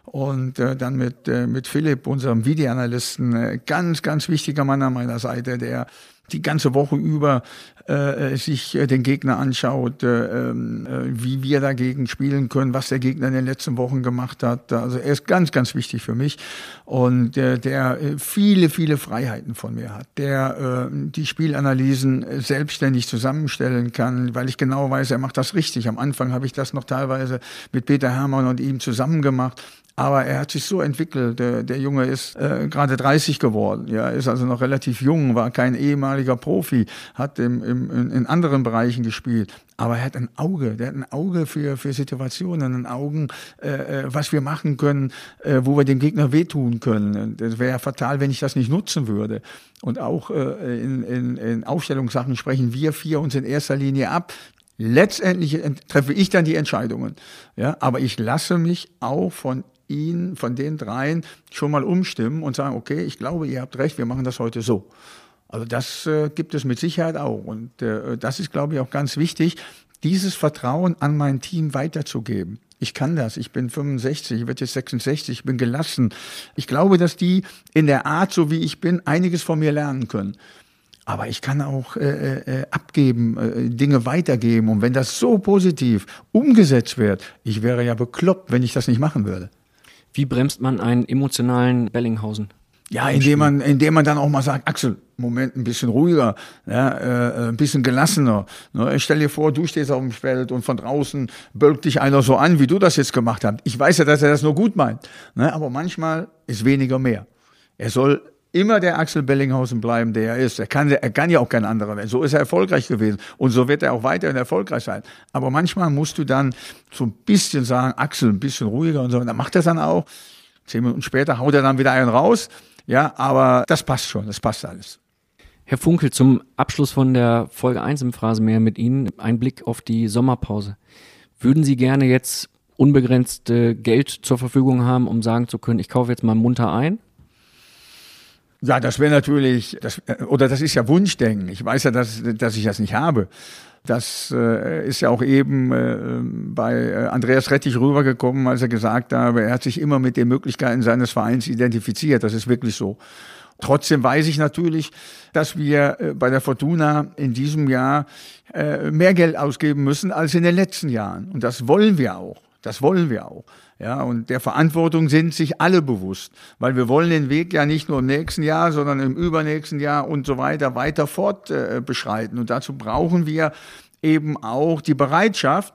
und äh, dann mit, äh, mit Philipp, unserem Videoanalysten, äh, ganz, ganz wichtiger Mann an meiner Seite, der die ganze Woche über äh, sich äh, den Gegner anschaut, äh, ähm, äh, wie wir dagegen spielen können, was der Gegner in den letzten Wochen gemacht hat. Also er ist ganz, ganz wichtig für mich und äh, der äh, viele, viele Freiheiten von mir hat, der äh, die Spielanalysen selbstständig zusammenstellen kann, weil ich genau weiß, er macht das richtig. Am Anfang habe ich das noch teilweise mit Peter Hermann und ihm zusammen gemacht. Aber er hat sich so entwickelt. Der, der Junge ist äh, gerade 30 geworden. Ja, ist also noch relativ jung, war kein ehemaliger Profi, hat im, im, in, anderen Bereichen gespielt. Aber er hat ein Auge, der hat ein Auge für, für Situationen, ein Augen, äh, äh was wir machen können, äh, wo wir dem Gegner wehtun können. Das wäre ja fatal, wenn ich das nicht nutzen würde. Und auch äh, in, in, in Aufstellungssachen sprechen wir vier uns in erster Linie ab. Letztendlich treffe ich dann die Entscheidungen. Ja, aber ich lasse mich auch von ihn, von den dreien, schon mal umstimmen und sagen, okay, ich glaube, ihr habt recht, wir machen das heute so. Also das äh, gibt es mit Sicherheit auch. Und äh, das ist, glaube ich, auch ganz wichtig, dieses Vertrauen an mein Team weiterzugeben. Ich kann das. Ich bin 65, ich werde jetzt 66, ich bin gelassen. Ich glaube, dass die in der Art, so wie ich bin, einiges von mir lernen können. Aber ich kann auch äh, äh, abgeben, äh, Dinge weitergeben. Und wenn das so positiv umgesetzt wird, ich wäre ja bekloppt, wenn ich das nicht machen würde. Wie bremst man einen emotionalen Bellinghausen? Ja, indem man, indem man dann auch mal sagt, Axel, Moment, ein bisschen ruhiger, ja, äh, ein bisschen gelassener. Ne? Stell dir vor, du stehst auf dem Feld und von draußen bölkt dich einer so an, wie du das jetzt gemacht hast. Ich weiß ja, dass er das nur gut meint, ne? aber manchmal ist weniger mehr. Er soll immer der Axel Bellinghausen bleiben, der er ist. Er kann, er kann ja auch kein anderer werden. So ist er erfolgreich gewesen. Und so wird er auch weiterhin erfolgreich sein. Aber manchmal musst du dann so ein bisschen sagen, Axel, ein bisschen ruhiger und so. Und dann macht er dann auch. Zehn Minuten später haut er dann wieder einen raus. Ja, aber das passt schon. Das passt alles. Herr Funkel, zum Abschluss von der Folge 1 im Phrasenmeer mit Ihnen ein Blick auf die Sommerpause. Würden Sie gerne jetzt unbegrenzt Geld zur Verfügung haben, um sagen zu können, ich kaufe jetzt mal munter ein? Ja, das wäre natürlich, das, äh, oder das ist ja Wunschdenken. Ich weiß ja, dass, dass ich das nicht habe. Das äh, ist ja auch eben äh, bei äh, Andreas Rettich rübergekommen, als er gesagt habe, er hat sich immer mit den Möglichkeiten seines Vereins identifiziert. Das ist wirklich so. Trotzdem weiß ich natürlich, dass wir äh, bei der Fortuna in diesem Jahr mehr Geld ausgeben müssen als in den letzten Jahren. Und das wollen wir auch. Das wollen wir auch. Ja, und der Verantwortung sind sich alle bewusst, weil wir wollen den Weg ja nicht nur im nächsten Jahr, sondern im übernächsten Jahr und so weiter weiter fort äh, beschreiten. Und dazu brauchen wir eben auch die Bereitschaft,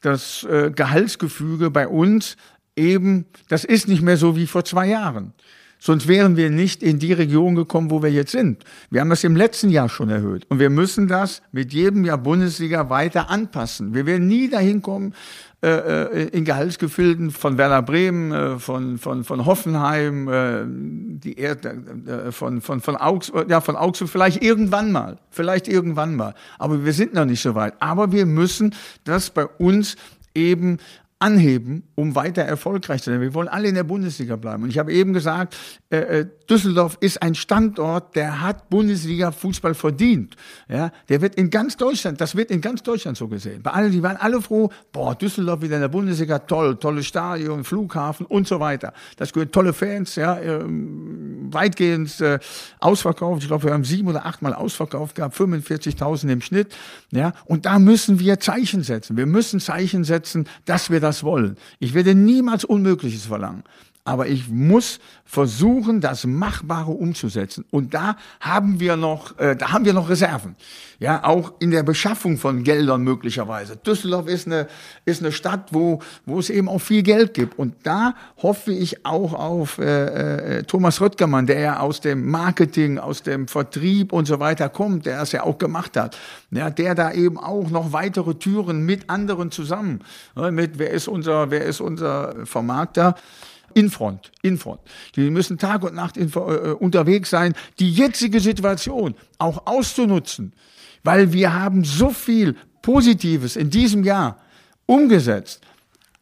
das äh, Gehaltsgefüge bei uns eben, das ist nicht mehr so wie vor zwei Jahren. Sonst wären wir nicht in die Region gekommen, wo wir jetzt sind. Wir haben das im letzten Jahr schon erhöht. Und wir müssen das mit jedem Jahr Bundesliga weiter anpassen. Wir werden nie dahin kommen, äh, äh in Gehaltsgefilden von Werder Bremen, äh, von, von, von Hoffenheim, äh, die Erd, äh, von, von, von, Augsburg, ja, von Augsburg, vielleicht irgendwann mal, vielleicht irgendwann mal. Aber wir sind noch nicht so weit. Aber wir müssen das bei uns eben anheben, um weiter erfolgreich zu sein. Wir wollen alle in der Bundesliga bleiben. Und ich habe eben gesagt, äh, äh, Düsseldorf ist ein Standort, der hat Bundesliga-Fußball verdient. Ja, der wird in ganz Deutschland, das wird in ganz Deutschland so gesehen. Bei allen, die waren alle froh, boah, Düsseldorf wieder in der Bundesliga, toll, tolles Stadion, Flughafen und so weiter. Das gehört tolle Fans, ja, ähm, weitgehend äh, ausverkauft. Ich glaube, wir haben sieben oder achtmal ausverkauft gehabt, 45.000 im Schnitt. Ja, und da müssen wir Zeichen setzen. Wir müssen Zeichen setzen, dass wir das wollen. Ich werde niemals Unmögliches verlangen. Aber ich muss versuchen, das Machbare umzusetzen. Und da haben wir noch, äh, da haben wir noch Reserven. Ja, auch in der Beschaffung von Geldern möglicherweise. Düsseldorf ist eine, ist eine Stadt, wo, wo es eben auch viel Geld gibt. Und da hoffe ich auch auf äh, äh, Thomas Röttgermann, der ja aus dem Marketing, aus dem Vertrieb und so weiter kommt, der es ja auch gemacht hat. Ja, der da eben auch noch weitere Türen mit anderen zusammen, ja, mit wer ist unser, wer ist unser Vermarkter? Infront, Infront. Die müssen Tag und Nacht in, äh, unterwegs sein, die jetzige Situation auch auszunutzen, weil wir haben so viel Positives in diesem Jahr umgesetzt.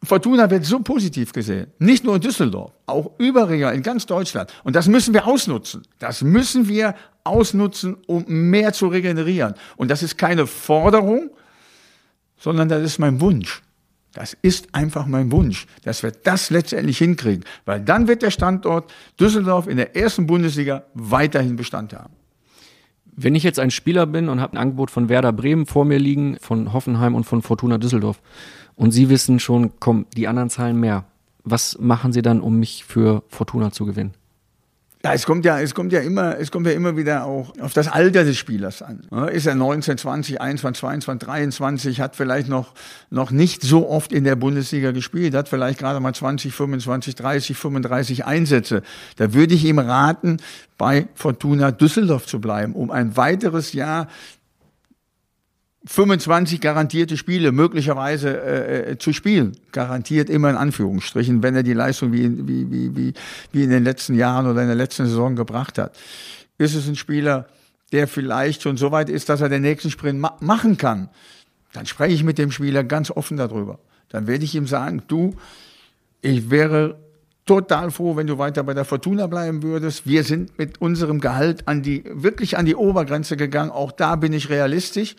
Fortuna wird so positiv gesehen. Nicht nur in Düsseldorf, auch überregional in ganz Deutschland. Und das müssen wir ausnutzen. Das müssen wir ausnutzen, um mehr zu regenerieren. Und das ist keine Forderung, sondern das ist mein Wunsch. Das ist einfach mein Wunsch, dass wir das letztendlich hinkriegen, weil dann wird der Standort Düsseldorf in der ersten Bundesliga weiterhin Bestand haben. Wenn ich jetzt ein Spieler bin und habe ein Angebot von Werder Bremen vor mir liegen, von Hoffenheim und von Fortuna Düsseldorf und Sie wissen schon, komm, die anderen zahlen mehr, was machen Sie dann, um mich für Fortuna zu gewinnen? Ja, es kommt ja, es kommt ja immer, es kommt ja immer wieder auch auf das Alter des Spielers an. Ist er 19, 20, 21, 22, 23, hat vielleicht noch, noch nicht so oft in der Bundesliga gespielt, hat vielleicht gerade mal 20, 25, 30, 35 Einsätze. Da würde ich ihm raten, bei Fortuna Düsseldorf zu bleiben, um ein weiteres Jahr 25 garantierte Spiele möglicherweise äh, äh, zu spielen. Garantiert immer in Anführungsstrichen, wenn er die Leistung wie, wie, wie, wie, wie in den letzten Jahren oder in der letzten Saison gebracht hat. Ist es ein Spieler, der vielleicht schon so weit ist, dass er den nächsten Sprint ma machen kann, dann spreche ich mit dem Spieler ganz offen darüber. Dann werde ich ihm sagen, du, ich wäre total froh, wenn du weiter bei der Fortuna bleiben würdest. Wir sind mit unserem Gehalt an die, wirklich an die Obergrenze gegangen. Auch da bin ich realistisch.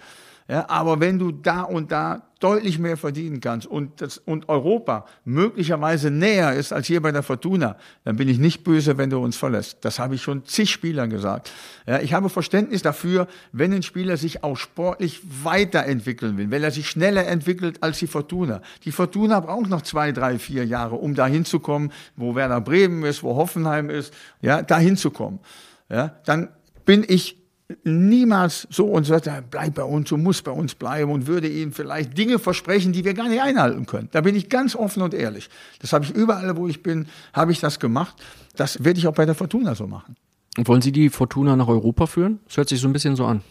Ja, aber wenn du da und da deutlich mehr verdienen kannst und, das, und Europa möglicherweise näher ist als hier bei der Fortuna, dann bin ich nicht böse, wenn du uns verlässt. Das habe ich schon zig Spielern gesagt. Ja, ich habe Verständnis dafür, wenn ein Spieler sich auch sportlich weiterentwickeln will, wenn er sich schneller entwickelt als die Fortuna. Die Fortuna braucht noch zwei, drei, vier Jahre, um dahin zu kommen, wo Werder Bremen ist, wo Hoffenheim ist, ja, dahin zu kommen. Ja, dann bin ich niemals so und sagt, bleib bei uns, du musst bei uns bleiben und würde ihnen vielleicht Dinge versprechen, die wir gar nicht einhalten können. Da bin ich ganz offen und ehrlich. Das habe ich überall, wo ich bin, habe ich das gemacht. Das werde ich auch bei der Fortuna so machen. Und wollen Sie die Fortuna nach Europa führen? Das hört sich so ein bisschen so an.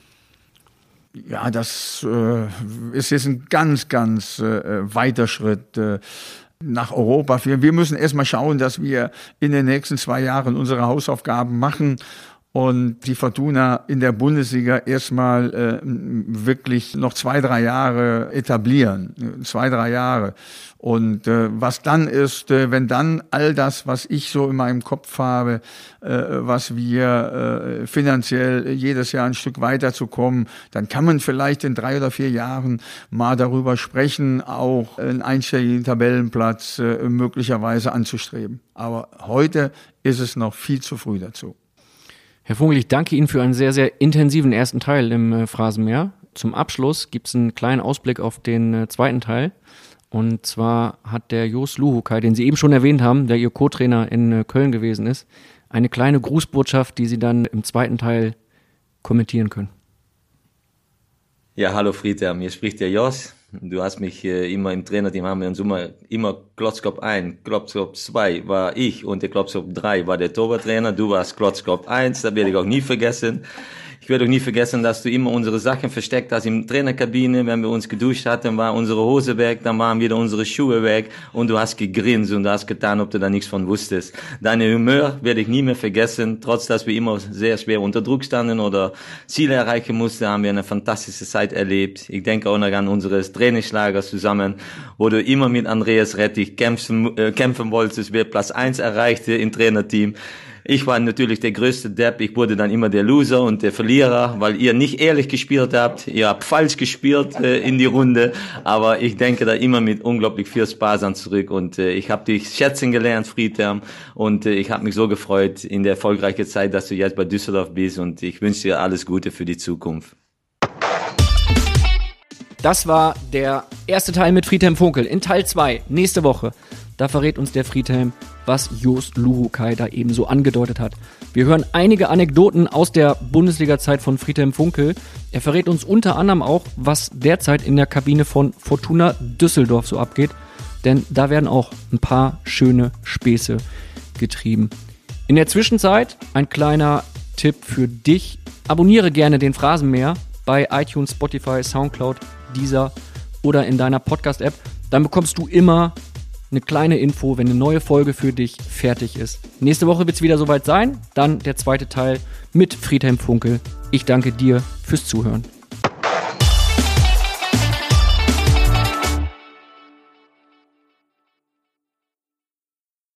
Ja, das äh, ist jetzt ein ganz, ganz äh, weiter Schritt. Äh, nach Europa führen. Wir müssen erstmal schauen, dass wir in den nächsten zwei Jahren unsere Hausaufgaben machen und die Fortuna in der Bundesliga erstmal äh, wirklich noch zwei, drei Jahre etablieren. Zwei, drei Jahre. Und äh, was dann ist, äh, wenn dann all das, was ich so in meinem Kopf habe, äh, was wir äh, finanziell jedes Jahr ein Stück weiterzukommen, dann kann man vielleicht in drei oder vier Jahren mal darüber sprechen, auch einen einstelligen Tabellenplatz äh, möglicherweise anzustreben. Aber heute ist es noch viel zu früh dazu. Herr Vogel, ich danke Ihnen für einen sehr, sehr intensiven ersten Teil im äh, Phrasenmeer. Zum Abschluss gibt es einen kleinen Ausblick auf den äh, zweiten Teil. Und zwar hat der Jos Luhukai, den Sie eben schon erwähnt haben, der Ihr Co-Trainer in äh, Köln gewesen ist, eine kleine Grußbotschaft, die Sie dann im zweiten Teil kommentieren können. Ja, hallo Frieda, mir spricht der Jos. Du hast mich äh, immer im Trainerteam haben wir uns immer, immer Klotzkopf 1, Klotzkopf 2 war ich und der Klotzkopf 3 war der Torwarttrainer. Du warst Klotzkopf 1, das werde ich auch nie vergessen. Ich werde auch nie vergessen, dass du immer unsere Sachen versteckt hast im Trainerkabine. Wenn wir uns geduscht hatten, war unsere Hose weg, dann waren wieder unsere Schuhe weg und du hast gegrinst und du hast getan, ob du da nichts von wusstest. Deine Humor werde ich nie mehr vergessen. Trotz, dass wir immer sehr schwer unter Druck standen oder Ziele erreichen mussten, haben wir eine fantastische Zeit erlebt. Ich denke auch noch an unseres Trainingslagers zusammen, wo du immer mit Andreas Rettich kämpfen, äh, kämpfen wolltest, wer Platz eins erreichte im Trainerteam. Ich war natürlich der größte Depp. Ich wurde dann immer der Loser und der Verlierer, weil ihr nicht ehrlich gespielt habt. Ihr habt falsch gespielt äh, in die Runde. Aber ich denke da immer mit unglaublich viel Spaß an zurück. Und äh, ich habe dich schätzen gelernt, Friedhelm. Und äh, ich habe mich so gefreut in der erfolgreichen Zeit, dass du jetzt bei Düsseldorf bist. Und ich wünsche dir alles Gute für die Zukunft. Das war der erste Teil mit Friedhelm Funkel. In Teil 2, nächste Woche, da verrät uns der Friedhelm, was Jost Luhukai da eben so angedeutet hat. Wir hören einige Anekdoten aus der Bundesliga-Zeit von Friedhelm Funkel. Er verrät uns unter anderem auch, was derzeit in der Kabine von Fortuna Düsseldorf so abgeht. Denn da werden auch ein paar schöne Späße getrieben. In der Zwischenzeit ein kleiner Tipp für dich. Abonniere gerne den Phrasenmäher bei iTunes, Spotify, Soundcloud, Deezer oder in deiner Podcast-App. Dann bekommst du immer eine kleine Info, wenn eine neue Folge für dich fertig ist. Nächste Woche wird es wieder soweit sein. Dann der zweite Teil mit Friedhelm Funkel. Ich danke dir fürs Zuhören.